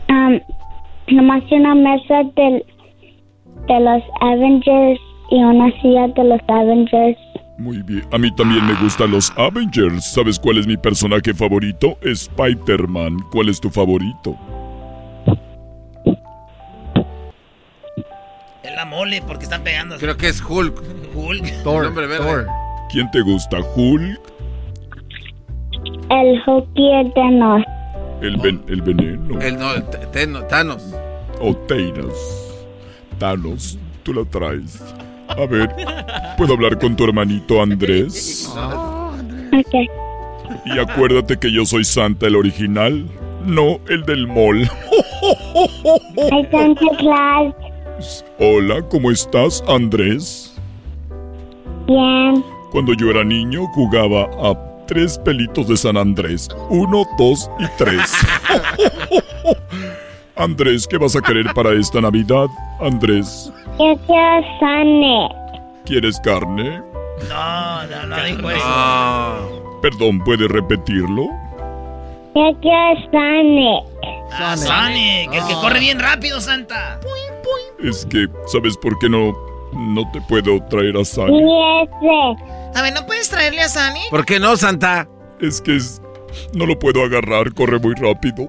Um, nomás una mesa del, de los Avengers y una silla de los Avengers. Muy bien. A mí también me gustan los Avengers. ¿Sabes cuál es mi personaje favorito? Spider-Man. ¿Cuál es tu favorito? Es la mole porque están pegando. Creo que es Hulk. Hulk. Thor, El hombre verde. Thor. ¿Quién te gusta, Hulk? El hockey de nos. El, ven- el veneno. El no, el Thanos. O Thanos. Thanos, tú la traes. A ver, ¿puedo hablar con tu hermanito Andrés? Ok. Y acuérdate que yo soy Santa, el original, no el del mall. Santa Claus. Hola, ¿cómo estás, Andrés? Bien. Cuando yo era niño jugaba a tres pelitos de San Andrés. Uno, dos y tres. (laughs) Andrés, ¿qué vas a querer para esta Navidad? Andrés, Yo quiero Sonic. ¿quieres carne? No, no, no dijo eso. Perdón, ¿puedes repetirlo? Yo quiero Sonic. Ah, Sonic, el que Ah. corre bien rápido, Santa. Es que, ¿sabes por qué no, no te puedo traer a ese. A ver, ¿no puedes traerle a Sani? ¿Por qué no, Santa? Es que es- no lo puedo agarrar, corre muy rápido.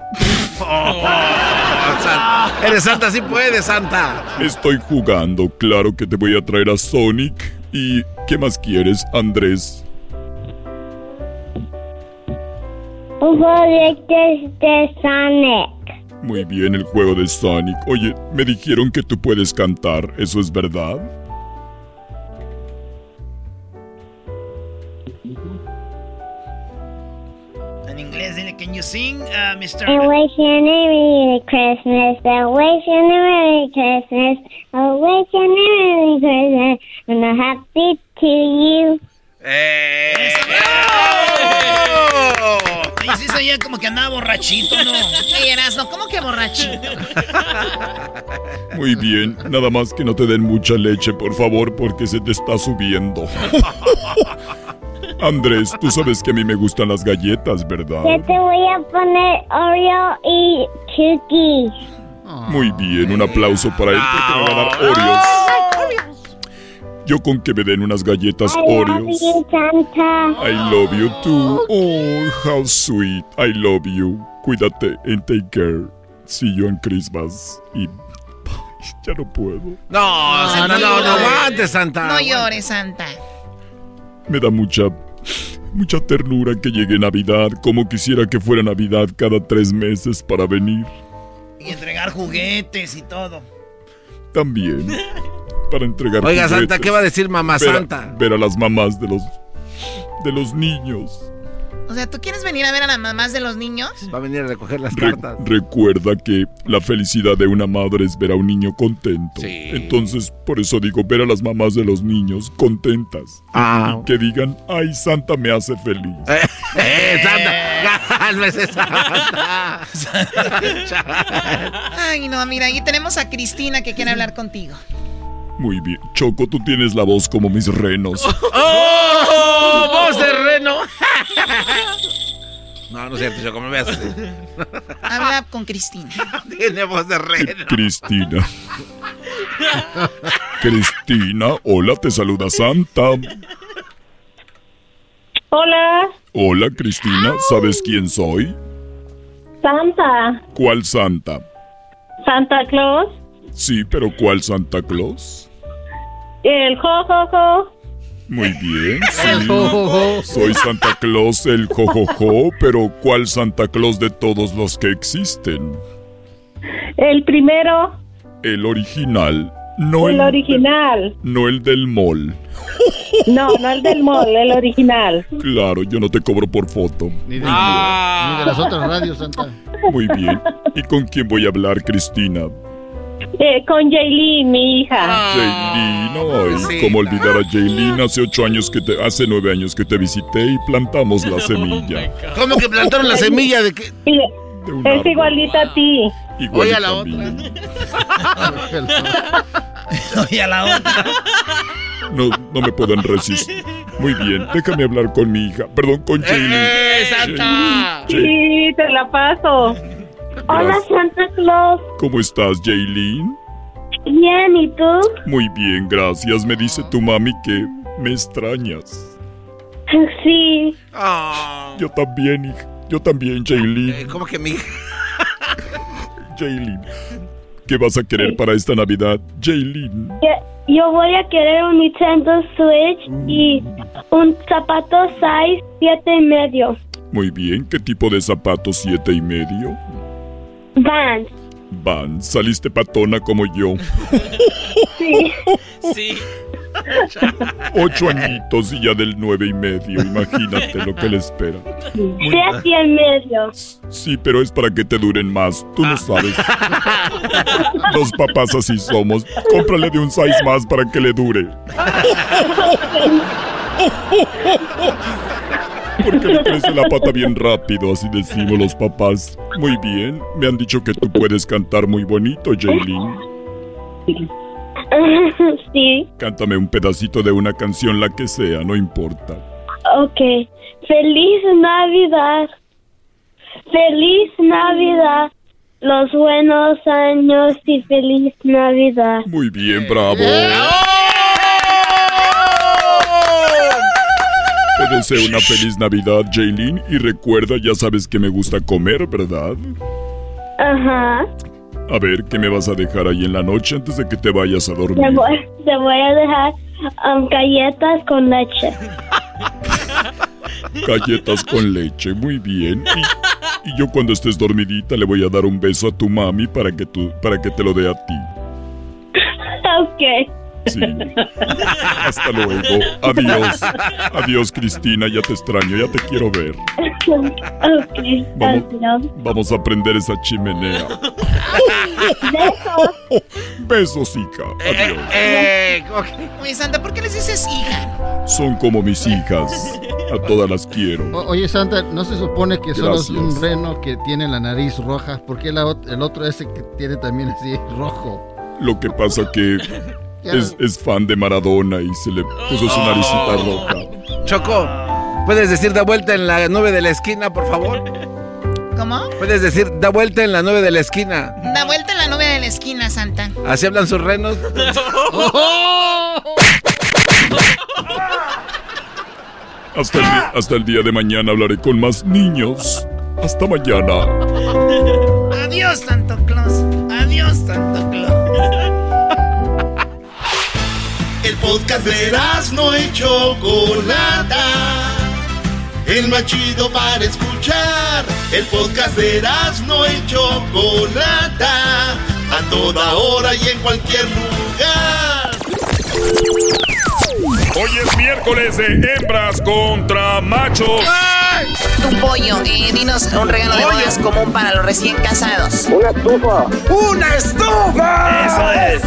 Santa. Eres Santa, sí puedes, Santa. Estoy jugando, claro que te voy a traer a Sonic. ¿Y qué más quieres, Andrés? Un juguete de Sonic. Muy bien, el juego de Sonic. Oye, me dijeron que tú puedes cantar, ¿eso es verdad? Inglés, dile, can you sing, uh, Mr. I wish you a Merry Christmas. I wish you a Merry Christmas. I wish you a Merry Christmas. And a happy to you. Oye, sí se oía como que andaba borrachito, ¿no? (laughs) Oye, Erasno, ¿cómo que borrachito? Muy bien, nada más que no te den mucha leche, por favor, porque se te está subiendo. (laughs) Andrés, tú sabes que a mí me gustan las galletas, ¿verdad? Yo te voy a poner Oreo y cookies. Muy bien, un aplauso para él porque me va a dar Oreos. Yo con que me den unas galletas I love Oreos. you, Santa. I love you too. Oh, how sweet. I love you. Cuídate and take care. See you on Christmas. Y ya no puedo. No, Santa, no, no, aguante, Santa. No llores, Santa. Me da mucha, mucha ternura que llegue Navidad, como quisiera que fuera Navidad cada tres meses para venir. Y entregar juguetes y todo. También. Para entregar Oiga, Santa. ¿qué va a decir mamá Ver Santa? Ver a las mamás de los, de los niños. O sea, ¿tú quieres venir a ver a las mamás de los niños? Va a venir a recoger las Re- cartas. recuerda que la felicidad de una madre es ver a un niño contento. Entonces, por eso digo, ver a las mamás de los niños contentas. Ah. Y que digan, ay, Santa me hace feliz. ¡Eh, Santa! (laughs) ¡Cálmese, Santa! Ay, no, mira, ahí tenemos a Cristina que quiere hablar contigo. Muy bien. Choco, tú tienes la voz como mis renos. ¡Oh! ¡Voz de reno! No, no es cierto, yo como me veas. Habla con Cristina. (laughs) Tiene voz de reno. Cristina. Cristina, hola, te saluda Santa. Hola, Hola, Cristina, ¿sabes quién soy? Santa. ¿Cuál Santa? Santa Claus. Sí, pero ¿cuál Santa Claus? El jojojo. Muy bien, (laughs) sí. Soy Santa Claus, el jojojo, pero ¿cuál Santa Claus de todos los que existen? El primero. El original, no el el, original. no el del mall. No, no el del mall, el original. Claro, yo no te cobro por foto. Ni de, ni de las otras radios, Santa. Muy bien. ¿Y con quién voy a hablar, Cristina? Eh, con Jaylin, mi hija. Jaylin, ay, Sí. cómo olvidar a Jaylin. Hace ocho años que te, hace nueve años que te visité y plantamos la (laughs) semilla. ¿Cómo que plantaron la semilla de que.? un es igualita a ti. Igual Oye, a la también. (laughs) Oye, a la otra. No, no me pueden resistir. Muy bien, déjame hablar con mi hija. Perdón, con Jaylin. ¡Eh, Santa! Sí, te la paso. Hola, Santa Claus. ¿Cómo estás, Jaylin? Bien, ¿y tú? Muy bien, gracias. Me dice tu mami que me extrañas. Sí. Yo también, hija. Yo también, Jaylin. ¿Cómo que mi hija? (laughs) Jaylin. ¿Qué vas a querer para esta Navidad, Jaylin? Yo, yo voy a querer un Nintendo Switch y un zapato size siete y medio. Muy bien, ¿qué tipo de zapatos siete y medio? Vans. Van, saliste patona como yo. (laughs) Sí. Sí. (laughs) Ocho añitos y ya del nueve y medio. Imagínate lo que le espera. Siete y medio. Sí, pero es para que te duren más. Tú no sabes. (laughs) Los papás así somos. Cómprale de un size más para que le dure. Porque me crece la pata bien rápido, así decimos los papás. Muy bien, me han dicho que tú puedes cantar muy bonito, Jaylin. (laughs) Sí. Cántame un pedacito de una canción, la que sea, no importa. Ok. Feliz Navidad. Feliz Navidad. Los buenos años y feliz Navidad. Muy bien, bravo. Te deseo una feliz Navidad, Jaylin, y recuerda, ya sabes que me gusta comer, ¿verdad? Ajá. A ver, ¿qué me vas a dejar ahí en la noche antes de que te vayas a Te dormir? voy, te voy a dejar um, galletas con leche. (laughs) Galletas con leche, muy bien. Y, y yo cuando estés dormidita le voy a dar un beso a tu mami para que, tú, para que te lo dé a ti. (laughs) Ok. Sí. Hasta luego. Adiós. Adiós, Cristina. Ya te extraño. Ya te quiero ver. Ok. Vamos, vamos a prender esa chimenea. Besos. Besos, hija. Adiós. Eh, Oye, Santa, ¿por qué les dices hija? Son como mis hijas. A todas las quiero. O- oye, Santa, ¿no se supone que solo es un reno que tiene la nariz roja? ¿Por qué la el otro ese que tiene también así rojo? Lo que pasa que es, es fan de Maradona y se le puso su naricita roja. Choco, ¿puedes decir da vuelta en la nube de la esquina, por favor? ¿Cómo? Puedes decir da vuelta en la nube de la esquina. Da vuelta en la nube de la esquina, Santa. Así hablan sus renos. (laughs) Hasta el, di- hasta el día de mañana hablaré con más niños. Hasta mañana. Adiós, Santo Claus. Adiós, Santo Claus. Podcast de no y Chocolata. El más chido para escuchar. El podcast de no y Chocolata. A toda hora y en cualquier lugar. Hoy es miércoles de hembras contra machos. Tu pollo, eh, dinos un regalo de bodas común para los recién casados. Una estufa. ¡Una estufa! Eso es.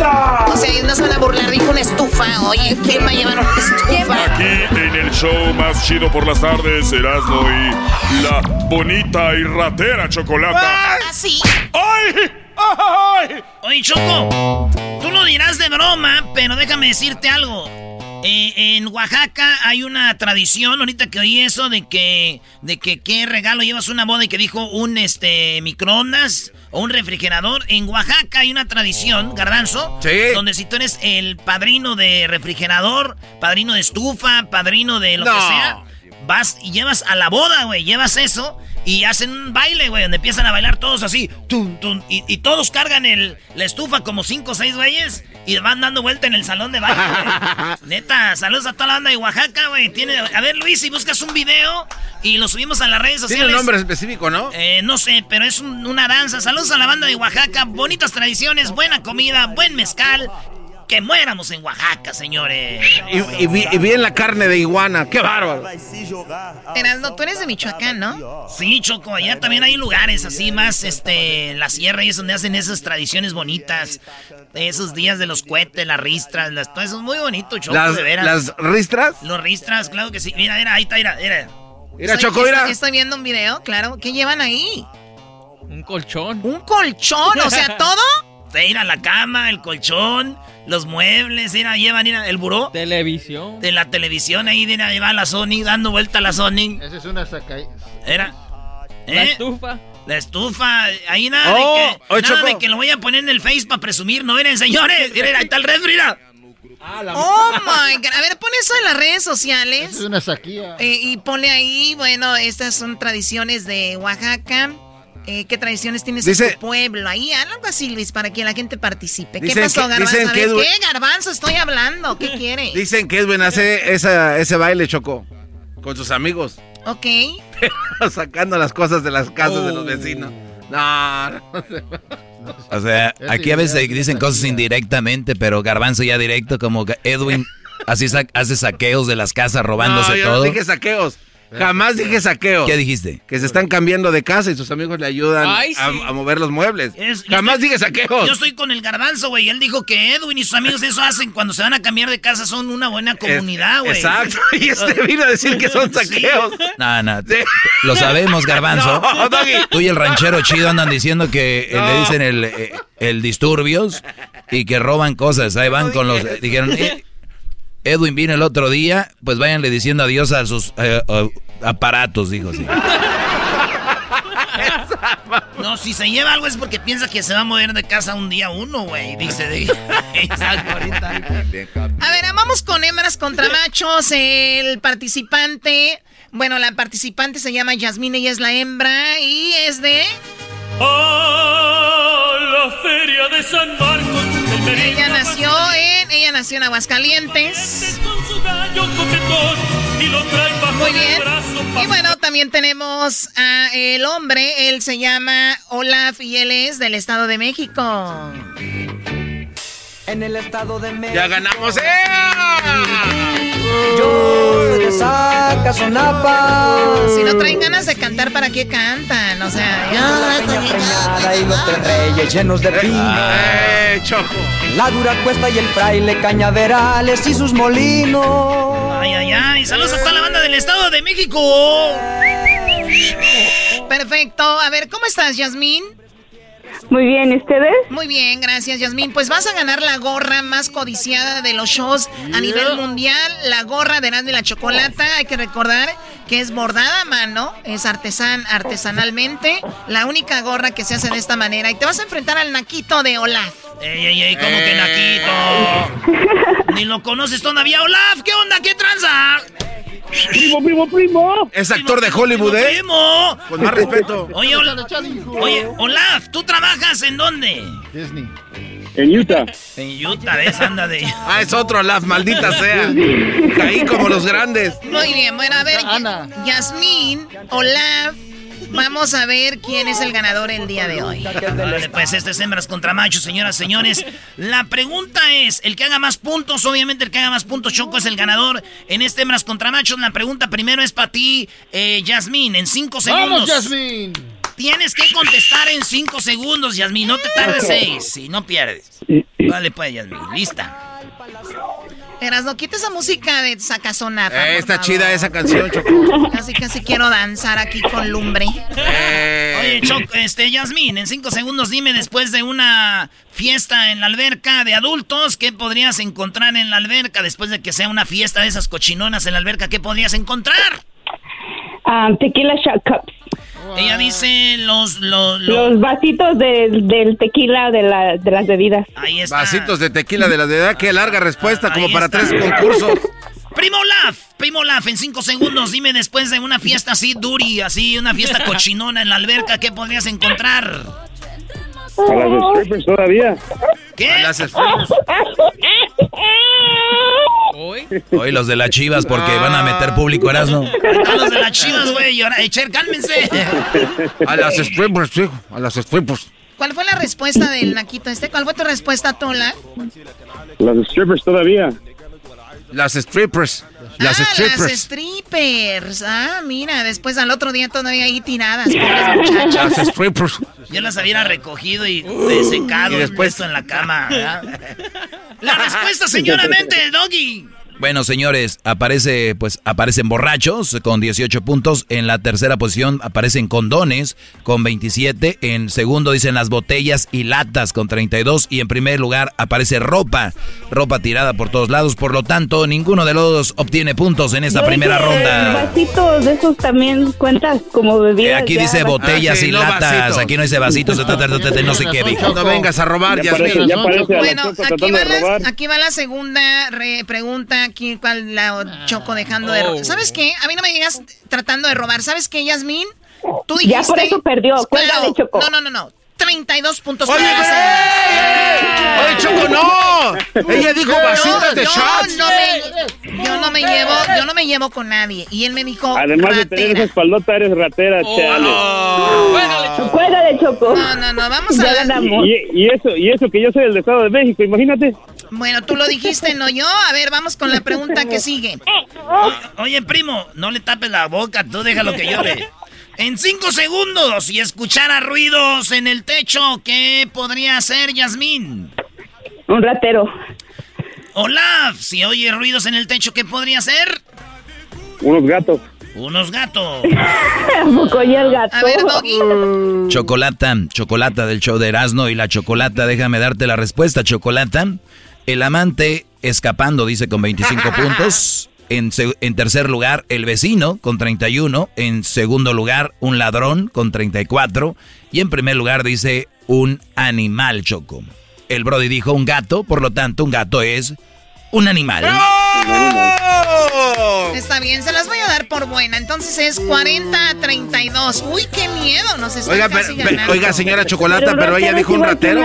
O sea, no se van a burlar, dijo una estufa. Oye, ¿quién va a llevar una estufa? Aquí en el show más chido por las tardes, Erasmo y la bonita y ratera chocolata. ¿Ah, sí? ¡Ay! ¡Ay! Oye, Choco, tú lo dirás de broma, pero déjame decirte algo. Eh, en Oaxaca hay una tradición, ahorita que oí eso, de que, de que qué regalo llevas una boda y que dijo un este microondas o un refrigerador. En Oaxaca hay una tradición, Garbanzo, donde si tú eres el padrino de refrigerador, padrino de estufa, padrino de lo que sea, vas y llevas a la boda, güey, llevas eso y hacen un baile, güey, donde empiezan a bailar todos así, tum, tum, y, y todos cargan el, la estufa como cinco o seis güeyes y van dando vuelta en el salón de baile, güey. (laughs) Neta, saludos a toda la banda de Oaxaca, güey. Tiene, a ver, Luis, si buscas un video y lo subimos a las redes sociales. Tiene un nombre específico, ¿no? Eh, no sé, pero es un- una danza. Saludos a la banda de Oaxaca. Bonitas tradiciones, buena comida, buen mezcal. Que muéramos en Oaxaca, señores. Y, y vi- y bien la carne de iguana. ¡Qué bárbaro! Erasmo, tú eres de Michoacán, ¿no? Sí, Choco, allá también hay lugares así más, este, la sierra y es donde hacen esas tradiciones bonitas. Esos días de los cohetes, las ristras, las, todo eso es muy bonito, Choco, ¿Las, de veras. ¿Las ristras? Los ristras, claro que sí. Mira, mira, ahí está, mira, mira. Mira, Estoy- Choco, mira. Estoy, estoy viendo un video, claro. ¿Qué llevan ahí? Un colchón. ¿Un colchón? O sea, (laughs) ¿todo? Mira, la cama, el colchón, los muebles, mira, llevan mira, el buró. Televisión. De la televisión ahí, mira, lleva la Sony, dando vuelta a la Sony. Esa es una saca... Era. La ¿Eh? estufa. La estufa, ahí nada Oh, de que, oye, nada de que lo voy a poner en el Face para presumir, no miren señores, miren, ahí está el refri, mira. Oh my god. A ver, pon eso en las redes sociales. Es una saquía. Eh, y ponle ahí, bueno, estas son tradiciones de Oaxaca. Eh, ¿Qué tradiciones tienes Dice- en tu pueblo? Ahí, algo así, Luis, para que la gente participe. ¿Qué pasó, que- Garbanzo? A ver, ¿Qué, Garbanzo? Estoy hablando. ¿Qué (laughs) quiere? Dicen que Edwin hace esa, ese baile, Choco. Con sus amigos. Ok. (laughs) Sacando las cosas de las casas de los vecinos. No, no. O sea, (laughs) aquí a veces dicen cosas indirectamente, pero Garbanzo ya directo, como que Edwin así sa- hace saqueos de las casas robándose no, yo todo. no dije saqueos. Jamás dije saqueo. ¿Qué dijiste? Que se están cambiando de casa y sus amigos le ayudan Ay, a, sí. a mover los muebles. Es- Jamás estoy- dije saqueos. Yo estoy con el garbanzo, güey. Él dijo que Edwin y sus amigos eso hacen cuando se van a cambiar de casa. Son una buena comunidad, güey. exacto. (laughs) Y este vino a decir que son (laughs) saqueos. No, no. Lo sabemos, Garbanzo. (laughs) No. Tú y el ranchero chido andan diciendo que eh, No. le dicen el, eh, el disturbios y que roban cosas. Ahí van con los. Dijeron, eh, Edwin vino el otro día, pues váyanle diciendo adiós a sus eh, eh, aparatos, dijo así. (laughs) No, si se lleva algo es porque piensa que se va a mover de casa un día uno, güey. Dice ahorita. A ver, vamos con hembras contra machos. El participante, bueno, la participante se llama Yasmine y es la hembra y es de... A la feria de San nació en, ella nació en Aguascalientes. Muy bien. Y bueno, también tenemos a el hombre, él se llama Olaf y él es del Estado de México. En el estado de México. Ya ganamos. ¡Eh! Yo soy de Zacazonapa. Si no traen ganas de cantar, ¿para qué cantan? O sea, ya. Y los tres reyes llenos de pino. ¡Eh, Choco! La dura cuesta y el fraile cañaverales y sus molinos. Ay, ay, ay. Saludos a toda la banda del Estado de México. Perfecto. A ver, ¿cómo estás, Yasmín? Muy bien, ¿y ustedes? Muy bien, gracias, Yasmín. Pues vas a ganar la gorra más codiciada de los shows a nivel mundial, la gorra de Erasmo y la Chocolata. Hay que recordar que es bordada a mano, es artesan, artesanalmente, la única gorra que se hace de esta manera. Y te vas a enfrentar al naquito de Olaf. Ey, ey, ey, ¿cómo que Naquito? (laughs) Ni lo conoces todavía. Olaf, ¿qué onda? ¿Qué tranza? Primo, primo, primo. Es actor de Hollywood, ¿eh? Primo. Con más respeto. Oye, Ol- Oye, Olaf, ¿tú trabajas en dónde? Disney. En Utah. En Utah, ¿ves? Anda de... (laughs) Ah, es otro Olaf, maldita sea. Caí como los grandes. Muy bien, bueno, a ver, Yasmín, Olaf, vamos a ver quién es el ganador el día de hoy. Vale, pues este es hembras contra machos, señoras, señores. La pregunta es, el que haga más puntos, obviamente el que haga más puntos, Choco es el ganador en este hembras contra machos. La pregunta primero es para ti, eh, Yasmín, en cinco segundos. ¡Vamos, Yasmín! Tienes que contestar en cinco segundos, Yasmín, no te tardes seis, si no pierdes. Vale, pues, Yasmín, lista. Eras, no quites esa música de sacazonata. Eh, está favor. chida esa canción, Choco. Casi, casi quiero danzar aquí con lumbre. Eh, Oye, Choco, este, Yasmín, en cinco segundos dime después de una fiesta en la alberca de adultos, ¿qué podrías encontrar en la alberca? Después de que sea una fiesta de esas cochinonas en la alberca, ¿qué podrías encontrar? Um, tequila shot cups. Ella dice los, los, los- Los vasitos de- del tequila de, la, de las bebidas. Ahí está. Vasitos de tequila de la de edad. Qué larga respuesta, como para está. tres concursos. Primo Laf, Primo Laf, en cinco segundos, dime después de una fiesta así duri, así, una fiesta cochinona en la alberca, ¿qué podrías encontrar? A las strippers todavía. ¿Qué? A las strippers. Hoy los de las chivas porque van a meter público Erasmo. A los de las chivas, güey, llora- eh, Cher, cálmense. A las strippers, hijo. A las strippers. ¿Cuál fue la respuesta del naquito este? ¿Cuál fue tu respuesta, Tola? Las strippers todavía. Las strippers. Las ah, las strippers. strippers. Ah, mira, después al otro día todavía ahí tiradas, pobres muchachas. Las strippers. Yo las hubiera recogido y desecado Y después- puesto en la cama. ¿verdad? (laughs) La respuesta, señoramente, Doggy. Bueno, señores, aparece, pues, aparecen borrachos con 18 puntos. En la tercera posición aparecen condones con 27. En segundo dicen las botellas y latas con 32. Y en primer lugar aparece ropa, ropa tirada por todos lados. Por lo tanto, ninguno de los dos obtiene puntos en esta Yo primera dije, ronda. Vasitos de esos también cuentas como Eh, bebidas. aquí ya, dice botellas Ah, sí, y no latas. vasitos. Aquí no dice vasitos, no sé qué dijo. No vengas a robar, Ya parece, ya parece a la Bueno, aquí va, la, aquí va la segunda re- pregunta. Aquí, ¿cuál la choco dejando de robar? ¿Sabes qué? A mí no me digas tratando de robar. ¿Sabes qué, Yasmín? Tú dijiste... Ya por eso perdió. Cuélgale, Choco. No, no, no, no. 32 puntos. Oye, para esa-¡Oye, Choco, no! Ella dijo vasitos de yo shots. No me, yo no me llevo, yo no me llevo con nadie. Y él me dijo Además de tener esa ratera. espaldota, eres ratera, chale. Cuélgale, Choco. No, no, no, vamos a ganamos. Y, y eso, y eso que yo soy del Estado de México, imagínate. Bueno, tú lo dijiste, no yo. A ver, vamos con la pregunta que sigue. oye, primo, no le tapes la boca, tú déjalo que llore. En cinco segundos y escuchara ruidos en el techo, ¿qué podría hacer Yasmín? Un ratero. Olaf, si oye ruidos en el techo, ¿qué podría hacer? Unos gatos. Unos gatos. (laughs) el gato. A ver, Doggy. Chocolata, chocolata del show de Erasmo y la chocolata, déjame darte la respuesta, chocolata. El amante escapando, dice con 25 (laughs) puntos. En, en tercer lugar, el vecino con 31. En segundo lugar, un ladrón con 34. Y en primer lugar, dice un animal, Choco. El Brody dijo un gato, por lo tanto, un gato es un animal. Está bien, se las voy a dar por buena. Entonces es 40 a 32. Uy, qué miedo, nos está Oiga, casi pero- pero- oiga, señora Chocolata, pero, ella dijo un ratero.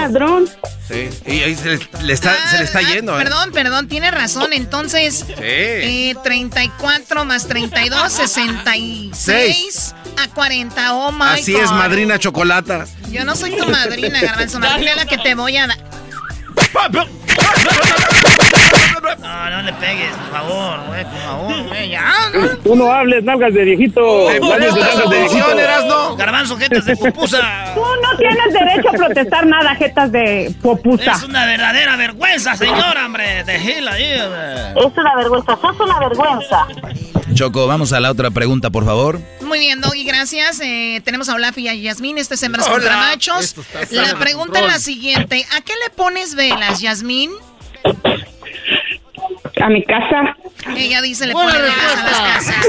Sí. Y ahí se le, le está, se le está yendo, ¿eh? Perdón, perdón, tiene razón. Entonces, eh, 34 más 32, 66 a 40. Oh my Así God. es, madrina Chocolata. Yo no soy tu madrina, Garbanzo. Madrina es la que te voy a dar. No, no le pegues, por favor, güey, por favor, güey, ya. Tú no hables, nalgas de viejito. Le No hables de nalgas de viejito. Garbanzo, jetas de pupusa. Tú no tienes derecho a protestar nada, jetas de popusa. Es una verdadera vergüenza, señora, hombre. De Gila ahí. Es una vergüenza, sos una vergüenza. Choco, vamos a la otra pregunta, por favor. Muy bien, Doggy, gracias. Eh, tenemos a Olaf y a Yasmín. Este es Hembras Hola. contra Machos. La pregunta es la siguiente. ¿A qué le pones velas, Yasmín? A mi casa. Ella dice le pone velas a las casas.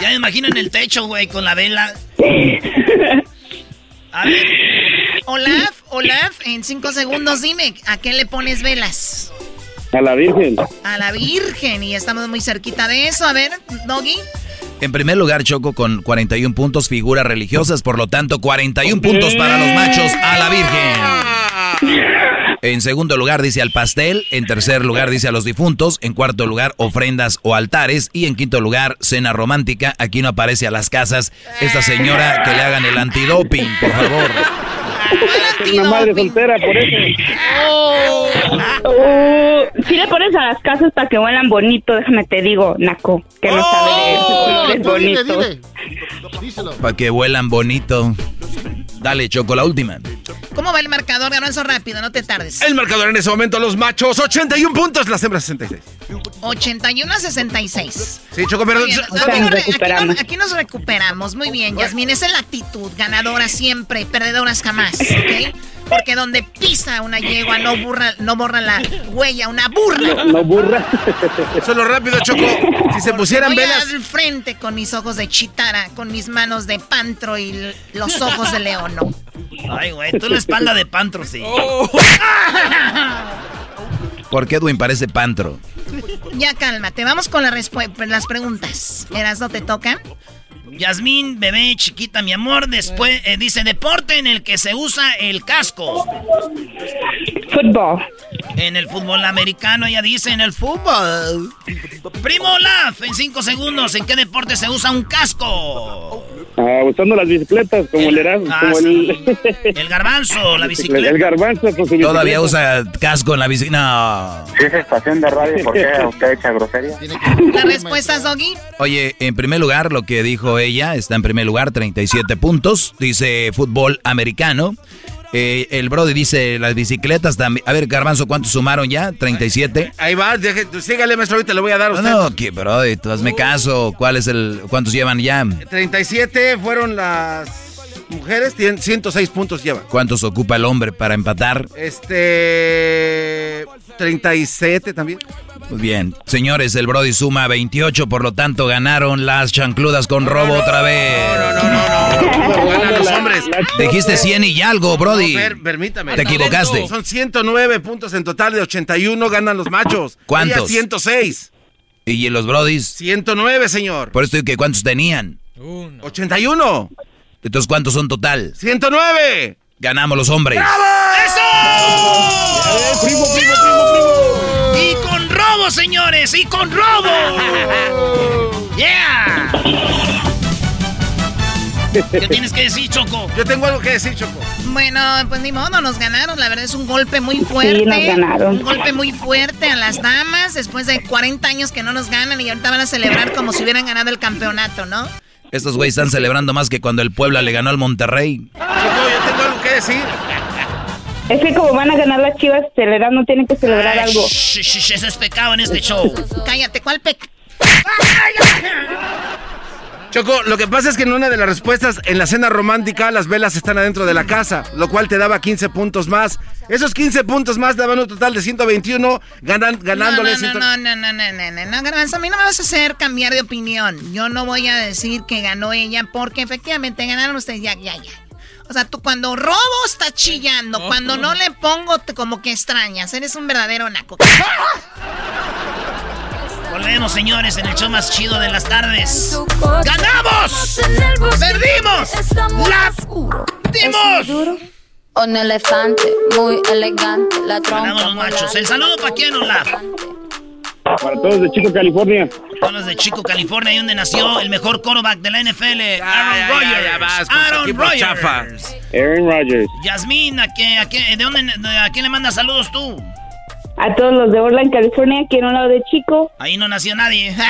Ya me imagino en el techo, güey, con la vela. A ver. Olaf, Olaf, en cinco segundos dime, ¿a qué le pones velas? A la Virgen. A la Virgen, y estamos muy cerquita de eso. A ver, Doggy. En primer lugar, Choco con 41 puntos, figuras religiosas, por lo tanto, 41 puntos para los machos a la Virgen. (laughs) En segundo lugar dice al pastel, en tercer lugar dice a los difuntos, en cuarto lugar ofrendas o altares y en quinto lugar cena romántica. Aquí no aparece a las casas esta señora que le hagan el antidoping, por favor. Una madre soltera, por eso. Oh, si le pones a las casas para que huelan bonito, déjame te digo, Naco, que no sabe de colores tú dile, bonitos. dile. Díselo. Para que vuelan bonito. Dale, Choco, la última. ¿Cómo va el marcador, Garbanzo? Rápido, no te tardes. El marcador en ese momento, los machos, 81 puntos, las hembras 66. 81 a 66. Sí, Choco, pero... Bien, aquí, nos aquí recuperamos. nos- aquí nos recuperamos. Muy bien, Yasmín. Esa es la actitud. Ganadora siempre, perdedoras jamás. ¿Ok? Porque donde pisa una yegua no, burra, no borra la huella, una burra. No burra. Solo rápido, Choco. Si se pusieran Voy velas... al frente con mis ojos de chitara, con mis manos de pantro y los ojos de león. ¿no? Ay, güey, tú la espalda de pantro, sí. ¿Por (laughs) qué Edwin parece pantro? Ya cálmate, vamos con las preguntas. Eras, ¿no te toca? Yasmín, bebé, chiquita, mi amor, después eh, dice deporte en el que se usa el casco. Fútbol. En el fútbol americano, ella dice en el fútbol. Primo Olaf, en cinco segundos, ¿en qué deporte se usa un casco? Ah, usando las bicicletas, como el Erasmo, Ah, como el... El garbanzo, la bicicleta. El garbanzo con su Todavía bicicleta. usa casco en la bici. No. Si es estación de radio, ¿por qué usted echa grosería? ¿La respuesta es Doggy? Oye, en primer lugar, lo que dijo ella está en primer lugar, 37 puntos. Dice fútbol americano. Eh, el Brody dice las bicicletas también. A ver, Garbanzo, ¿cuántos sumaron ya? 37. Ahí va, deje- sígale, maestro, ahorita le voy a dar a No, usted. no, que Brody, tú hazme caso. ¿Cuál es el, ¿Cuántos llevan ya? 37 fueron las mujeres, tienen 106 puntos llevan. ¿Cuántos ocupa el hombre para empatar? Este... 37 también. Muy bien. Señores, el Brody suma 28, por lo tanto ganaron las chancludas con robo otra vez. Ganan los (laughs) hombres. Dijiste 100 y algo, Brody. No, per- permítame. Te equivocaste. Son 109 puntos en total de 81 ganan los machos. ¿Cuántos? Ella 106. ¿Y los Brodis? 109, señor. Por esto digo que ¿cuántos tenían? 81. Entonces, ¿cuántos son total? 109. Ganamos los hombres. ¡Eso! Primo, primo, primo, robo, señores, y con robo. (laughs) Yeah. ¿Qué tienes que decir, Choco? Yo tengo algo que decir, Choco. Bueno, pues ni modo, nos ganaron. La verdad es un golpe muy fuerte. Sí, nos ganaron. Un golpe muy fuerte a las damas después de 40 años que no nos ganan y ahorita van a celebrar como si hubieran ganado el campeonato, ¿no? Estos güeyes están celebrando más que cuando el Puebla le ganó al Monterrey. Choco, yo tengo algo que decir. Es que como van a ganar las chivas, se le da, no tienen que celebrar algo. Eso es pecado en este show. Cállate, ¿cuál pecado? Choco, lo que pasa es que en una de las respuestas, en la cena romántica, las velas están adentro de la casa, lo cual te daba 15 puntos más. Esos 15 puntos más daban un total de 121, ganan, ganándole... No, no, 100... no, no, no, no, no, no, no, Garbanzo, a mí no me vas a hacer cambiar de opinión. Yo no voy a decir que ganó ella, porque efectivamente ganaron ustedes, ya, ya, ya. O sea, tú cuando robo está chillando, cuando no le pongo te- como que extrañas, eres un verdadero naco. Volvemos, señores, en el show más chido de las tardes. ¡Ganamos! ¡Perdimos! ¡La dimos! Un elefante muy elegante, la trompa. Ganamos los machos. El saludo para quién, Olaf. Para todos de Chico, California. Todos los de Chico, California, ahí donde nació el mejor quarterback de la NFL, Aaron Rodgers. ya vas Aaron Rodgers. chafa. Aaron Rodgers. Yasmín, ¿a qué, a qué- ¿de dónde, de- a quién le mandas saludos tú? A todos los de Orland, California, aquí en un lado de Chico. Ahí no nació nadie. (laughs)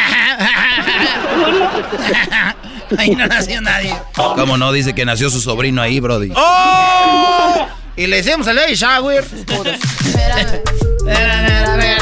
Ahí no nació nadie. ¿Cómo no? Dice que nació su sobrino ahí, Brody. ¡Oh! Y le hicimos el shower. (laughs)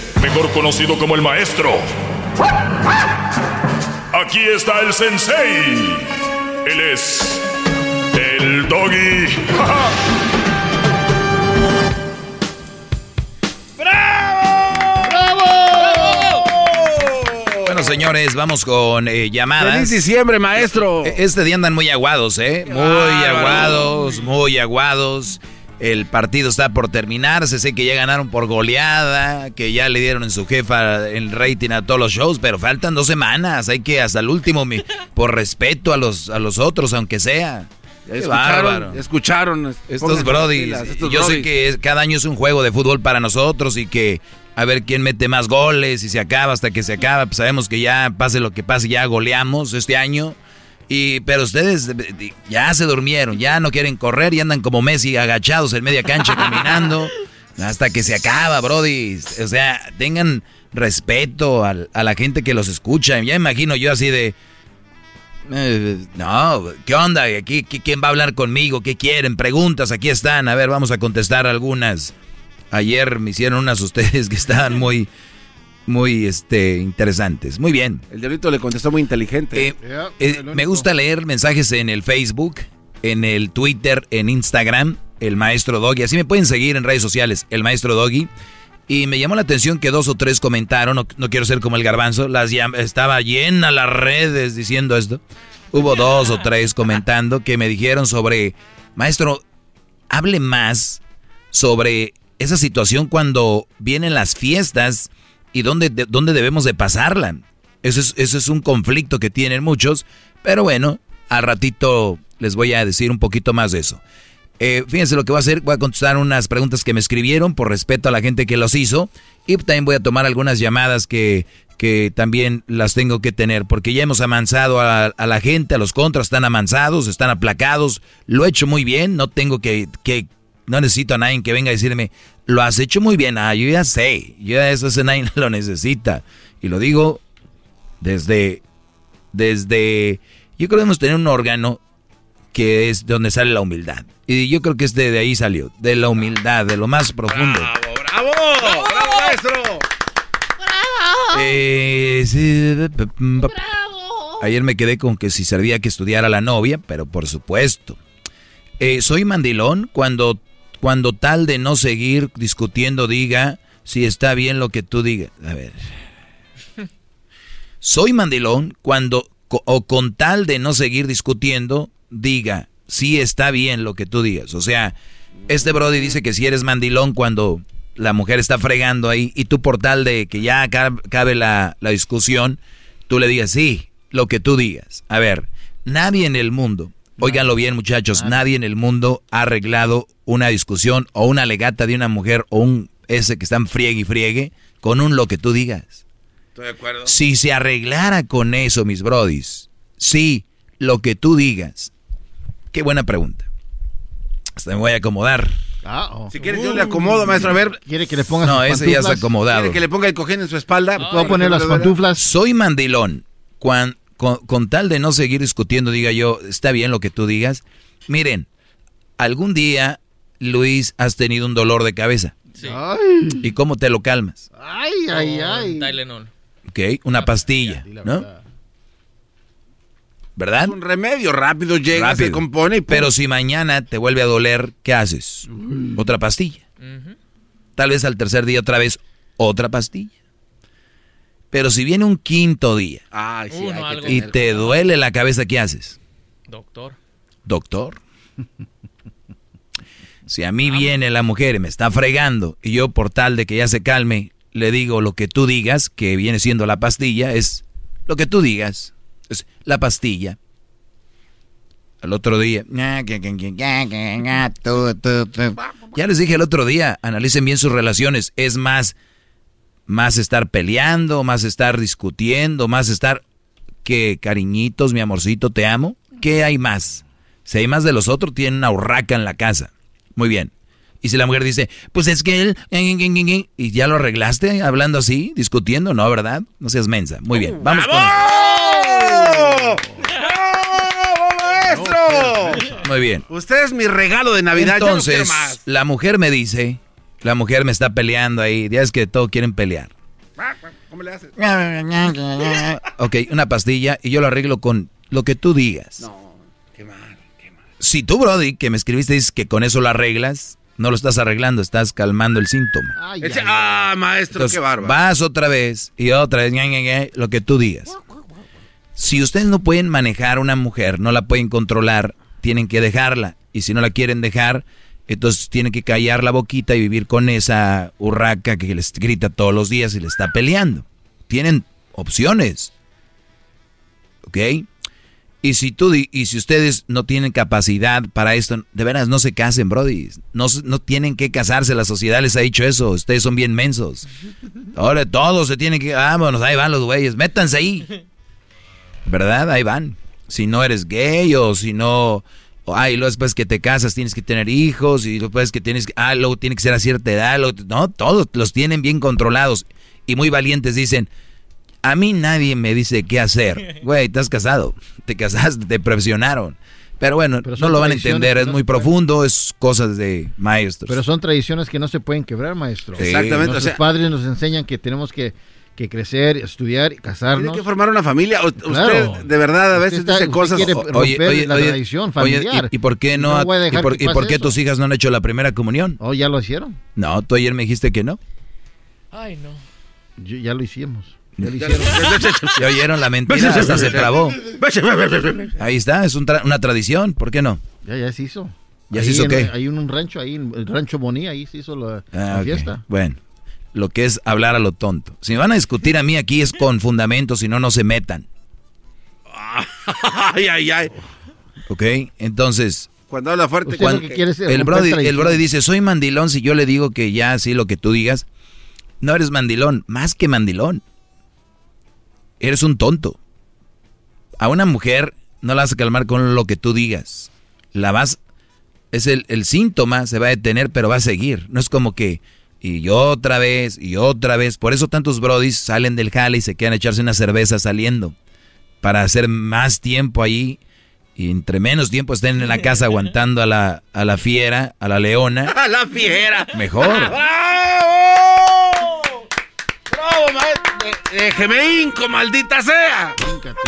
Mejor conocido como el maestro. Aquí está el sensei. Él es. El doggy. (laughs) Bueno, señores, vamos con eh, llamadas. ¡Feliz diciembre, maestro! E- Este día andan muy aguados, ¿eh? Muy aguados, muy aguados. El partido está por terminarse. Sé que ya ganaron por goleada, que ya le dieron en su jefa el rating a todos los shows, pero faltan dos semanas. Hay que hasta el último, mi- (laughs) por respeto a los, a los otros, aunque sea. Qué Escucharon, bárbaro. escucharon. Estos brodis. Yo sé que es- cada año es un juego de fútbol para nosotros y que a ver quién mete más goles y se acaba hasta que se acaba. Pues sabemos que ya pase lo que pase, ya goleamos este año. Y, pero ustedes ya se durmieron, ya no quieren correr y andan como Messi agachados en media cancha (laughs) caminando hasta que se acaba, Brody. O sea, tengan respeto al- a la gente que los escucha. Ya imagino yo así de... eh, no, ¿qué onda? Aquí, ¿Qui- ¿Quién va a hablar conmigo? ¿Qué quieren? Preguntas, aquí están. A ver, vamos a contestar algunas. Ayer me hicieron unas ustedes que estaban muy, muy este, interesantes. Muy bien. El diablito le contestó muy inteligente. Eh, eh, me gusta leer mensajes en el Facebook, en el Twitter, en Instagram, el maestro Doggy. Así me pueden seguir en redes sociales, el maestro Doggy. Y me llamó la atención que dos o tres comentaron, no, no quiero ser como el garbanzo, las llam- estaba llena las redes diciendo esto. Hubo dos o tres comentando que me dijeron sobre, maestro, hable más sobre esa situación cuando vienen las fiestas y dónde, de- dónde debemos de pasarla. Eso es, eso es un conflicto que tienen muchos, pero bueno, al ratito les voy a decir un poquito más de eso. Eh, fíjense lo que voy a hacer, voy a contestar unas preguntas que me escribieron por respeto a la gente que los hizo y también voy a tomar algunas llamadas que, que también las tengo que tener porque ya hemos amansado a, a la gente, a los contras están amansados, están aplacados, lo he hecho muy bien, no tengo que, que no necesito a nadie que venga a decirme, lo has hecho muy bien, ah, yo ya sé, yo ya eso ese nadie (laughs) lo necesita y lo digo desde, desde, yo creo que debemos tener un órgano que es donde sale la humildad. Y yo creo que es de, de ahí salió, de la humildad, de lo más profundo. ¡Bravo! ¡Bravo, maestro! Eh, sí, p- p- p- Ayer me quedé con que si servía que estudiara la novia, pero por supuesto. Eh, soy mandilón cuando, cuando tal de no seguir discutiendo diga si está bien lo que tú digas. A ver. (laughs) Soy mandilón cuando, o con tal de no seguir discutiendo, diga, sí está bien lo que tú digas. O sea, este Brody dice que si eres mandilón cuando la mujer está fregando ahí y tú por tal de que ya cabe la, la discusión, tú le digas, sí, lo que tú digas. A ver, nadie en el mundo, óiganlo bien muchachos, nadie en el mundo ha arreglado una discusión o una legata de una mujer o un ese que están friegue y friegue con un lo que tú digas. Estoy de acuerdo. Si se arreglara con eso, mis brodis, sí, lo que tú digas. Qué buena pregunta. Hasta me voy a acomodar. Si quieres, yo le acomodo, maestro. A ver. ¿Quiere que le ponga No, sus ese ya está acomodado. ¿Quiere que le ponga el cojín en su espalda? ¿Puedo poner las pantuflas? Soy mandilón. Cuan- con, con tal de no seguir discutiendo, diga yo, está bien lo que tú digas. Miren, algún día, Luis, has tenido un dolor de cabeza. Ay, ¿Y cómo te lo calmas? ay, ay, ay. Tylenol. Ok, una pastilla, ¿no? ¿Verdad? Un remedio rápido llega, Rápido. se compone y. Pero si mañana te vuelve a doler, ¿qué haces? Otra pastilla. Tal vez al tercer día otra vez otra pastilla. Pero si viene un quinto día Ay, sí, Uno, hay que algo. y te duele la cabeza, ¿qué haces? Doctor. Doctor. (laughs) Si a mí viene la mujer y me está fregando y yo por tal de que ya se calme, le digo lo que tú digas, que viene siendo la pastilla, es lo que tú digas, es la pastilla. Al otro día, ya les dije el otro día, analicen bien sus relaciones, es más, más estar peleando, más estar discutiendo, más estar que cariñitos, mi amorcito, te amo. ¿Qué hay más? Si hay más de los otros, tienen una urraca en la casa. Muy bien. Y si la mujer dice, pues es que él, y ya lo arreglaste hablando así, discutiendo, ¿no? ¿Verdad? No seas mensa. Muy bien, vamos con ¡Bravo! ¡Bravo, maestro! Muy bien. Usted es mi regalo de Navidad. no Entonces, más. la mujer me dice, la mujer me está peleando ahí, ya es que todo quieren pelear. ¿Cómo le haces? Ok, una pastilla y yo lo arreglo con lo que tú digas. No, qué mal. Si tú, Brody, que me escribiste, dices que con eso lo arreglas, no lo estás arreglando, estás calmando el síntoma. Ese- ah, maestro, Entonces, qué bárbaro. vas otra vez y otra vez, ña, ña, ña, lo que tú digas. Si ustedes no pueden manejar una mujer, no la pueden controlar, tienen que dejarla. Y si no la quieren dejar, entonces tienen que callar la boquita y vivir con esa urraca que les grita todos los días y le está peleando. Tienen opciones. ¿Ok? Y si tú y si ustedes no tienen capacidad para esto, de veras no se casen, brody. No, no tienen que casarse, la sociedad les ha dicho eso, ustedes son bien mensos. Ahora todos se tienen que, vámonos, ahí van los güeyes, métanse ahí. ¿Verdad? Ahí van. Si no eres gay o si no, o, ay, luego después que te casas tienes que tener hijos y después que tienes que, ah, luego tiene que ser a cierta edad, luego- no, todos los tienen bien controlados y muy valientes dicen, a mí nadie me dice qué hacer. (laughs) Güey, estás casado, te casaste, te presionaron. Pero bueno, Pero no lo van a entender, es no muy profundo, es cosas de maestros. Pero son tradiciones que no se pueden quebrar, maestro. Sí. Exactamente, Nuestros o sea- padres nos enseñan que tenemos que, que crecer, estudiar y casarnos. Tiene que formar una familia. O- Claro. Usted, de verdad, a veces está- dice cosas. quiere romper la tradición oye, familiar. ¿y, y por qué no, No voy a dejar y por, que y por qué eso. tus hijas no han hecho la primera comunión? Oh, ya lo hicieron. No, tú ayer me dijiste que no. Ay, no. Yo- ya lo hicimos. Ya lo (laughs) hicieron. ¿Ya oyeron la mentira? (laughs) Hasta se trabó. (laughs) Ahí está, es un tra- una tradición, ¿por qué no? Ya, ya se hizo. ¿Ya Ahí se hizo en- qué? Hay un, un rancho ahí, el rancho Bonía, ahí se hizo la, la Ah, fiesta. Bueno, lo que es hablar a lo tonto. Si me van a discutir a mí aquí es con fundamentos, si no, no se metan. (laughs) ay, ay, ay. ¿Ok? Entonces, Cuando habla fuerte. Cuando- el brody, el brody dice, soy mandilón si yo le digo que ya así lo que tú digas. No eres mandilón, más que mandilón. Eres un tonto. A una mujer no la vas a calmar con lo que tú digas. La vas, es el, el síntoma, se va a detener, pero va a seguir. No es como que, y otra vez, y otra vez. Por eso tantos brodis salen del jale y se quedan a echarse una cerveza saliendo. Para hacer más tiempo ahí. Y entre menos tiempo estén en la casa aguantando a la, a la fiera, a la leona, (laughs) ¡A la fiera! mejor. (laughs) ¡Bravo! ¡Bravo, maestro! Déjeme hinco, maldita sea. Híncate.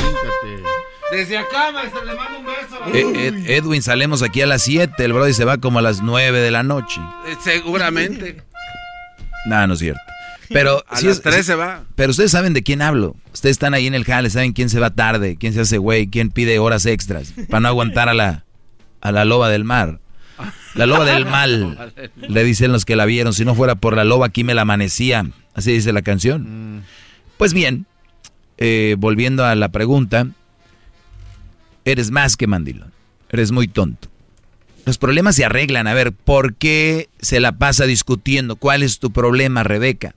Desde acá, maestro, le mando un beso. Eh, Ed- Edwin, salemos aquí a las 7, el brody se va como a las 9 de la noche. Eh, Seguramente. Nada, no es cierto. Pero (laughs) A si las es- 3 se va. Pero ustedes saben de quién hablo. Ustedes están ahí en el jale, saben quién se va tarde, quién se hace güey, quién pide horas extras para no aguantar a la, a la loba del mar. La loba del (laughs) mal, le dicen los que la vieron. Si no fuera por la loba, aquí me la amanecía. Así dice la canción. Pues bien, eh, volviendo a la pregunta, eres más que mandilón. Eres muy tonto. Los problemas se arreglan. A ver, ¿por qué se la pasa discutiendo? ¿Cuál es tu problema, Rebeca?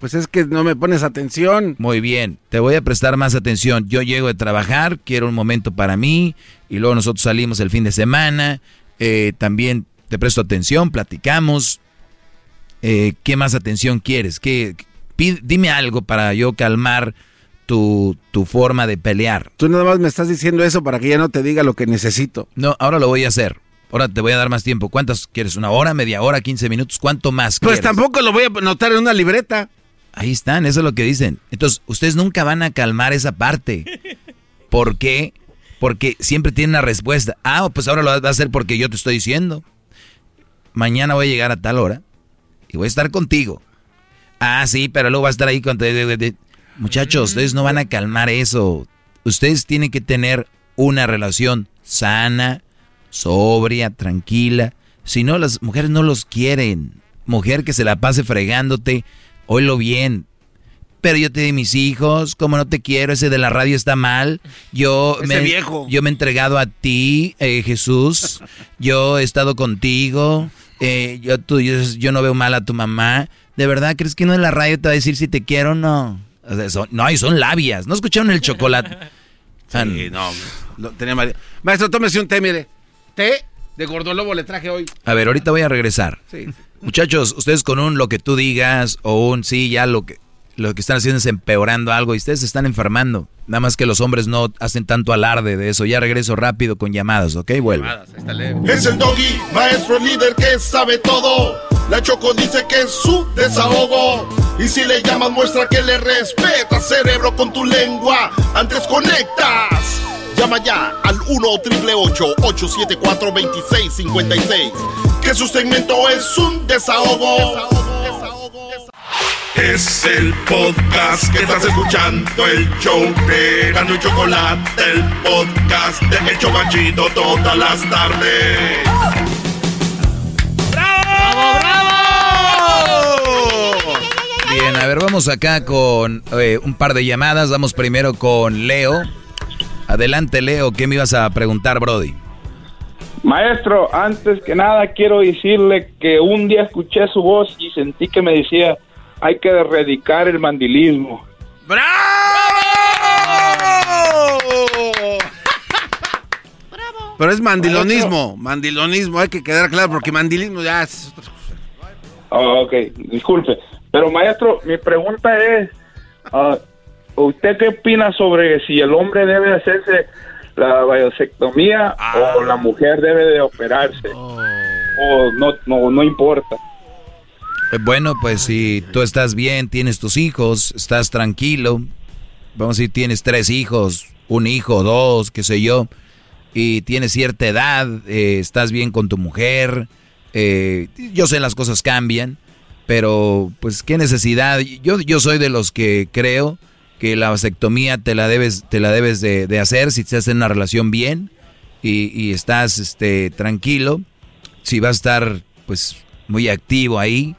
Pues es que no me pones atención. Muy bien, te voy a prestar más atención. Yo llego de trabajar, quiero un momento para mí, y luego nosotros salimos el fin de semana. eh, también te presto atención, platicamos. Eh, ¿Qué más atención quieres? ¿Qué, dime algo para yo calmar tu, tu forma de pelear. Tú nada más me estás diciendo eso para que ya no te diga lo que necesito. No, ahora lo voy a hacer. Ahora te voy a dar más tiempo. ¿Cuántas quieres? ¿Una hora, media hora, 15 minutos? ¿Cuánto más Pues quieres? tampoco lo voy a anotar en una libreta. Ahí están, eso es lo que dicen. Entonces, ustedes nunca van a calmar esa parte. ¿Por qué? Porque siempre tienen una respuesta. Ah, pues ahora lo vas a hacer porque yo te estoy diciendo. Mañana voy a llegar a tal hora y voy a estar contigo. Ah, sí, pero luego va a estar ahí con... Muchachos, ustedes no van a calmar eso. Ustedes tienen que tener una relación sana, sobria, tranquila. Si no, las mujeres no los quieren. Mujer que se la pase fregándote, oílo bien. Pero yo te di mis hijos, como no te quiero, ese de la radio está mal. Yo Ese me, viejo. yo me he entregado a ti, eh, Jesús. Yo he estado contigo. eh, yo, tú, yo, yo no veo mal a tu mamá. ¿De verdad crees que uno en la radio te va a decir si te quiero o no? O sea, son- no, y son labias. ¿No escucharon el chocolate? Sí, no, lo tenía mal. Maestro, tómese un té, mire. Té de gordolobo le traje hoy. A ver, ahorita voy a regresar. Sí, sí. Muchachos, ustedes con un lo que tú digas o un sí, ya lo que lo que están haciendo es empeorando algo y ustedes se están enfermando. Nada más que los hombres no hacen tanto alarde de eso. Ya regreso rápido con llamadas, ¿ok? Vuelvo. Es el doggy, maestro líder que sabe todo. La Choco dice que es su desahogo. Y si le llamas, muestra que le respeta, cerebro, con tu lengua. Antes conectas. Llama ya al 1-888-874-2656. Que su segmento es un desahogo. Es el podcast que estás escuchando, el show de Gano y Chocolate, el podcast de El Chobachito todas las tardes. Bien, a ver, vamos acá con eh, un par de llamadas. Vamos primero con Leo. Adelante, Leo. ¿Qué me ibas a preguntar, Brody? Maestro, antes que nada quiero decirle que un día escuché su voz y sentí que me decía, hay que erradicar el mandilismo. Pero es mandilonismo, mandilonismo, hay que quedar claro, porque mandilismo ya es otra cosa. Ah, ok, disculpe. Pero maestro, mi pregunta es, ah, ¿usted qué opina sobre si el hombre debe hacerse la vasectomía o la mujer debe de operarse? O no, no, no importa. Eh, Bueno, pues si tú estás bien, tienes tus hijos, estás tranquilo, vamos a decir, tienes tres hijos, un hijo, dos, qué sé yo, y tienes cierta edad, eh, estás bien con tu mujer, eh, yo sé las cosas cambian, pero pues qué necesidad, yo, yo soy de los que creo que la vasectomía te la debes, te la debes de, de hacer si estás en una relación bien y, y estás este, tranquilo, si vas a estar pues muy activo ahí,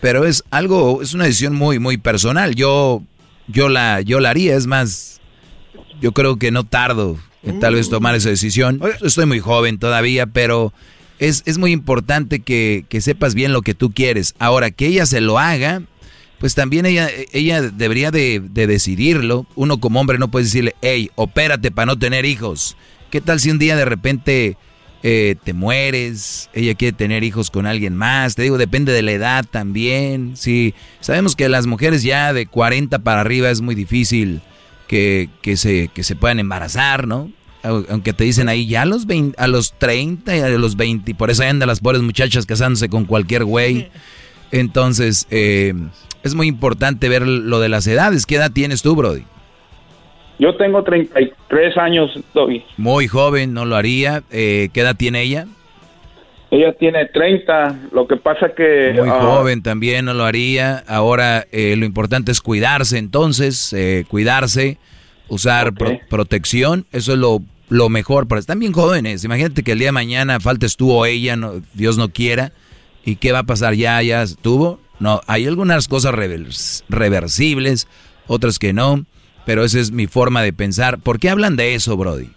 pero es algo, es una decisión muy, muy personal. Yo, yo la, yo la haría, es más, yo creo que no tardo en tal vez tomar esa decisión. Estoy muy joven todavía, pero es, es muy importante que, que sepas bien lo que tú quieres. Ahora, que ella se lo haga, pues también ella, ella debería de, de decidirlo. Uno como hombre no puede decirle, hey, opérate para no tener hijos. ¿Qué tal si un día de repente eh, te mueres, ella quiere tener hijos con alguien más, te digo, depende de la edad también, sí, sabemos que las mujeres ya de 40 para arriba es muy difícil que, que se, que se puedan embarazar, ¿no? Au- Aunque te dicen ahí ya a los, 20, a los 30 y a los 20, y por eso ahí andan las pobres muchachas casándose con cualquier güey. (laughs) Entonces, eh, es muy importante ver lo de las edades. ¿Qué edad tienes tú, Brody? Yo tengo 33 años, Doggy. Muy joven, no lo haría. Eh, ¿Qué edad tiene ella? ella tiene 30, lo que pasa que... Muy ah, joven también no lo haría. Ahora eh, lo importante es cuidarse entonces, eh, cuidarse, usar pro- protección, eso es lo, lo mejor. Pero están bien jóvenes. Imagínate que el día de mañana faltes tú o ella, no- Dios no quiera. ¿Y qué va a pasar? ¿Ya, ya estuvo? No, hay algunas cosas revers- reversibles, otras que no. Pero esa es mi forma de pensar. ¿Por qué hablan de eso, Brody?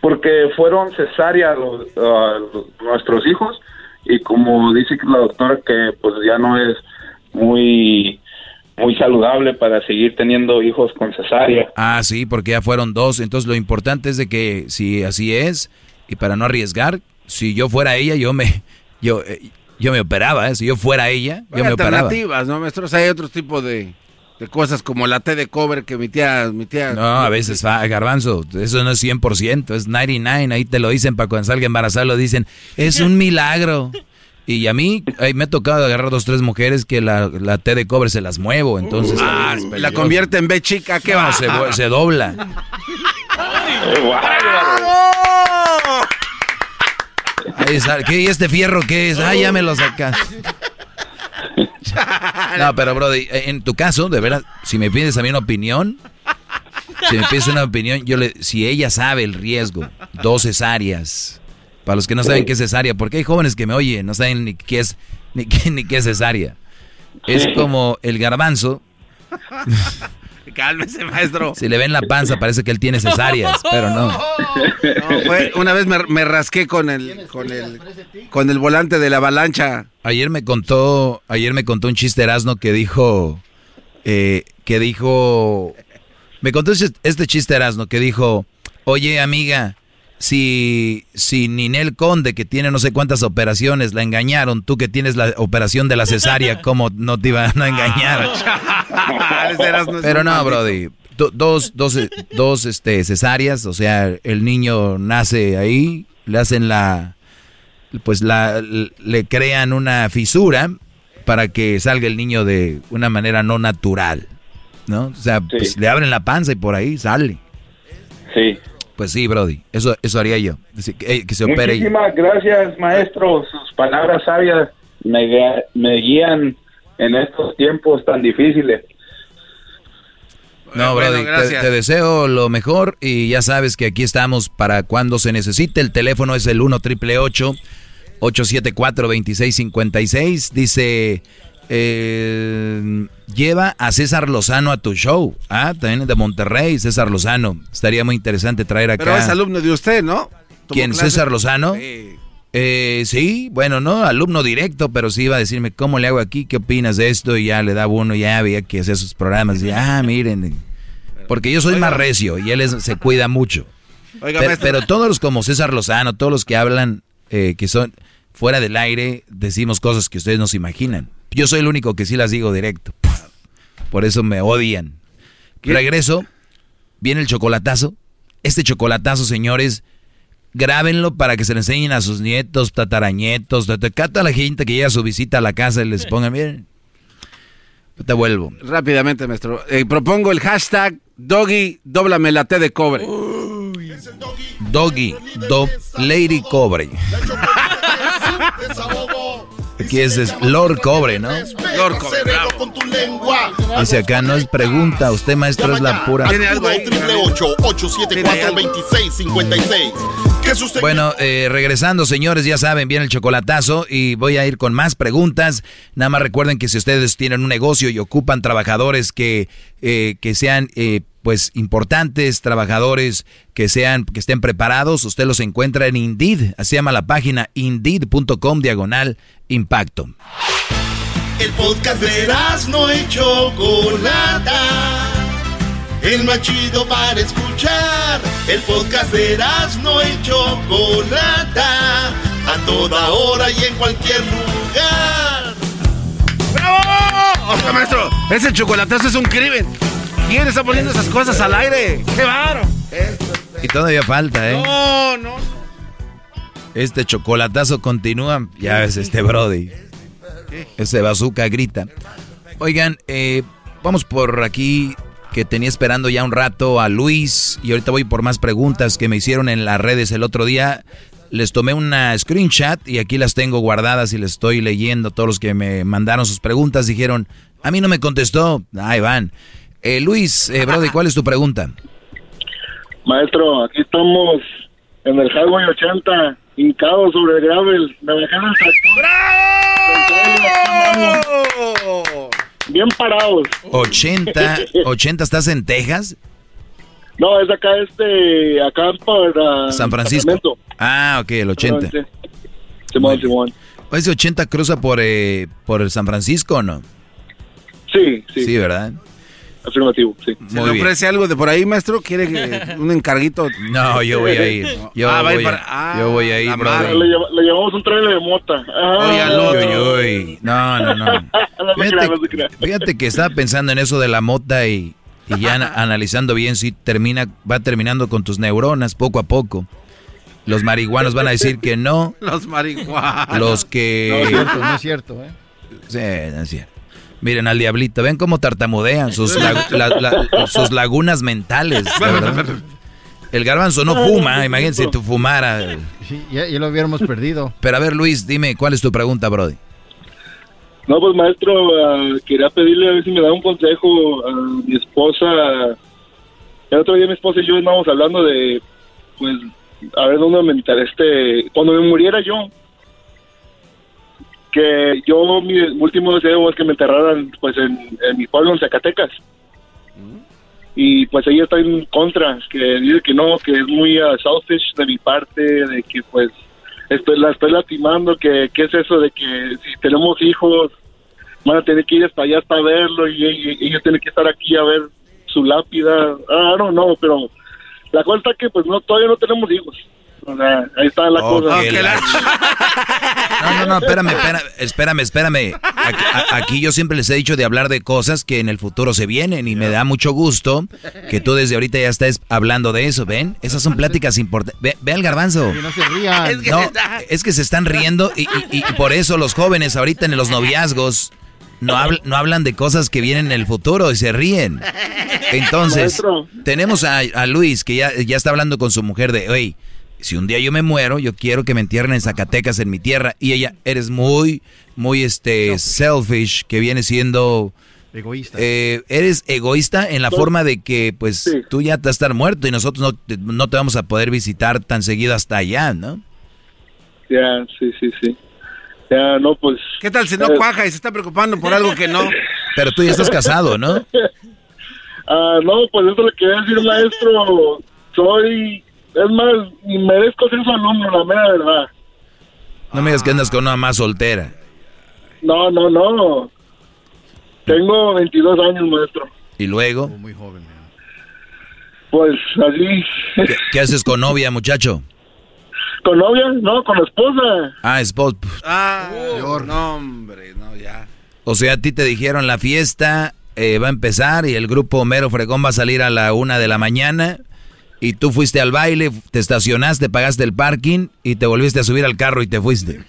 porque fueron cesáreas los, ah, nuestros hijos y como dice la doctora que pues ya no es muy muy saludable para seguir teniendo hijos con cesárea. Ah, sí, porque ya fueron dos. Entonces lo importante es de que si así es y para no arriesgar, si yo fuera ella, yo me (laughs) yo eh, yo me operaba. ¿eh? Si yo fuera ella, yo Hay me operaba. alternativas, ¿no, maestros? Hay otro tipo de, de cosas como la té de cobre que mi tía... Mi tía No, a veces va, garbanzo, eso no es 100%, es 99, ahí te lo dicen para cuando salga embarazada, lo dicen, es un milagro. Y a mí ahí me ha tocado agarrar dos, tres mujeres que la, la té de cobre se las muevo, entonces... Ah, es la convierte en B chica, ¿qué No, va? se, se dobla. Ahí ¿Qué? ¿Y este fierro qué es? Ah, ya me lo sacas. No, pero Brody, en tu caso, de verdad, si me pides a mí una opinión, si me pides una opinión, yo le, si ella sabe el riesgo, dos cesáreas, para los que no saben qué es cesárea, porque hay jóvenes que me oyen, no saben ni qué es, ni qué, ni qué es cesárea. Es como el garbanzo, Cálmese, maestro. si le ven la panza parece que él tiene cesáreas, pero no. No, fue- una vez me, me rasqué con el, con el con el volante de la avalancha. Ayer me contó, ayer me contó un chiste Erasno que dijo, eh, que dijo, me contó este- este chiste Erasno que dijo, oye amiga, si, si Ninel Conde que tiene no sé cuántas operaciones la engañaron, tú que tienes la operación de la cesárea, (laughs) ¿cómo no te iban a engañar? (laughs) Es Pero no. Brody. do- dos, dos, dos este, cesáreas, o sea, el niño nace ahí, le hacen la, pues la, le crean una fisura para que salga el niño de una manera no natural, ¿no? O sea, pues le abren la panza y por ahí sale. Sí. Pues sí, Brody, eso, eso haría yo, que, eh, que se opere. Muchísimas gracias, maestro. Sus palabras sabias me, guía- me guían en estos tiempos tan difíciles. No, Bueno, Brody, te deseo lo mejor y ya sabes que aquí estamos para cuando se necesite. El teléfono es el 1 triple 874 2656 Dice, eh, lleva a César Lozano a tu show. Ah, también de Monterrey, César Lozano. Estaría muy interesante traer acá. Pero es alumno de usted, ¿no? ¿Quién? clases. ¿César Lozano? Eh, sí, bueno, no, alumno directo, pero sí iba a decirme, ¿cómo le hago aquí? ¿Qué opinas de esto? Y ya le daba uno, ya veía que hacía sus programas. Y, ah, (laughs) miren. Porque yo soy más recio y él es- se cuida mucho. Oiga, pero, pero todos los como César Lozano, todos los que hablan, eh, que son fuera del aire, decimos cosas que ustedes no se imaginan. Yo soy el único que sí las digo directo. Por eso me odian. Regreso, viene el chocolatazo. Este chocolatazo, señores, grábenlo para que se le enseñen a sus nietos, tatarañetos, cata a la gente que llega a su visita a la casa y les pongan, miren, te vuelvo. Rápidamente, maestro. Eh, propongo el hashtag Doggy, dóblame la té de cobre. Doggy, do, Lady Cobre. Aquí es, es Lord Cobre, ¿no? Lord Cobre, bravo. con tu lengua. Dice acá, no es pregunta, usted maestro es la pura... 1-888-874-2656. ¿Qué sucede? Bueno, eh, regresando, señores, ya saben, viene el chocolatazo y voy a ir con más preguntas. Nada más recuerden que si ustedes tienen un negocio y ocupan trabajadores que, eh, que sean, eh, pues, importantes, trabajadores que sean, que estén preparados, usted los encuentra en Indeed, así llama la página, indeed.com diagonal impacto. El podcast de no y Chocolata. El más chido para escuchar. El podcast de no y Chocolata. A toda hora y en cualquier lugar. Oiga, maestro, ese chocolatazo es un crimen. ¿Quién está poniendo esas cosas al aire? ¡Qué baro! Y todavía falta, ¿eh? No, no. Este chocolatazo continúa. Ya ves, este Brody. Ese bazooka grita. Oigan, eh, vamos por aquí que tenía esperando ya un rato a Luis y ahorita voy por más preguntas que me hicieron en las redes el otro día. Les tomé una screenshot y aquí las tengo guardadas y les estoy leyendo. Todos los que me mandaron sus preguntas dijeron, a mí no me contestó. Ahí van. Eh, Luis, eh, Brody, ¿cuál es tu pregunta? Maestro, aquí estamos en el Highway 80, hincados sobre el gravel. Me el tractor. Bien parados. 80, 80, ¿estás en Texas? No, es acá, este, acá para... San Francisco. Ah, ok, el 80. Simón, Simón. ¿Ese 80 cruza por, eh, por San Francisco o no? Sí, sí. Sí, ¿verdad? Afirmativo, sí. ¿Se le ofrece algo de por ahí, maestro? ¿Quiere que- un encarguito? (laughs) No, yo voy a ir. Yo, Ah, va a ir voy, para- a, ah, yo voy a ir, brother. Le, le llevamos un trailer de mota. Ah. Uy, uy, uy. No, no, no. (laughs) Crea. Fíjate que estaba pensando en eso de la mota y, y ya ana- analizando bien si termina, va terminando con tus neuronas poco a poco. Los marihuanos van a decir que no. (laughs) Los marihuanos. Los que... No es cierto, no es cierto, ¿eh? Sí, no es cierto. Miren al diablito, ven cómo tartamudean sus, lagu- (laughs) la- la- sus lagunas mentales. El garbanzo no fuma, imagínense si tú fumara. Sí, ya, ya lo hubiéramos perdido. Pero a ver, Luis, dime, ¿cuál es tu pregunta, Brody? No, pues maestro, ah, quería pedirle a ver si me da un consejo a mi esposa. El otro día mi esposa y yo estábamos hablando de, pues, a ver dónde me este, cuando me muriera yo, que yo mi último deseo es que me enterraran, pues, en, mi pueblo, en Zacatecas. Y pues ella está en contra, que dice que no, que es muy ah, selfish de mi parte, de que pues estoy, la estoy lastimando, que, que es eso de que si tenemos hijos van a tener que ir hasta allá hasta verlo y, ellos tienen que estar aquí a ver su lápida. Ah, no, no, pero la cosa está que pues no todavía no tenemos hijos. O sea, ahí está la cosa. la- No, no, no, espérame, (laughs) espérame, espérame, espérame. Aquí, a- aquí yo siempre les he dicho de hablar de cosas que en el futuro se vienen y me da mucho gusto que tú desde ahorita ya estés hablando de eso, ¿ven? Esas son pláticas importantes. Ve, ve al garbanzo. Que no se rían. Es que, no, es que se están riendo y, y- y por eso los jóvenes ahorita en los noviazgos no, habl- no hablan de cosas que vienen en el futuro y se ríen. Entonces, Maestro. tenemos a, a Luis que ya, ya está hablando con su mujer de, oye, si un día yo me muero, yo quiero que me entierren en Zacatecas, en mi tierra. Y ella, eres muy, muy este, selfish, que viene siendo... Egoísta. Eh, eres egoísta en la forma de que, pues, tú ya te vas a estar muerto y nosotros no te, no te vamos a poder visitar tan seguido hasta allá, ¿no? Ya, sí, sí, sí. Ya, no, pues... ¿Qué tal si no eh, cuaja y se está preocupando por algo que no? (laughs) Pero tú ya estás casado, ¿no? (laughs) Ah, no, pues eso le quería decir, maestro. Soy, es más, ni merezco ser su alumno, la mera verdad. No me digas que andas con una más soltera. No, no, no. Tengo 22 años, maestro. Y luego, Muy joven. Pues así, ¿qué, qué haces con novia, muchacho? con novia, no, con esposa. Ah, spot. Ah, no, hombre, no, ya. O sea, a ti te dijeron la fiesta eh, va a empezar y el grupo Homero Fregón va a salir a la una de la mañana y tú fuiste al baile, te estacionaste, pagaste el parking y te volviste a subir al carro y te fuiste.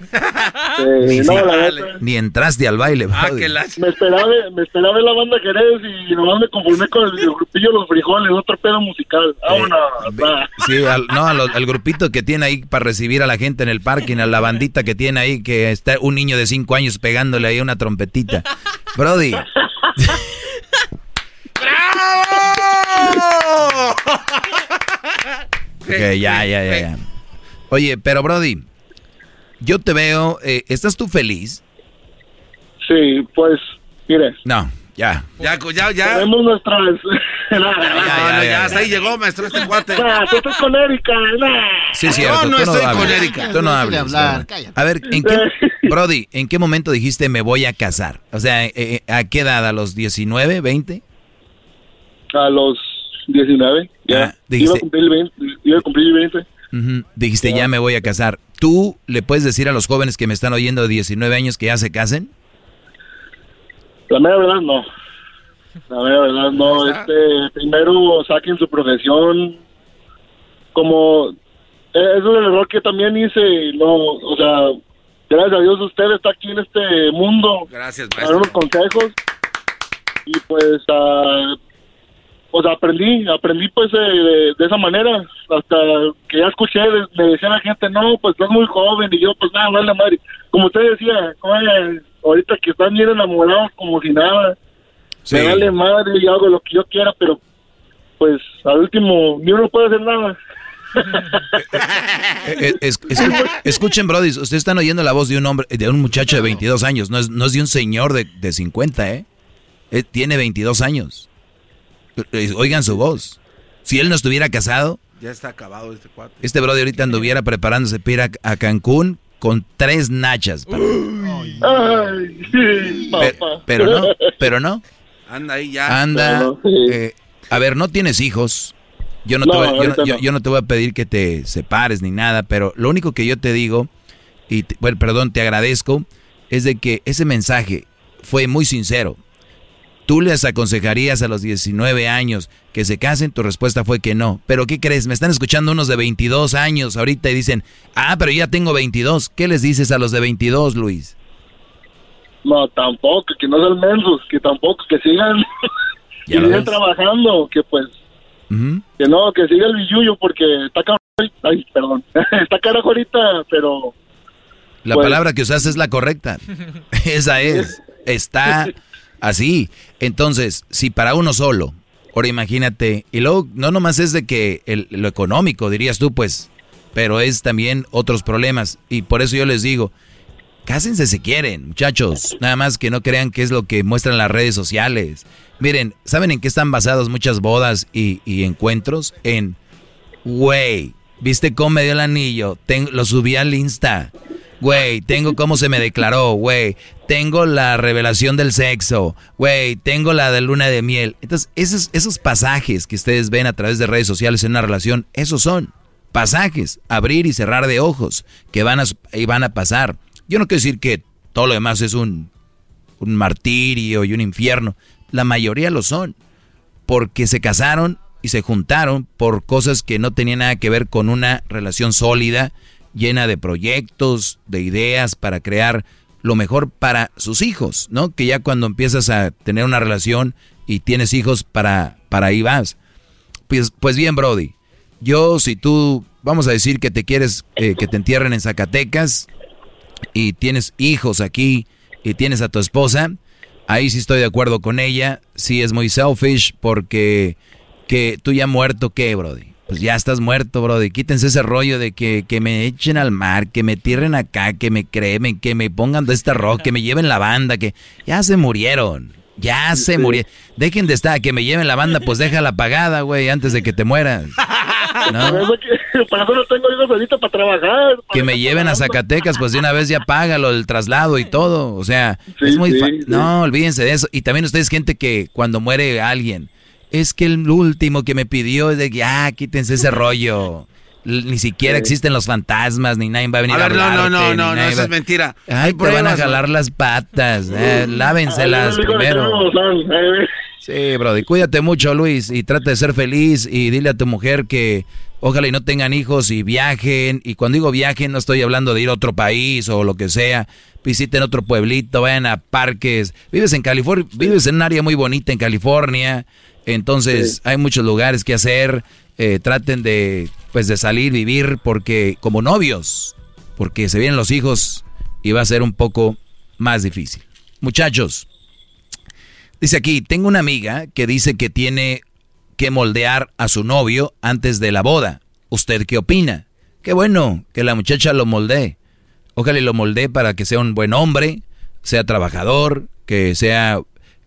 Ni, no, si- la neta. ni entraste al baile. brody. Me esperaba, me esperaba en la banda Jerez y nomás me conformé con el, grupillo Los Frijoles, otro pedo musical. Vámonos. va. Sí, al, no, al, al grupito que tiene ahí para recibir a la gente en el parking, a la bandita que tiene ahí, que está un niño de cinco años pegándole ahí una trompetita. Brody, (laughs) ok, ya, ya, ya, ya. Oye, pero Brody, yo te veo, eh, ¿estás tú feliz? Sí, pues, mire. No, ya. Ya, ya, ya. Tenemos nuestras... (laughs) No, no, ya, hasta ahí llegó, maestro, este cuate. Nah, tú estás con Erika, nah. Sí. Yo no tú estoy con Erika. Tú no hables. A ver, ¿en qué, (laughs) Brody, ¿en qué momento dijiste me voy a casar? O sea, eh, eh, ¿a qué edad? ¿A los 19, 20? A los 19, ya. Ah, iba, dijiste- a cumplir 20, iba a cumplir 20. Ujú, Dijiste ya me voy a casar. ¿Tú le puedes decir a los jóvenes que me están oyendo de 19 años que ya se casen? La mera verdad, no. La mera verdad, no. Este, primero saquen su profesión. Como. eh, es el error que también hice. No, o sea, gracias a Dios usted está aquí en este mundo. Gracias, Para dar unos consejos. Y pues, ah, pues aprendí, aprendí pues de, de- de esa manera, hasta que ya escuché, me decía la gente, no, pues estás muy joven, y yo, pues nada, vale madre. Como usted decía, oye, ahorita que están bien enamorados como si nada, me vale madre y hago lo que yo quiera, pero pues al último ni uno puede hacer nada. (laughs) Eh, es- escu- escuchen, Brody, ustedes están oyendo la voz de un hombre, de un muchacho de 22 años, no es, no es de un señor de, de 50, ¿eh? Eh, Tiene 22 años. Eh, Oigan su voz. Si él no estuviera casado, Ya está acabado este cuate. este Brody ahorita anduviera preparándose para ir a, a Cancún con tres nachas. pa- Ay, sí, Pe- papá. pero no, pero no. Anda ahí ya. Anda. eh, a ver, no tienes hijos. Yo no, voy, yo, no- yo- yo no te voy a pedir que te separes ni nada, pero lo único que yo te digo, y te- bueno, perdón, te agradezco, es de que ese mensaje fue muy sincero. Tú les aconsejarías a los 19 años que se casen, tu respuesta fue que no. Pero ¿qué crees? Me están escuchando unos de 22 años ahorita y dicen, ah, pero ya tengo 22. ¿Qué les dices a los de 22, Luis? No, tampoco, que no sean mensos, que tampoco, que sigan, (laughs) que sigan trabajando, que pues, que no, que siga el billuyo, porque está caro, ay, perdón, (laughs) está carajo ahorita, pero La Pues- palabra que usaste es la correcta. (laughs) Esa es. Está así. Entonces, si para uno solo, ahora imagínate, y luego no nomás es de que el- lo económico, dirías tú, pues, pero es también otros problemas. Y por eso yo les digo, cásense si quieren, muchachos. Nada más que no crean que es lo que muestran las redes sociales. Miren, ¿saben en qué están basadas muchas bodas y, y encuentros? En, güey, ¿viste cómo me dio el anillo? Lo subí al Insta. Güey, tengo cómo se me declaró, güey. Tengo la revelación del sexo, güey. Tengo la de luna de miel. Entonces, esos, esos pasajes que ustedes ven a través de redes sociales en una relación, esos son pasajes, abrir y cerrar de ojos, que van a, y van a pasar. Yo no quiero decir que todo lo demás es un, un martirio y un infierno. La mayoría lo son. Porque se casaron y se juntaron por cosas que no tenían nada que ver con una relación sólida, llena de proyectos, de ideas para crear lo mejor para sus hijos, ¿no? Que ya cuando empiezas a tener una relación y tienes hijos, para, para ahí vas. Pues, pues bien, Brody, yo si tú, vamos a decir que te quieres eh, que te entierren en Zacatecas y tienes hijos aquí y tienes a tu esposa, ahí sí estoy de acuerdo con ella, sí es muy selfish porque que tú ya muerto, ¿qué, Brody? Pues ya estás muerto, Brody. Quítense ese rollo de que, que me echen al mar, que me tierren acá, que me cremen, que me pongan de este rock, que me lleven la banda, que ya se murieron. Ya se murieron. Dejen de estar, que me lleven la banda, pues déjala apagada, güey, antes de que te mueras. ¿No? (laughs) Para eso no tengo ahorita para trabajar. Que me lleven a Zacatecas, pues de una vez ya págalo el traslado y todo. O sea, es muy sí, sí. No, olvídense de eso. Y también ustedes, gente que cuando muere alguien, es que el último que me pidió es de que, ah, quítense ese rollo. Ni siquiera existen los fantasmas, ni nadie va a venir a, A ver, no, no, hablarte, no, no, no, nadie eso va- es mentira. Ay, te van a ¿no? jalar las patas. eh, lávenselas primero. Sí, Brody, cuídate mucho, Luis, y trata de ser feliz y dile a tu mujer que ojalá y no tengan hijos y viajen. Y cuando digo viajen, no estoy hablando de ir a otro país o lo que sea. Visiten otro pueblito, vayan a parques. Vives en California, vives en un área muy bonita en California. Entonces, hay muchos lugares que hacer. Eh, traten de, pues, de salir, vivir, porque como novios, porque se vienen los hijos y va a ser un poco más difícil. Muchachos, Dice aquí, tengo una amiga que dice que tiene que moldear a su novio antes de la boda. ¿Usted qué opina? Qué bueno que la muchacha lo moldee. Ojalá y lo moldee para que sea un buen hombre, sea trabajador, que sea,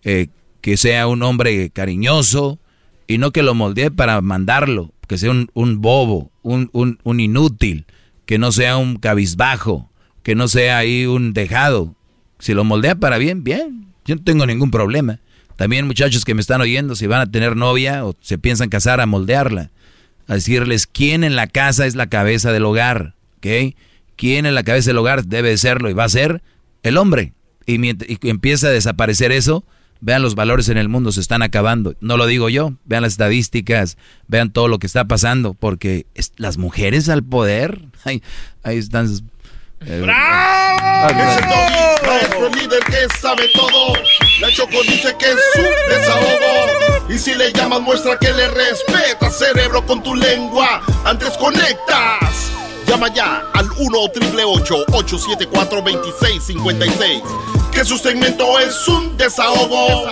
eh, que sea un hombre cariñoso y no que lo moldee para mandarlo, que sea un, bobo, un, un, un inútil, que no sea un cabizbajo, que no sea ahí un dejado. Si lo moldea para bien, bien. Yo no tengo ningún problema. También muchachos que me están oyendo, si van a tener novia o se piensan casar, a moldearla. A decirles quién en la casa es la cabeza del hogar, ¿ok? ¿Quién en la cabeza del hogar debe de serlo y va a ser el hombre? Y, mientras, y empieza a desaparecer eso, vean los valores en el mundo, se están acabando. No lo digo yo, vean las estadísticas, vean todo lo que está pasando, porque es- las mujeres al poder, (laughs) ahí, ahí están... eh, Es el Doggy, nuestro líder que sabe todo. La Choco dice que es su desahogo. Y si le llamas, muestra que le respeta, cerebro, con tu lengua. Antes conectas. Llama ya al 1-888-874-2656. Que su segmento es un desahogo.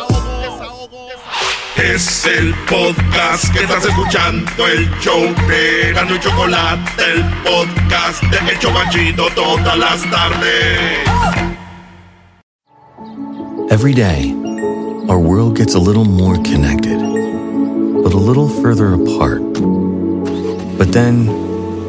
Es el podcast que estás escuchando, el show de Gano y Chocolate, el podcast de El Chocachito todas las tardes. Every day, our world gets a little more connected, but a little further apart. But then,